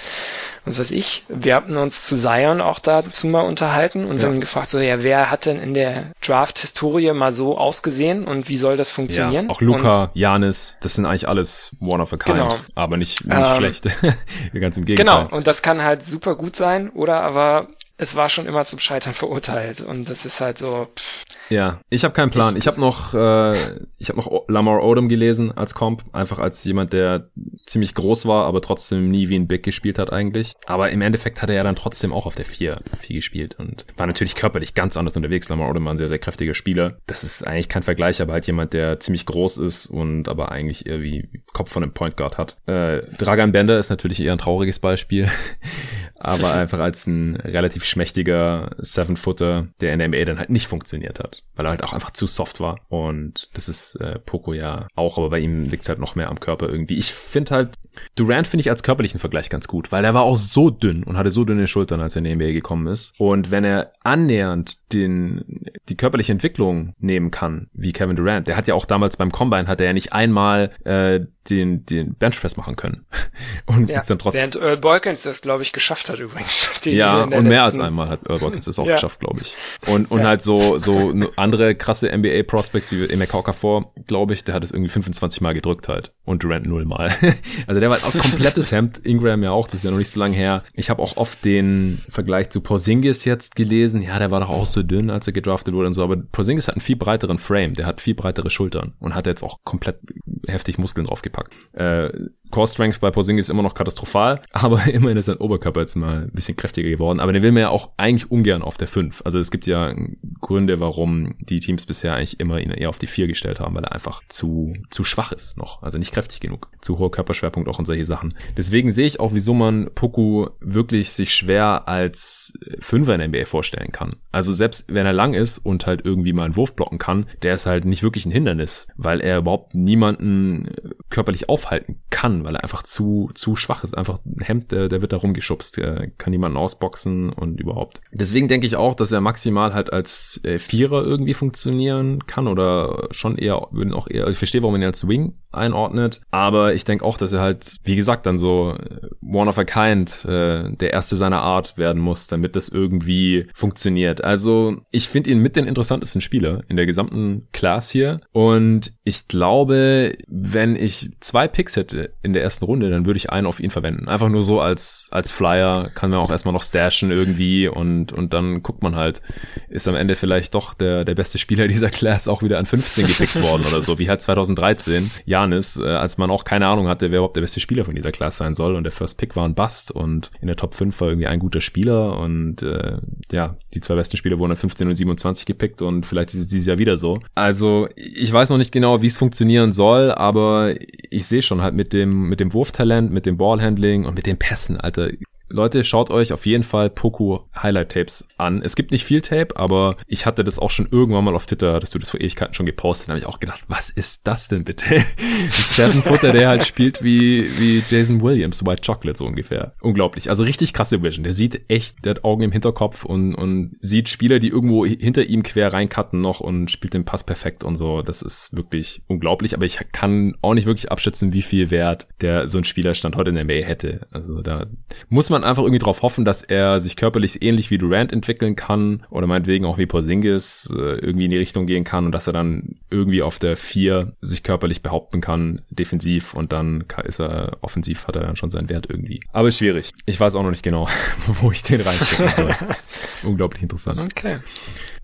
was weiß ich. Wir hatten uns zu Zion auch dazu mal unterhalten und ja. dann gefragt so, ja, wer hat denn in der Draft-Historie mal so ausgesehen und wie soll das funktionieren? Ja, auch Luca, Janis, das sind eigentlich alles one of a kind, genau. aber nicht, nicht ähm, schlecht. Ganz im Gegenteil. Genau, und das kann halt super gut sein oder aber es war schon immer zum Scheitern verurteilt und das ist halt so. Pff, ja, ich habe keinen Plan. Ich habe noch, äh, ich habe noch Lamar Odom gelesen als Comp, einfach als jemand, der ziemlich groß war, aber trotzdem nie wie ein Big gespielt hat eigentlich. Aber im Endeffekt hat er ja dann trotzdem auch auf der 4 viel gespielt und war natürlich körperlich ganz anders unterwegs. Lamar Odom war ein sehr, sehr kräftiger Spieler. Das ist eigentlich kein Vergleich, aber halt jemand, der ziemlich groß ist und aber eigentlich irgendwie Kopf von einem Point Guard hat. Äh, Dragan Bender ist natürlich eher ein trauriges Beispiel, aber einfach als ein relativ schmächtiger Seven-Footer, der in der NBA dann halt nicht funktioniert hat weil er halt auch einfach zu soft war. Und das ist äh, Poco ja auch, aber bei ihm liegt es halt noch mehr am Körper irgendwie. Ich finde halt, Durant finde ich als körperlichen Vergleich ganz gut, weil er war auch so dünn und hatte so dünne Schultern, als er in die NBA gekommen ist. Und wenn er annähernd den, die körperliche Entwicklung nehmen kann, wie Kevin Durant, der hat ja auch damals beim Combine, hat er ja nicht einmal äh, den, den Benchpress machen können. Und ja, dann trotzdem. Während Earl Boykins das, glaube ich, geschafft hat übrigens. ja, und mehr als einmal hat Earl Boykins das auch ja. geschafft, glaube ich. Und, und ja. halt so, so andere krasse NBA-Prospects wie Emeka Okafor, glaube ich, der hat es irgendwie 25 Mal gedrückt halt. Und Durant null Mal. also der war halt auch komplettes Hemd. Ingram ja auch, das ist ja noch nicht so lange her. Ich habe auch oft den Vergleich zu Porzingis jetzt gelesen. Ja, der war doch auch so dünn, als er gedraftet wurde und so. Aber Porzingis hat einen viel breiteren Frame. Der hat viel breitere Schultern und hat jetzt auch komplett heftig Muskeln draufgepackt. Äh, Core Strength bei Porzingis ist immer noch katastrophal, aber immerhin ist sein Oberkörper jetzt mal ein bisschen kräftiger geworden. Aber den will man ja auch eigentlich ungern auf der 5. Also es gibt ja Gründe, warum die Teams bisher eigentlich immer ihn eher auf die 4 gestellt haben, weil er einfach zu, zu schwach ist noch. Also nicht kräftig genug. Zu hoher Körperschwerpunkt auch und solche Sachen. Deswegen sehe ich auch, wieso man Poku wirklich sich schwer als Fünfer in der NBA vorstellen kann. Also selbst wenn er lang ist und halt irgendwie mal einen Wurf blocken kann, der ist halt nicht wirklich ein Hindernis, weil er überhaupt niemanden körperlich aufhalten kann, weil er einfach zu, zu schwach ist. Einfach ein Hemd, der, der wird da rumgeschubst, der kann niemanden ausboxen und überhaupt. Deswegen denke ich auch, dass er maximal halt als äh, Vierer irgendwie funktionieren kann oder schon eher, würden auch eher, also ich verstehe, warum man ihn als Wing einordnet, aber ich denke auch, dass er halt, wie gesagt, dann so äh, one of a kind, äh, der erste seiner Art werden muss, damit das irgendwie funktioniert. Also ich finde ihn mit den interessantesten Spieler in der gesamten Class hier. Und ich glaube, wenn ich zwei Picks hätte in der ersten Runde, dann würde ich einen auf ihn verwenden. Einfach nur so als, als Flyer, kann man auch erstmal noch stashen irgendwie und, und dann guckt man halt, ist am Ende vielleicht doch der, der beste Spieler dieser Class auch wieder an 15 gepickt worden oder so, wie halt 2013 Janis, äh, als man auch keine Ahnung hatte, wer überhaupt der beste Spieler von dieser Class sein soll. Und der First Pick war ein Bust und in der Top 5 war irgendwie ein guter Spieler. Und äh, ja, die zwei besten Spieler wurden an 15 und 27 gepickt und vielleicht ist es dieses Jahr wieder so. Also ich weiß noch nicht genau, wie es funktionieren soll, aber ich sehe schon halt mit dem, mit dem Wurftalent, mit dem Ballhandling und mit den Pässen, Alter. Leute, schaut euch auf jeden Fall Poku Highlight Tapes an. Es gibt nicht viel Tape, aber ich hatte das auch schon irgendwann mal auf Twitter, dass du das vor Ewigkeiten schon gepostet, habe ich auch gedacht, was ist das denn bitte? Seven Footer, der halt spielt wie wie Jason Williams, White Chocolate so ungefähr. Unglaublich. Also richtig krasse Vision. Der sieht echt, der hat Augen im Hinterkopf und und sieht Spieler, die irgendwo hinter ihm quer reincutten noch und spielt den Pass perfekt und so. Das ist wirklich unglaublich, aber ich kann auch nicht wirklich abschätzen, wie viel Wert der so ein Spielerstand heute in der Mail hätte. Also da muss man einfach irgendwie darauf hoffen, dass er sich körperlich ähnlich wie Durant entwickeln kann oder meinetwegen auch wie Porzingis äh, irgendwie in die Richtung gehen kann und dass er dann irgendwie auf der 4 sich körperlich behaupten kann, defensiv und dann ist er offensiv, hat er dann schon seinen Wert irgendwie. Aber schwierig. Ich weiß auch noch nicht genau, wo ich den reinstecken soll. Unglaublich interessant. Okay.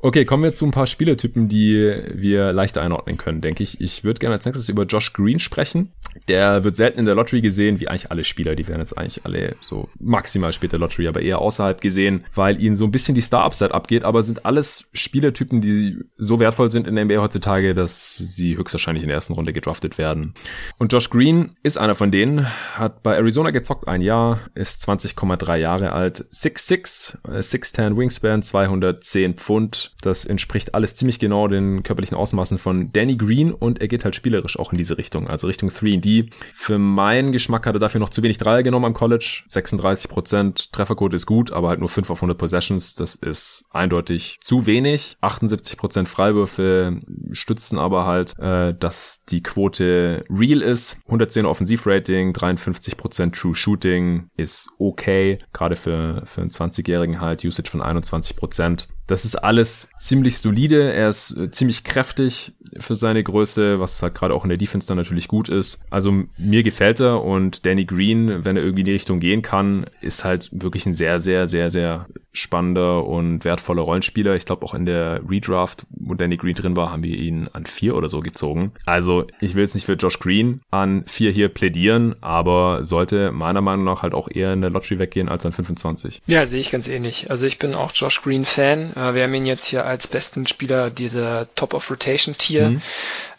Okay, kommen wir zu ein paar Spielertypen, die wir leichter einordnen können, denke ich. Ich würde gerne als nächstes über Josh Green sprechen. Der wird selten in der Lottery gesehen, wie eigentlich alle Spieler. Die werden jetzt eigentlich alle so maximal später Lottery, aber eher außerhalb gesehen, weil ihnen so ein bisschen die Star-Upside abgeht. Aber sind alles Spielertypen, die so wertvoll sind in der NBA heutzutage, dass sie höchstwahrscheinlich in der ersten Runde gedraftet werden. Und Josh Green ist einer von denen, hat bei Arizona gezockt ein Jahr, ist 20,3 Jahre alt, 6'6, 6'10 Wingspan, 210 Pfund, das entspricht alles ziemlich genau den körperlichen Ausmaßen von Danny Green und er geht halt spielerisch auch in diese Richtung, also Richtung 3D. Für meinen Geschmack hat er dafür noch zu wenig Dreier genommen am College. 36% Trefferquote ist gut, aber halt nur 5 auf 100 Possessions. Das ist eindeutig zu wenig. 78% Freiwürfe stützen aber halt, äh, dass die Quote real ist. 110 Offensivrating, 53% True Shooting ist okay. Gerade für, für einen 20-Jährigen halt Usage von 21%. Das ist alles ziemlich solide. Er ist äh, ziemlich kräftig für seine Größe, was halt gerade auch in der Defense dann natürlich gut ist. Also mir gefällt er und Danny Green, wenn er irgendwie in die Richtung gehen kann, ist halt wirklich ein sehr, sehr, sehr, sehr spannender und wertvoller Rollenspieler. Ich glaube auch in der Redraft, wo Danny Green drin war, haben wir ihn an vier oder so gezogen. Also ich will jetzt nicht für Josh Green an vier hier plädieren, aber sollte meiner Meinung nach halt auch eher in der Lottery weggehen als an 25. Ja, sehe ich ganz ähnlich. Also ich bin auch Josh Green Fan. Äh, wir haben ihn jetzt hier als besten Spieler dieser Top of Rotation Tier. Mhm.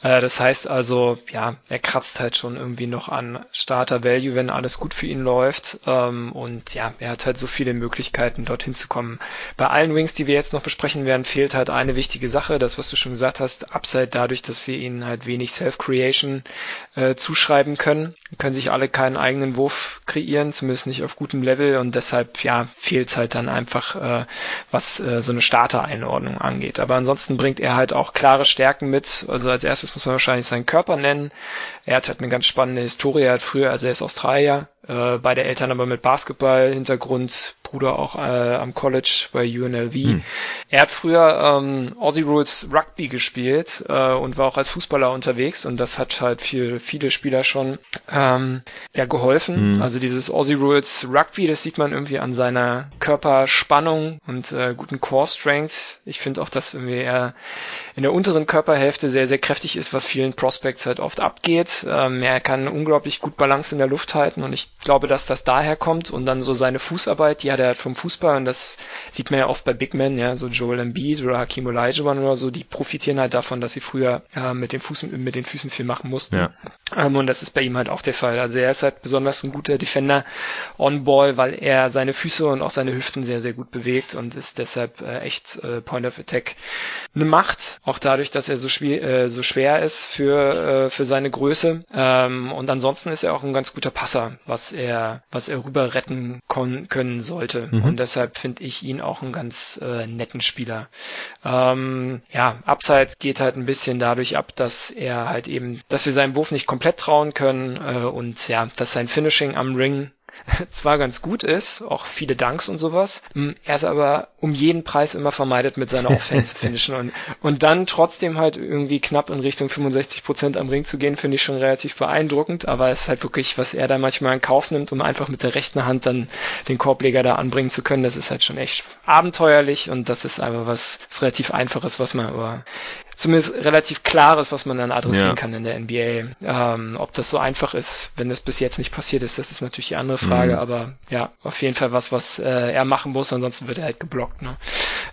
Äh, das heißt also, ja, er kratzt halt schon irgendwie noch an Starter Value, wenn alles gut für ihn läuft. Ähm, und ja, er hat halt so viele Möglichkeiten, dorthin zu kommen. Bei allen Wings, die wir jetzt noch besprechen werden, fehlt halt eine wichtige Sache, das, was du schon gesagt hast, Upside dadurch, dass wir ihnen halt wenig Self-Creation äh, zuschreiben können. können sich alle keinen eigenen Wurf kreieren, zumindest nicht auf gutem Level und deshalb, ja, fehlt halt dann einfach, äh, was äh, so eine Starter-Einordnung angeht. Aber ansonsten bringt er halt auch klare Stärken mit. Also als erstes muss man wahrscheinlich seinen Körper nennen. Er hat halt eine ganz spannende Historie. Er hat früher, also er ist Australier, äh, beide Eltern aber mit Basketball-Hintergrund, Bruder auch äh, am College bei UNLV. Hm. Er hat früher ähm, Aussie Rules Rugby gespielt äh, und war auch als Fußballer unterwegs und das hat halt für viele Spieler schon ähm, ja, geholfen. Hm. Also dieses Aussie Rules Rugby, das sieht man irgendwie an seiner Körperspannung und äh, guten Core Strength. Ich finde auch, dass irgendwie er in der unteren Körperhälfte sehr, sehr kräftig ist, was vielen Prospects halt oft abgeht. Ähm, er kann unglaublich gut Balance in der Luft halten und ich glaube, dass das daher kommt und dann so seine Fußarbeit, die hat der hat vom Fußball und das sieht man ja oft bei Big Men, ja, so Joel Embiid oder Hakim Olajuwon oder so, die profitieren halt davon, dass sie früher äh, mit, den Füßen, mit den Füßen viel machen mussten. Ja. Ähm, und das ist bei ihm halt auch der Fall. Also er ist halt besonders ein guter Defender on Ball, weil er seine Füße und auch seine Hüften sehr, sehr gut bewegt und ist deshalb äh, echt äh, Point of Attack eine Macht. Auch dadurch, dass er so, schwer, äh, so schwer ist für, äh, für seine Größe. Ähm, und ansonsten ist er auch ein ganz guter Passer, was er, was er rüber retten können sollte. Mhm. Und deshalb finde ich ihn auch einen ganz äh, netten Spieler. Ähm, ja, Upside geht halt ein bisschen dadurch ab, dass er halt eben, dass wir seinem Wurf nicht komplett trauen können äh, und ja, dass sein Finishing am Ring zwar ganz gut ist, auch viele Danks und sowas, hm, er ist aber um jeden Preis immer vermeidet mit seiner Offense finishen. Und, und dann trotzdem halt irgendwie knapp in Richtung 65 Prozent am Ring zu gehen, finde ich schon relativ beeindruckend, aber es ist halt wirklich, was er da manchmal in Kauf nimmt, um einfach mit der rechten Hand dann den Korbleger da anbringen zu können, das ist halt schon echt abenteuerlich. Und das ist einfach was, was relativ einfaches, was man aber zumindest relativ klares, was man dann adressieren ja. kann in der NBA. Ähm, ob das so einfach ist, wenn das bis jetzt nicht passiert ist, das ist natürlich die andere Frage, mhm. aber ja, auf jeden Fall was, was äh, er machen muss, ansonsten wird er halt geblockt, ne?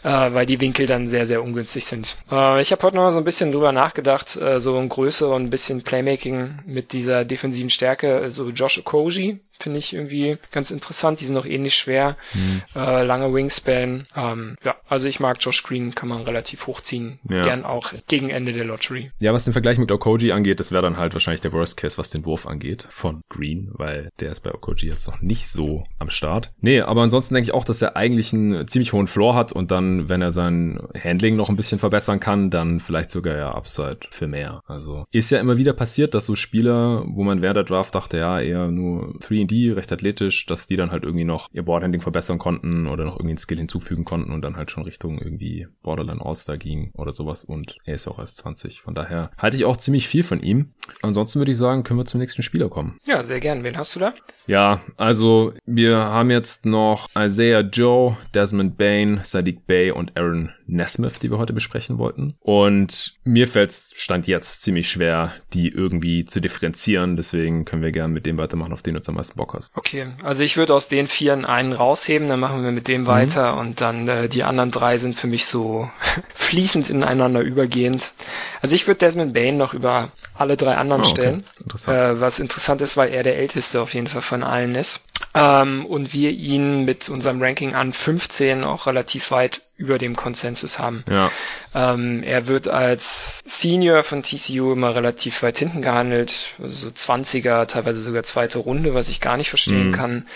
Äh, weil die Winkel dann sehr, sehr ungünstig sind. Äh, ich habe heute noch mal so ein bisschen drüber nachgedacht, äh, so ein Größe und ein bisschen Playmaking mit dieser defensiven Stärke, so Josh Okoji, finde ich irgendwie ganz interessant. Die sind auch ähnlich schwer. Mhm. Äh, lange Wingspan. Ähm, ja, also ich mag Josh Green, kann man relativ hochziehen. Ja. Gern auch gegen Ende der Lottery. Ja, was den Vergleich mit Okoji angeht, das wäre dann halt wahrscheinlich der Worst Case, was den Wurf angeht von Green, weil der ist bei Okoji jetzt noch nicht so am Start. Nee, aber ansonsten denke ich auch, dass er eigentlich einen ziemlich hohen Floor hat und dann, wenn er sein Handling noch ein bisschen verbessern kann, dann vielleicht sogar ja Upside für mehr. Also ist ja immer wieder passiert, dass so Spieler, wo man während der Draft dachte, ja, eher nur 3 die recht athletisch, dass die dann halt irgendwie noch ihr Boardhandling verbessern konnten oder noch irgendwie einen Skill hinzufügen konnten und dann halt schon Richtung irgendwie Borderline All-Star ging oder sowas und er ist auch erst 20. Von daher halte ich auch ziemlich viel von ihm. Ansonsten würde ich sagen, können wir zum nächsten Spieler kommen. Ja, sehr gern. Wen hast du da? Ja, also wir haben jetzt noch Isaiah Joe, Desmond Bain, Sadiq Bay und Aaron Nesmith, die wir heute besprechen wollten. Und mir fällt es Stand jetzt ziemlich schwer, die irgendwie zu differenzieren. Deswegen können wir gerne mit dem weitermachen, auf den du am meisten Bock hast. Okay, also ich würde aus den Vieren einen rausheben, dann machen wir mit dem mhm. weiter und dann äh, die anderen drei sind für mich so fließend ineinander übergehend. Also ich würde Desmond Bain noch über alle drei anderen oh, okay. stellen. Interessant. Äh, was interessant ist, weil er der älteste auf jeden Fall von allen ist. Ähm, und wir ihn mit unserem Ranking an 15 auch relativ weit über dem Konsensus haben. Ja. Ähm, er wird als Senior von TCU immer relativ weit hinten gehandelt, also so 20er, teilweise sogar zweite Runde, was ich gar nicht verstehen mhm. kann.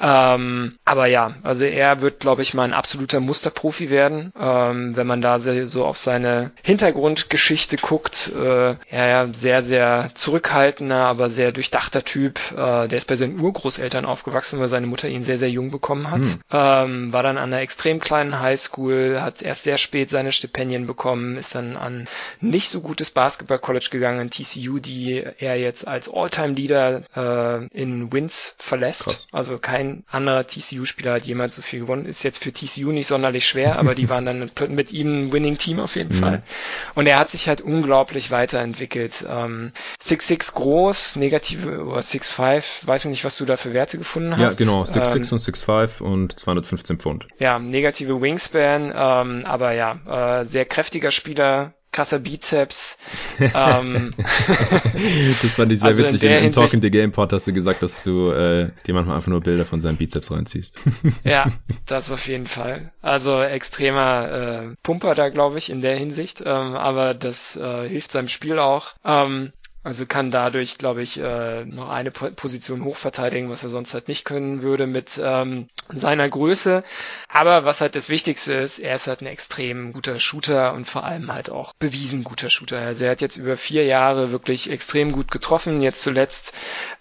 Ähm, aber ja, also er wird, glaube ich, mal ein absoluter Musterprofi werden, ähm, wenn man da so auf seine Hintergrundgeschichte guckt. Äh, er ja sehr, sehr zurückhaltender, aber sehr durchdachter Typ. Äh, der ist bei seinen Urgroßeltern aufgewachsen, weil seine Mutter ihn sehr, sehr jung bekommen hat. Mhm. Ähm, war dann an einer extrem kleinen Highschool, hat erst sehr spät seine Stipendien bekommen, ist dann an nicht so gutes Basketball-College gegangen, TCU, die er jetzt als All-Time-Leader äh, in Wins verlässt. Krass. Also kein anderer TCU-Spieler hat jemals so viel gewonnen. Ist jetzt für TCU nicht sonderlich schwer, aber die waren dann mit ihm ein Winning-Team auf jeden mhm. Fall. Und er hat sich halt unglaublich weiterentwickelt. Ähm, 6'6 groß, negative oder 6'5, weiß ich nicht, was du da für Werte gefunden hast. Ja, genau, 6'6 ähm, und 6'5 und 215 Pfund. Ja, negative Wingspan, ähm, aber ja, äh, sehr kräftiger Spieler, krasser Bizeps. ähm, das fand ich sehr also witzig. In Im, Im Talking the Game Pod hast du gesagt, dass du äh, dir manchmal einfach nur Bilder von seinem Bizeps reinziehst. ja, das auf jeden Fall. Also extremer äh, Pumper da, glaube ich, in der Hinsicht. Ähm, aber das äh, hilft seinem Spiel auch. Ähm, also kann dadurch, glaube ich, äh, noch eine Position hochverteidigen, was er sonst halt nicht können würde mit ähm, seiner Größe. Aber was halt das Wichtigste ist, er ist halt ein extrem guter Shooter und vor allem halt auch bewiesen guter Shooter. Also er hat jetzt über vier Jahre wirklich extrem gut getroffen. Jetzt zuletzt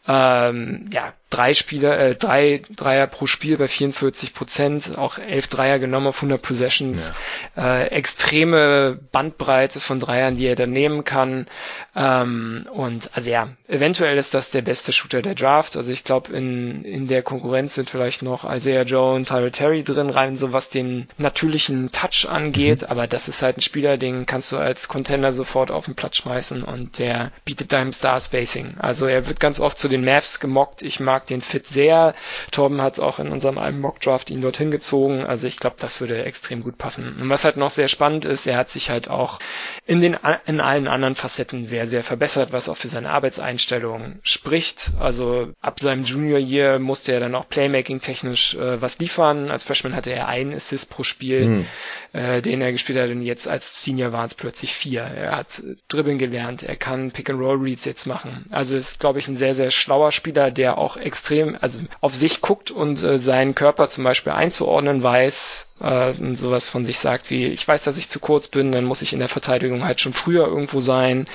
ähm, ja drei Spieler, äh, drei Dreier pro Spiel bei 44 Prozent, auch elf Dreier genommen auf 100 Possessions, ja. äh, extreme Bandbreite von Dreiern, die er dann nehmen kann. Ähm, und also ja, eventuell ist das der beste Shooter der Draft. Also ich glaube, in, in der Konkurrenz sind vielleicht noch Isaiah Joe und Tyler Terry drin, rein so was den natürlichen Touch angeht. Mhm. Aber das ist halt ein Spieler, den kannst du als Contender sofort auf den Platz schmeißen und der bietet deinem Star Spacing. Also er wird ganz oft zu den Mavs gemockt. Ich mag mag den Fit sehr. Torben hat auch in unserem einen Mockdraft ihn dorthin gezogen. Also ich glaube, das würde extrem gut passen. Und was halt noch sehr spannend ist, er hat sich halt auch in den in allen anderen Facetten sehr, sehr verbessert, was auch für seine Arbeitseinstellung spricht. Also ab seinem Junior Year musste er dann auch Playmaking technisch äh, was liefern. Als Freshman hatte er einen Assist pro Spiel, mhm. äh, den er gespielt hat und jetzt als Senior waren es plötzlich vier. Er hat dribbeln gelernt, er kann Pick-and-Roll-Reads jetzt machen. Also ist, glaube ich, ein sehr, sehr schlauer Spieler, der auch extrem, also auf sich guckt und äh, seinen Körper zum Beispiel einzuordnen weiß, äh, sowas von sich sagt wie, ich weiß, dass ich zu kurz bin, dann muss ich in der Verteidigung halt schon früher irgendwo sein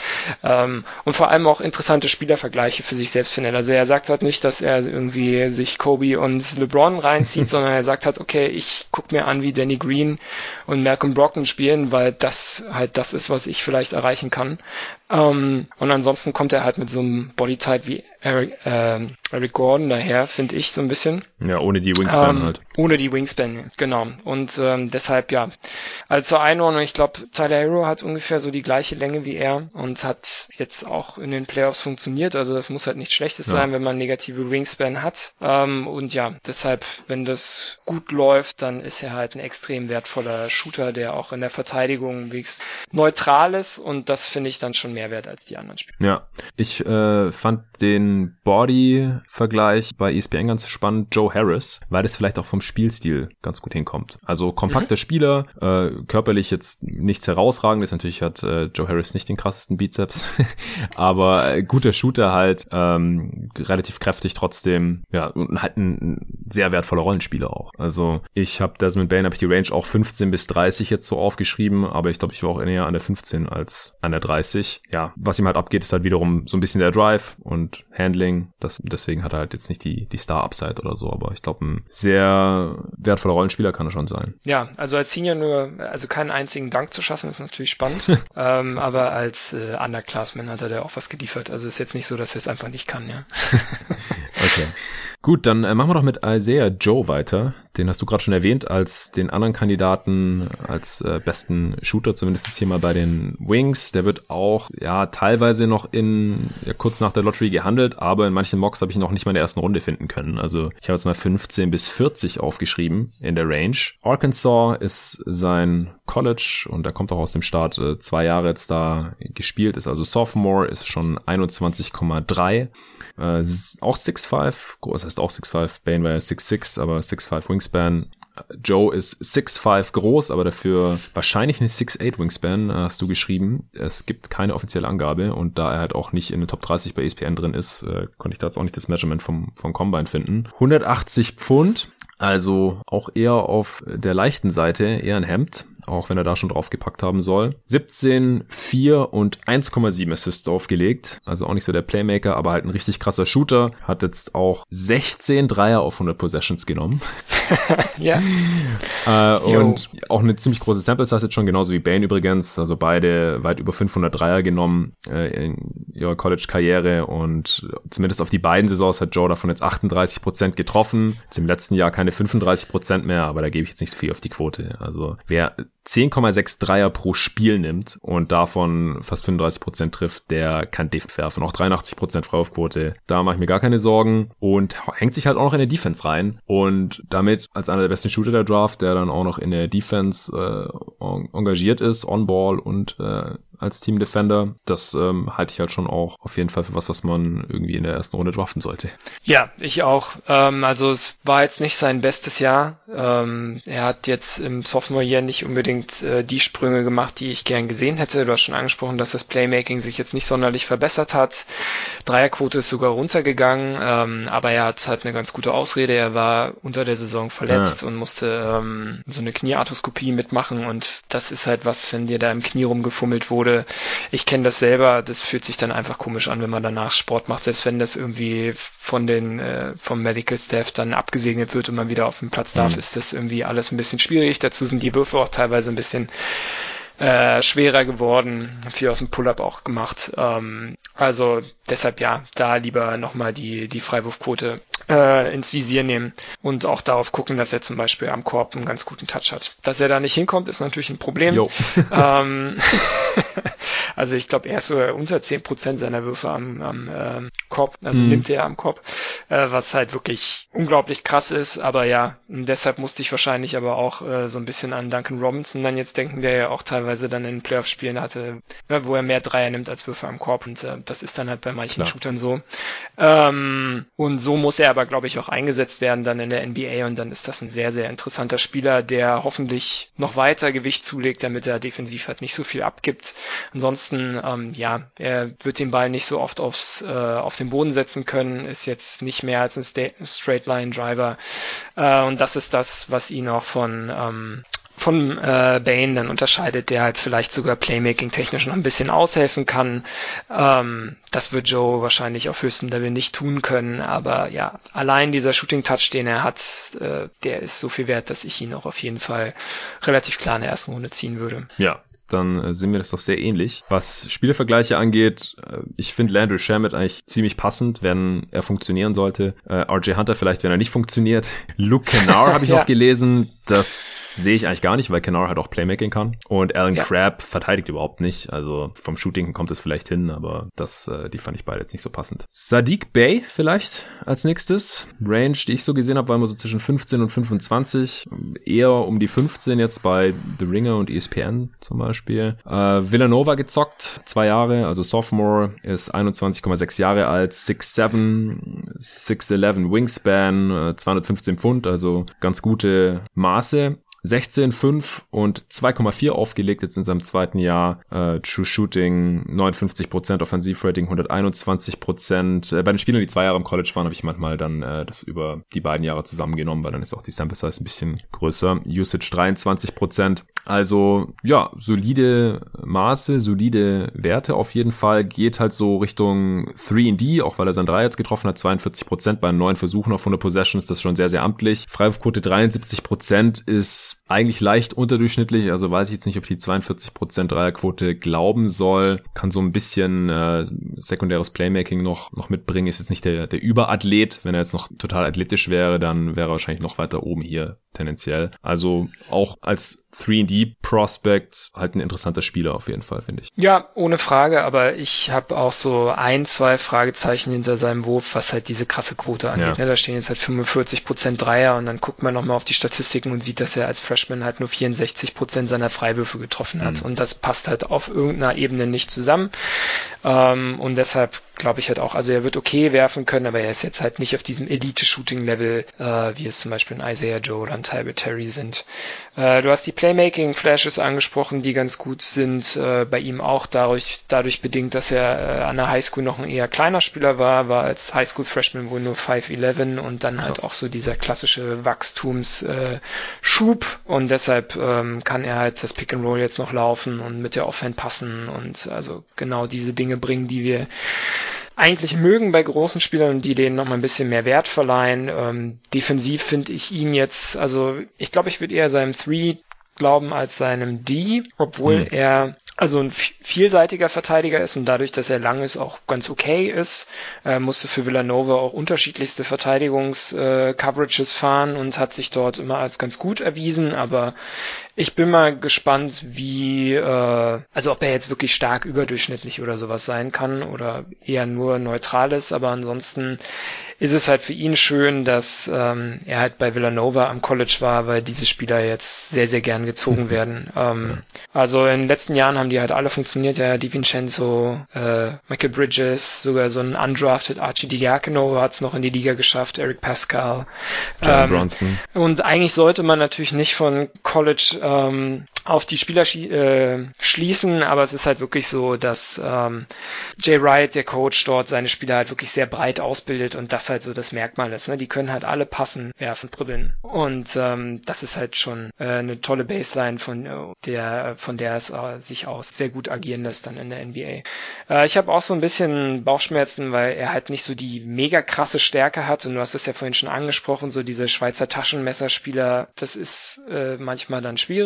ähm, und vor allem auch interessante Spielervergleiche für sich selbst findet. Also er sagt halt nicht, dass er irgendwie sich Kobe und LeBron reinzieht, sondern er sagt halt, okay, ich guck mir an, wie Danny Green und Malcolm Brockton spielen, weil das halt das ist, was ich vielleicht erreichen kann. Ähm, und ansonsten kommt er halt mit so einem Bodytype wie Eric, äh, Eric Gordon daher, finde ich so ein bisschen. Ja, ohne die Wingspan ähm, halt. Ohne die Wingspan, genau. Und ähm, deshalb, ja. Also zur Einordnung, ich glaube, Tyler Hero hat ungefähr so die gleiche Länge wie er und hat jetzt auch in den Playoffs funktioniert. Also das muss halt nichts Schlechtes ja. sein, wenn man negative Wingspan hat. Ähm, und ja, deshalb, wenn das gut läuft, dann ist er halt ein extrem wertvoller Shooter, der auch in der Verteidigung wenigstens neutral ist und das finde ich dann schon Mehrwert als die anderen Spiele. Ja, ich äh, fand den Body-Vergleich bei ESPN ganz spannend, Joe Harris, weil das vielleicht auch vom Spielstil ganz gut hinkommt. Also kompakter mhm. Spieler, äh, körperlich jetzt nichts herausragendes, natürlich hat äh, Joe Harris nicht den krassesten Bizeps, aber äh, guter Shooter halt, ähm, relativ kräftig trotzdem, ja, und halt ein, ein sehr wertvoller Rollenspieler auch. Also ich habe Desmond Bain, habe ich die Range auch 15 bis 30 jetzt so aufgeschrieben, aber ich glaube, ich war auch eher an der 15 als an der 30 ja, was ihm halt abgeht, ist halt wiederum so ein bisschen der Drive und Handling. Das, deswegen hat er halt jetzt nicht die, die Star-Upside oder so, aber ich glaube, ein sehr wertvoller Rollenspieler kann er schon sein. Ja, also als Senior nur, also keinen einzigen Dank zu schaffen, ist natürlich spannend. ähm, aber als äh, Underclassman hat er da auch was geliefert. Also ist jetzt nicht so, dass er es einfach nicht kann, ja. okay. Gut, dann äh, machen wir doch mit Isaiah Joe weiter. Den hast du gerade schon erwähnt als den anderen Kandidaten, als äh, besten Shooter, zumindest jetzt hier mal bei den Wings. Der wird auch ja teilweise noch in ja, kurz nach der Lottery gehandelt, aber in manchen Mocks habe ich ihn noch nicht mal in der ersten Runde finden können. Also ich habe jetzt mal 15 bis 40 aufgeschrieben in der Range. Arkansas ist sein College und er kommt auch aus dem Start äh, zwei Jahre jetzt da gespielt, ist also Sophomore, ist schon 21,3. Äh, auch 6'5, groß heißt auch 6'5, Bane war ja 6'6, aber 6'5 Wingspan. Joe ist 6'5 groß, aber dafür wahrscheinlich eine 6'8 Wingspan, äh, hast du geschrieben. Es gibt keine offizielle Angabe und da er halt auch nicht in den Top 30 bei ESPN drin ist, äh, konnte ich da jetzt auch nicht das Measurement vom, vom Combine finden. 180 Pfund, also auch eher auf der leichten Seite, eher ein Hemd auch wenn er da schon drauf gepackt haben soll. 17, 4 und 1,7 Assists aufgelegt. Also auch nicht so der Playmaker, aber halt ein richtig krasser Shooter. Hat jetzt auch 16 Dreier auf 100 Possessions genommen. ja. äh, und auch eine ziemlich große Sample Size jetzt schon, genauso wie Bane übrigens. Also beide weit über 500 Dreier genommen äh, in ihrer College-Karriere und zumindest auf die beiden Saisons hat Joe davon jetzt 38 Prozent getroffen. Jetzt im letzten Jahr keine 35 Prozent mehr, aber da gebe ich jetzt nicht so viel auf die Quote. Also wer 10,6 Dreier pro Spiel nimmt und davon fast 35 Prozent trifft, der kann definitiv werfen. Auch 83 Prozent Freiwurfquote. Da mache ich mir gar keine Sorgen und hängt sich halt auch noch in der Defense rein und damit als einer der besten Shooter der Draft, der dann auch noch in der Defense äh, engagiert ist, on-ball und äh, als Team Defender. Das ähm, halte ich halt schon auch auf jeden Fall für was, was man irgendwie in der ersten Runde draften sollte. Ja, ich auch. Ähm, also es war jetzt nicht sein bestes Jahr. Ähm, er hat jetzt im Sophomore Year nicht unbedingt äh, die Sprünge gemacht, die ich gern gesehen hätte. Du hast schon angesprochen, dass das Playmaking sich jetzt nicht sonderlich verbessert hat. Dreierquote ist sogar runtergegangen, ähm, aber er hat halt eine ganz gute Ausrede. Er war unter der Saison verletzt ja. und musste ähm, so eine Kniearthroskopie mitmachen und das ist halt was, wenn dir da im Knie rumgefummelt wurde wurde. Ich kenne das selber, das fühlt sich dann einfach komisch an, wenn man danach Sport macht, selbst wenn das irgendwie von den äh, vom Medical Staff dann abgesegnet wird und man wieder auf dem Platz darf, mhm. ist das irgendwie alles ein bisschen schwierig. Dazu sind die Würfe auch teilweise ein bisschen äh, schwerer geworden, viel aus dem Pull-up auch gemacht. Ähm, also deshalb ja, da lieber nochmal die, die Freiwurfquote äh, ins Visier nehmen und auch darauf gucken, dass er zum Beispiel am Korb einen ganz guten Touch hat. Dass er da nicht hinkommt, ist natürlich ein Problem. ähm, also ich glaube, er ist so unter zehn Prozent seiner Würfe am, am ähm, Korb, also mhm. nimmt er am Korb, äh, was halt wirklich unglaublich krass ist. Aber ja, deshalb musste ich wahrscheinlich aber auch äh, so ein bisschen an Duncan Robinson dann jetzt denken, der ja auch teilweise dann in Playoff-Spielen hatte, ne, wo er mehr Dreier nimmt als Würfe am Korb. Und äh, das ist dann halt bei manchen Klar. Shootern so. Ähm, und so muss er aber, glaube ich, auch eingesetzt werden dann in der NBA. Und dann ist das ein sehr, sehr interessanter Spieler, der hoffentlich noch weiter Gewicht zulegt, damit er defensiv halt nicht so viel abgibt. Ansonsten, ähm, ja, er wird den Ball nicht so oft aufs, äh, auf den Boden setzen können, ist jetzt nicht mehr als ein Straight Line Driver. Äh, und das ist das, was ihn auch von ähm, von äh, Bane dann unterscheidet, der halt vielleicht sogar Playmaking technisch noch ein bisschen aushelfen kann. Ähm, das wird Joe wahrscheinlich auf höchstem Level nicht tun können, aber ja, allein dieser Shooting Touch, den er hat, äh, der ist so viel wert, dass ich ihn auch auf jeden Fall relativ klar in der ersten Runde ziehen würde. Ja, dann äh, sind wir das doch sehr ähnlich. Was Spielvergleiche angeht, äh, ich finde Landry Shamit eigentlich ziemlich passend, wenn er funktionieren sollte. Äh, RJ Hunter vielleicht, wenn er nicht funktioniert. Luke Kennard habe ich ja. noch gelesen. Das sehe ich eigentlich gar nicht, weil Kennard halt auch Playmaking kann. Und Alan ja. Crabb verteidigt überhaupt nicht. Also vom Shooting kommt es vielleicht hin, aber das, die fand ich beide jetzt nicht so passend. Sadiq Bay vielleicht als nächstes. Range, die ich so gesehen habe, war immer so zwischen 15 und 25. Eher um die 15 jetzt bei The Ringer und ESPN zum Beispiel. Beispiel. Äh, Villanova gezockt, zwei Jahre, also Sophomore, ist 21,6 Jahre alt, 6'7, 6'11 Wingspan, äh, 215 Pfund, also ganz gute Maße. 16, 5 und 2,4 aufgelegt jetzt in seinem zweiten Jahr. Äh, True Shooting 59%, Offensivrating 121%. Äh, bei den Spielern, die zwei Jahre im College waren, habe ich manchmal dann äh, das über die beiden Jahre zusammengenommen, weil dann ist auch die Sample Size ein bisschen größer. Usage 23%. Also ja, solide Maße, solide Werte auf jeden Fall. Geht halt so Richtung 3D, auch weil er sein 3 jetzt getroffen hat. 42% bei neun Versuchen auf 100 Possessions, das ist schon sehr, sehr amtlich. Freiwurfquote 73% ist eigentlich leicht unterdurchschnittlich, also weiß ich jetzt nicht, ob ich die 42% Dreierquote glauben soll. Kann so ein bisschen äh, sekundäres Playmaking noch, noch mitbringen. Ist jetzt nicht der, der Überathlet. Wenn er jetzt noch total athletisch wäre, dann wäre er wahrscheinlich noch weiter oben hier tendenziell. Also auch als 3D-Prospect halt ein interessanter Spieler auf jeden Fall, finde ich. Ja, ohne Frage, aber ich habe auch so ein, zwei Fragezeichen hinter seinem Wurf, was halt diese krasse Quote angeht. Ja. Ne? Da stehen jetzt halt 45% Dreier und dann guckt man nochmal auf die Statistiken und sieht, dass er als Freshman halt nur 64% seiner Freiwürfe getroffen hat. Mhm. Und das passt halt auf irgendeiner Ebene nicht zusammen. Ähm, und deshalb glaube ich halt auch, also er wird okay werfen können, aber er ist jetzt halt nicht auf diesem Elite-Shooting-Level, äh, wie es zum Beispiel ein Isaiah Joe oder ein Tybert Terry sind. Äh, du hast die Playmaking-Flashes angesprochen, die ganz gut sind, äh, bei ihm auch dadurch, dadurch bedingt, dass er äh, an der Highschool noch ein eher kleiner Spieler war, war als Highschool-Freshman wohl nur 5'11 und dann halt Krass. halt auch so dieser klassische Wachstumsschub äh, und deshalb ähm, kann er halt das Pick and Roll jetzt noch laufen und mit der Offhand passen und also genau diese Dinge bringen, die wir eigentlich mögen bei großen Spielern, die denen noch mal ein bisschen mehr Wert verleihen. Ähm, defensiv finde ich ihn jetzt, also ich glaube, ich würde eher seinem Three glauben als seinem D, obwohl hm. er also ein vielseitiger Verteidiger ist und dadurch, dass er lang ist, auch ganz okay ist, äh, musste für Villanova auch unterschiedlichste Verteidigungs-Coverages äh, fahren und hat sich dort immer als ganz gut erwiesen, aber ich bin mal gespannt, wie, äh, also ob er jetzt wirklich stark überdurchschnittlich oder sowas sein kann oder eher nur neutral ist, aber ansonsten ist es halt für ihn schön, dass ähm, er halt bei Villanova am College war, weil diese Spieler jetzt sehr, sehr gern gezogen werden. Ähm, also in den letzten Jahren haben die halt alle funktioniert, ja, Di Vincenzo, äh, Michael Bridges, sogar so ein undrafted Archie Diacono hat es noch in die Liga geschafft, Eric Pascal. John ähm, Bronson. Und eigentlich sollte man natürlich nicht von College ähm, auf die Spieler schli äh, schließen, aber es ist halt wirklich so, dass ähm, Jay Wright, der Coach dort, seine Spieler halt wirklich sehr breit ausbildet und das halt so das Merkmal ist. Ne? Die können halt alle passen, werfen, dribbeln und ähm, das ist halt schon äh, eine tolle Baseline von äh, der von der es äh, sich aus sehr gut agieren lässt dann in der NBA. Äh, ich habe auch so ein bisschen Bauchschmerzen, weil er halt nicht so die mega krasse Stärke hat und du hast es ja vorhin schon angesprochen, so diese Schweizer Taschenmesserspieler, das ist äh, manchmal dann schwierig.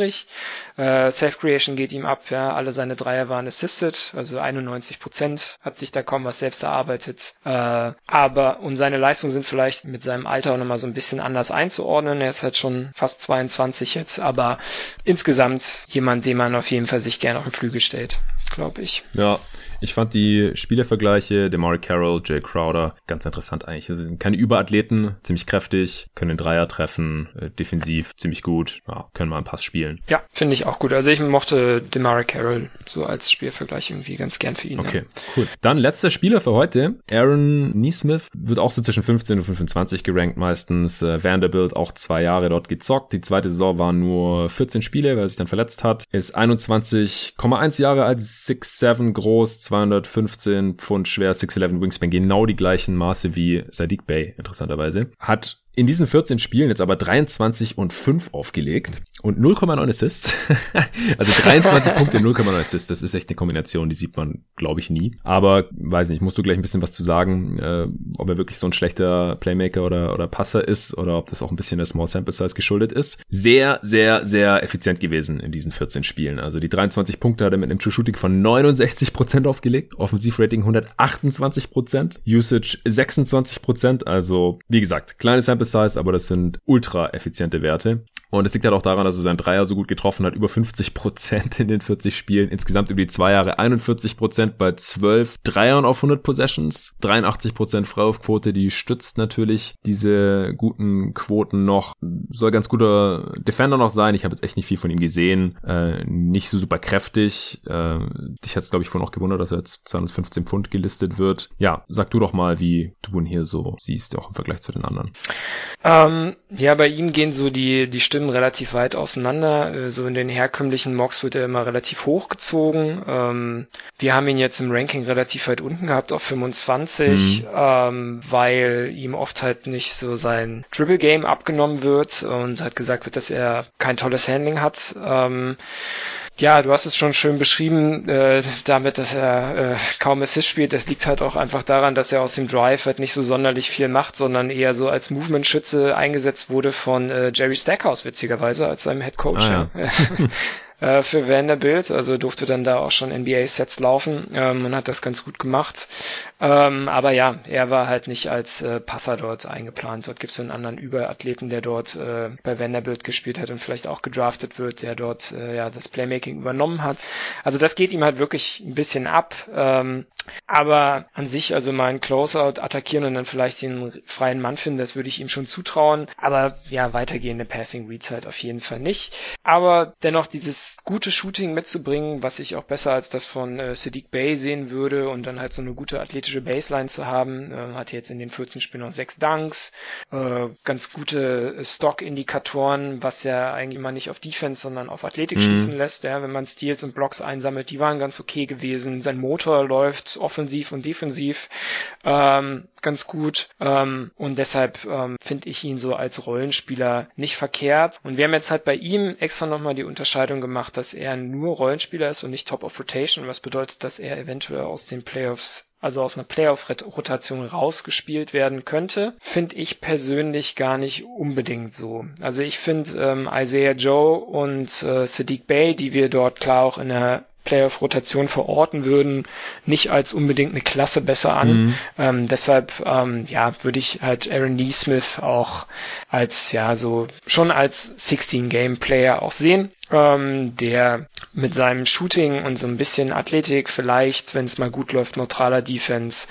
Äh, Self-Creation geht ihm ab, ja, alle seine Dreier waren assisted, also 91 Prozent hat sich da kaum was selbst erarbeitet. Äh, aber und seine seine Leistungen sind vielleicht mit seinem Alter auch nochmal so ein bisschen anders einzuordnen. Er ist halt schon fast 22 jetzt, aber insgesamt jemand, den man auf jeden Fall sich gerne auf den Flügel stellt, glaube ich. Ja, ich fand die Spielervergleiche, Demari Carroll, Jay Crowder, ganz interessant eigentlich. Sie sind keine Überathleten, ziemlich kräftig, können den Dreier treffen, äh, defensiv ziemlich gut, ja, können mal einen Pass spielen. Ja, finde ich auch gut. Also ich mochte Demari Carroll so als Spielvergleich irgendwie ganz gern für ihn. Okay, ja. cool. Dann letzter Spieler für heute, Aaron Neesmith, wird auch so zwischen 15 und 25 gerankt meistens. Äh, Vanderbilt auch zwei Jahre dort gezockt. Die zweite Saison waren nur 14 Spiele, weil er sich dann verletzt hat. Ist 21,1 Jahre alt, 6'7 groß, 215 Pfund schwer, 6'11 Wingspan, genau die gleichen Maße wie Sadiq Bay, interessanterweise. Hat in diesen 14 Spielen jetzt aber 23 und 5 aufgelegt und 0,9 Assists. also 23 Punkte, 0,9 Assists. Das ist echt eine Kombination, die sieht man, glaube ich, nie. Aber weiß nicht, musst du gleich ein bisschen was zu sagen, äh, ob er wirklich so ein schlechter Playmaker oder, oder Passer ist oder ob das auch ein bisschen der Small Sample Size geschuldet ist. Sehr, sehr, sehr effizient gewesen in diesen 14 Spielen. Also die 23 Punkte hat er mit einem True Shooting von 69% aufgelegt, Offensivrating 128%, Usage 26%. Also wie gesagt, kleine Sample Size, aber das sind ultra effiziente Werte. Und es liegt halt auch daran, dass er seinen Dreier so gut getroffen hat, über 50 Prozent in den 40 Spielen. Insgesamt über die zwei Jahre 41 Prozent bei 12 Dreiern auf 100 Possessions, 83 Prozent Freiwurfquote, die stützt natürlich diese guten Quoten noch. Soll ganz guter Defender noch sein. Ich habe jetzt echt nicht viel von ihm gesehen. Äh, nicht so super kräftig. Äh, dich hat es, glaube ich, vorhin auch gewundert, dass er jetzt 215 Pfund gelistet wird. Ja, sag du doch mal, wie du ihn hier so siehst, auch im Vergleich zu den anderen. Ähm, ja, bei ihm gehen so die, die Stimmen relativ weit auseinander. Äh, so in den herkömmlichen Mocks wird er immer relativ hochgezogen. Ähm, wir haben ihn jetzt im Ranking relativ weit unten gehabt, auf 25, mhm. ähm, weil ihm oft halt nicht so sein Dribble Game abgenommen wird und halt gesagt wird, dass er kein tolles Handling hat. Ja, du hast es schon schön beschrieben, äh, damit, dass er äh, kaum Assist spielt. Das liegt halt auch einfach daran, dass er aus dem Drive halt nicht so sonderlich viel macht, sondern eher so als Movement-Schütze eingesetzt wurde von äh, Jerry Stackhouse, witzigerweise, als seinem Head Coach. Ah, ja. äh, für Vanderbilt, also durfte dann da auch schon NBA-Sets laufen ähm, und hat das ganz gut gemacht. Ähm, aber ja, er war halt nicht als äh, Passer dort eingeplant. Dort gibt es einen anderen Überathleten, der dort äh, bei Vanderbilt gespielt hat und vielleicht auch gedraftet wird, der dort äh, ja das Playmaking übernommen hat. Also das geht ihm halt wirklich ein bisschen ab. Ähm, aber an sich, also mal ein Closeout attackieren und dann vielleicht den freien Mann finden, das würde ich ihm schon zutrauen. Aber ja, weitergehende Passing Reads halt auf jeden Fall nicht. Aber dennoch dieses gute Shooting mitzubringen, was ich auch besser als das von äh, Sadiq Bay sehen würde und dann halt so eine gute athletische athletische Baseline zu haben. Äh, hatte jetzt in den 14 Spielen noch sechs Dunks, äh, ganz gute Stock-Indikatoren, was ja eigentlich mal nicht auf Defense, sondern auf Athletik mhm. schließen lässt. Ja, wenn man Steals und Blocks einsammelt, die waren ganz okay gewesen. Sein Motor läuft offensiv und defensiv ähm, ganz gut ähm, und deshalb ähm, finde ich ihn so als Rollenspieler nicht verkehrt. Und wir haben jetzt halt bei ihm extra nochmal die Unterscheidung gemacht, dass er nur Rollenspieler ist und nicht Top of Rotation, was bedeutet, dass er eventuell aus den Playoffs also aus einer Playoff-Rotation rausgespielt werden könnte, finde ich persönlich gar nicht unbedingt so. Also ich finde ähm, Isaiah Joe und äh, Sadiq Bay, die wir dort klar auch in der Playoff-Rotation verorten würden, nicht als unbedingt eine Klasse besser an. Mhm. Ähm, deshalb, ähm, ja, würde ich halt Aaron Neesmith auch als, ja, so schon als 16-Game-Player auch sehen, ähm, der mit seinem Shooting und so ein bisschen Athletik vielleicht, wenn es mal gut läuft, neutraler Defense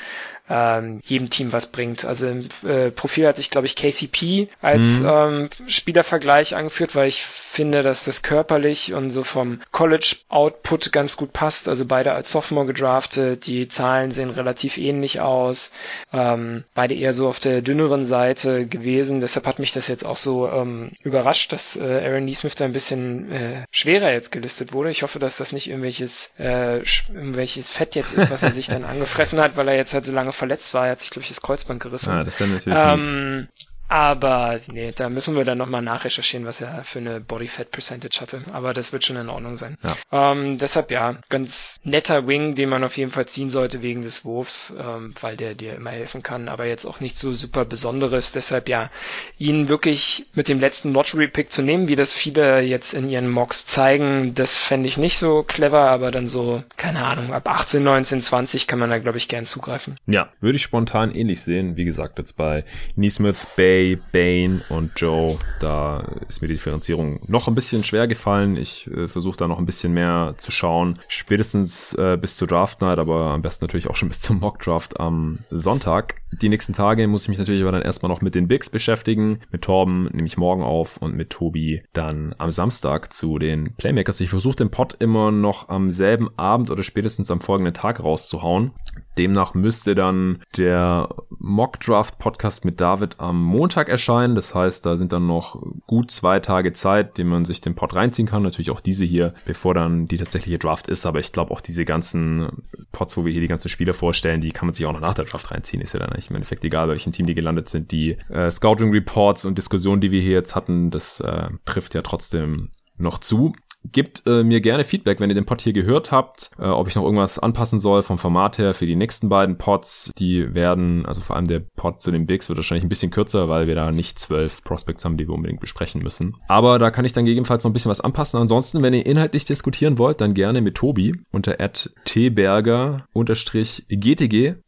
ähm, jedem Team was bringt. Also im äh, Profil hatte ich, glaube ich, KCP als mhm. ähm, Spielervergleich angeführt, weil ich finde, dass das körperlich und so vom College-Output ganz gut passt. Also beide als Sophomore gedraftet, die Zahlen sehen relativ ähnlich aus. Ähm, beide eher so auf der dünneren Seite gewesen. Deshalb hat mich das jetzt auch so ähm, überrascht, dass äh, Aaron Neesmith da ein bisschen äh, schwerer jetzt gelistet wurde. Ich hoffe, dass das nicht irgendwelches, äh, irgendwelches Fett jetzt ist, was er sich dann angefressen hat, weil er jetzt halt so lange verletzt war. Er hat sich, glaube ich, das Kreuzband gerissen. Ah, das wäre natürlich ähm, Aber nee, da müssen wir dann nochmal nachrecherchieren, was er für eine Body Fat Percentage hatte. Aber das wird schon in Ordnung sein. Ja. Ähm, deshalb ja, ganz netter Wing, den man auf jeden Fall ziehen sollte wegen des Wurfs, ähm, weil der dir immer helfen kann. Aber jetzt auch nicht so super Besonderes. Deshalb ja, ihn wirklich mit dem letzten Lottery Pick zu nehmen, wie das viele jetzt in ihren Mocks zeigen, das fände ich nicht so clever. Aber dann so, keine Ahnung, ab 18, 19, 20 kann man da glaube ich gern zugreifen. Ja, würde ich spontan ähnlich sehen. Wie gesagt, jetzt bei Neesmith, Bay, Bane und Joe, da ist mir die Differenzierung noch ein bisschen schwer gefallen. Ich äh, versuche da noch ein bisschen mehr zu schauen. Spätestens äh, bis zur Draft Night, aber am besten natürlich auch schon bis zum Mock Draft am Sonntag. Die nächsten Tage muss ich mich natürlich aber dann erstmal noch mit den Bigs beschäftigen. Mit Torben nehme ich morgen auf und mit Tobi dann am Samstag zu den Playmakers. Ich versuche den Pod immer noch am selben Abend oder spätestens am folgenden Tag rauszuhauen. Demnach müsste dann der Mock Draft Podcast mit David am Montag erscheinen. Das heißt, da sind dann noch gut zwei Tage Zeit, den man sich den Pod reinziehen kann. Natürlich auch diese hier, bevor dann die tatsächliche Draft ist. Aber ich glaube auch diese ganzen Pods, wo wir hier die ganzen Spieler vorstellen, die kann man sich auch noch nach der Draft reinziehen. Ist ja dann eigentlich im Endeffekt egal, bei welchem Team die gelandet sind. Die äh, Scouting Reports und Diskussionen, die wir hier jetzt hatten, das äh, trifft ja trotzdem noch zu. Gebt äh, mir gerne Feedback, wenn ihr den Pod hier gehört habt, äh, ob ich noch irgendwas anpassen soll vom Format her für die nächsten beiden Pods. Die werden, also vor allem der Pod zu den Bigs wird wahrscheinlich ein bisschen kürzer, weil wir da nicht zwölf Prospects haben, die wir unbedingt besprechen müssen. Aber da kann ich dann gegebenenfalls noch ein bisschen was anpassen. Ansonsten, wenn ihr inhaltlich diskutieren wollt, dann gerne mit Tobi unter tberger-gtg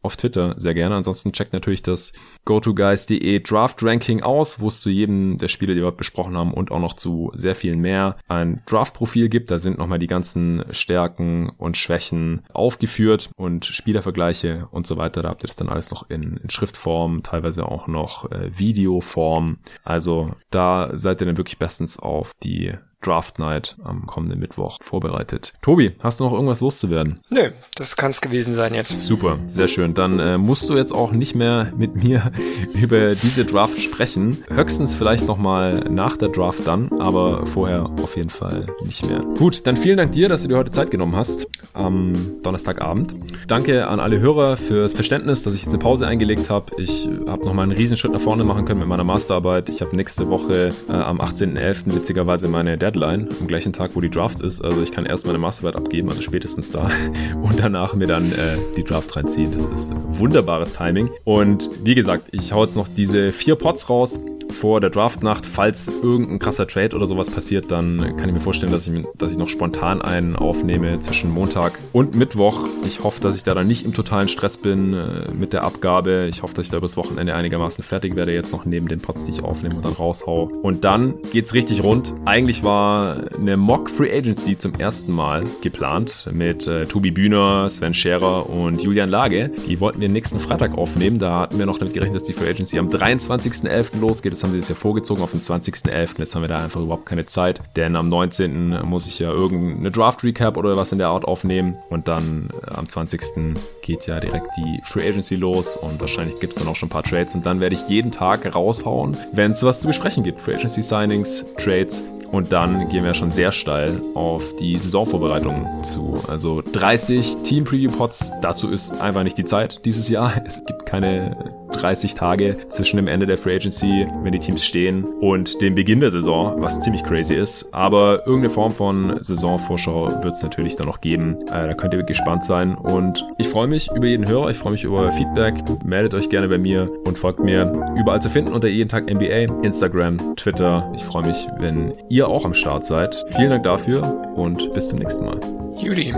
auf Twitter sehr gerne. Ansonsten checkt natürlich das GoToGuys.de Draft Ranking aus, wo es zu jedem der Spiele, die wir besprochen haben und auch noch zu sehr vielen mehr ein Draft-Profil gibt. Da sind nochmal die ganzen Stärken und Schwächen aufgeführt und Spielervergleiche und so weiter. Da habt ihr das dann alles noch in, in Schriftform, teilweise auch noch äh, Videoform. Also da seid ihr dann wirklich bestens auf die Draft Night am kommenden Mittwoch vorbereitet. Tobi, hast du noch irgendwas loszuwerden? Nö, das kann es gewesen sein jetzt. Super, sehr schön. Dann äh, musst du jetzt auch nicht mehr mit mir über diese Draft sprechen. Höchstens vielleicht nochmal nach der Draft dann, aber vorher auf jeden Fall nicht mehr. Gut, dann vielen Dank dir, dass du dir heute Zeit genommen hast am Donnerstagabend. Danke an alle Hörer fürs Verständnis, dass ich jetzt eine Pause eingelegt habe. Ich habe nochmal einen Riesenschritt nach vorne machen können mit meiner Masterarbeit. Ich habe nächste Woche äh, am 18.11. witzigerweise meine Deadline Deadline, am gleichen Tag, wo die Draft ist. Also ich kann erst meine Masterarbeit abgeben, also spätestens da. Und danach mir dann äh, die Draft reinziehen. Das ist wunderbares Timing. Und wie gesagt, ich hau jetzt noch diese vier Pots raus vor der Draftnacht. Falls irgendein krasser Trade oder sowas passiert, dann kann ich mir vorstellen, dass ich, dass ich noch spontan einen aufnehme zwischen Montag und Mittwoch. Ich hoffe, dass ich da dann nicht im totalen Stress bin äh, mit der Abgabe. Ich hoffe, dass ich da übers Wochenende einigermaßen fertig werde, jetzt noch neben den Pots, die ich aufnehme und dann raushau. Und dann geht's richtig rund. Eigentlich war eine Mock Free Agency zum ersten Mal geplant mit äh, Tobi Bühner, Sven Scherer und Julian Lage. Die wollten wir nächsten Freitag aufnehmen. Da hatten wir noch damit gerechnet, dass die Free Agency am 23.11. losgeht. Das haben sie das ja vorgezogen auf den 20.11. Jetzt haben wir da einfach überhaupt keine Zeit, denn am 19. muss ich ja irgendeine Draft-Recap oder was in der Art aufnehmen und dann äh, am 20. geht ja direkt die Free Agency los und wahrscheinlich gibt es dann auch schon ein paar Trades und dann werde ich jeden Tag raushauen, wenn es was zu besprechen gibt. Free Agency Signings, Trades und dann gehen wir schon sehr steil auf die Saisonvorbereitung zu. Also 30 Team Preview Pots, dazu ist einfach nicht die Zeit dieses Jahr. Es gibt keine 30 Tage zwischen dem Ende der Free Agency, wenn die Teams stehen, und dem Beginn der Saison, was ziemlich crazy ist. Aber irgendeine Form von Saisonvorschau wird es natürlich dann noch geben. Äh, da könnt ihr gespannt sein. Und ich freue mich über jeden Hörer, ich freue mich über euer Feedback. Meldet euch gerne bei mir und folgt mir überall zu finden unter jeden Tag NBA, Instagram, Twitter. Ich freue mich, wenn ihr auch am Start seid. Vielen Dank dafür und bis zum nächsten Mal. Judy.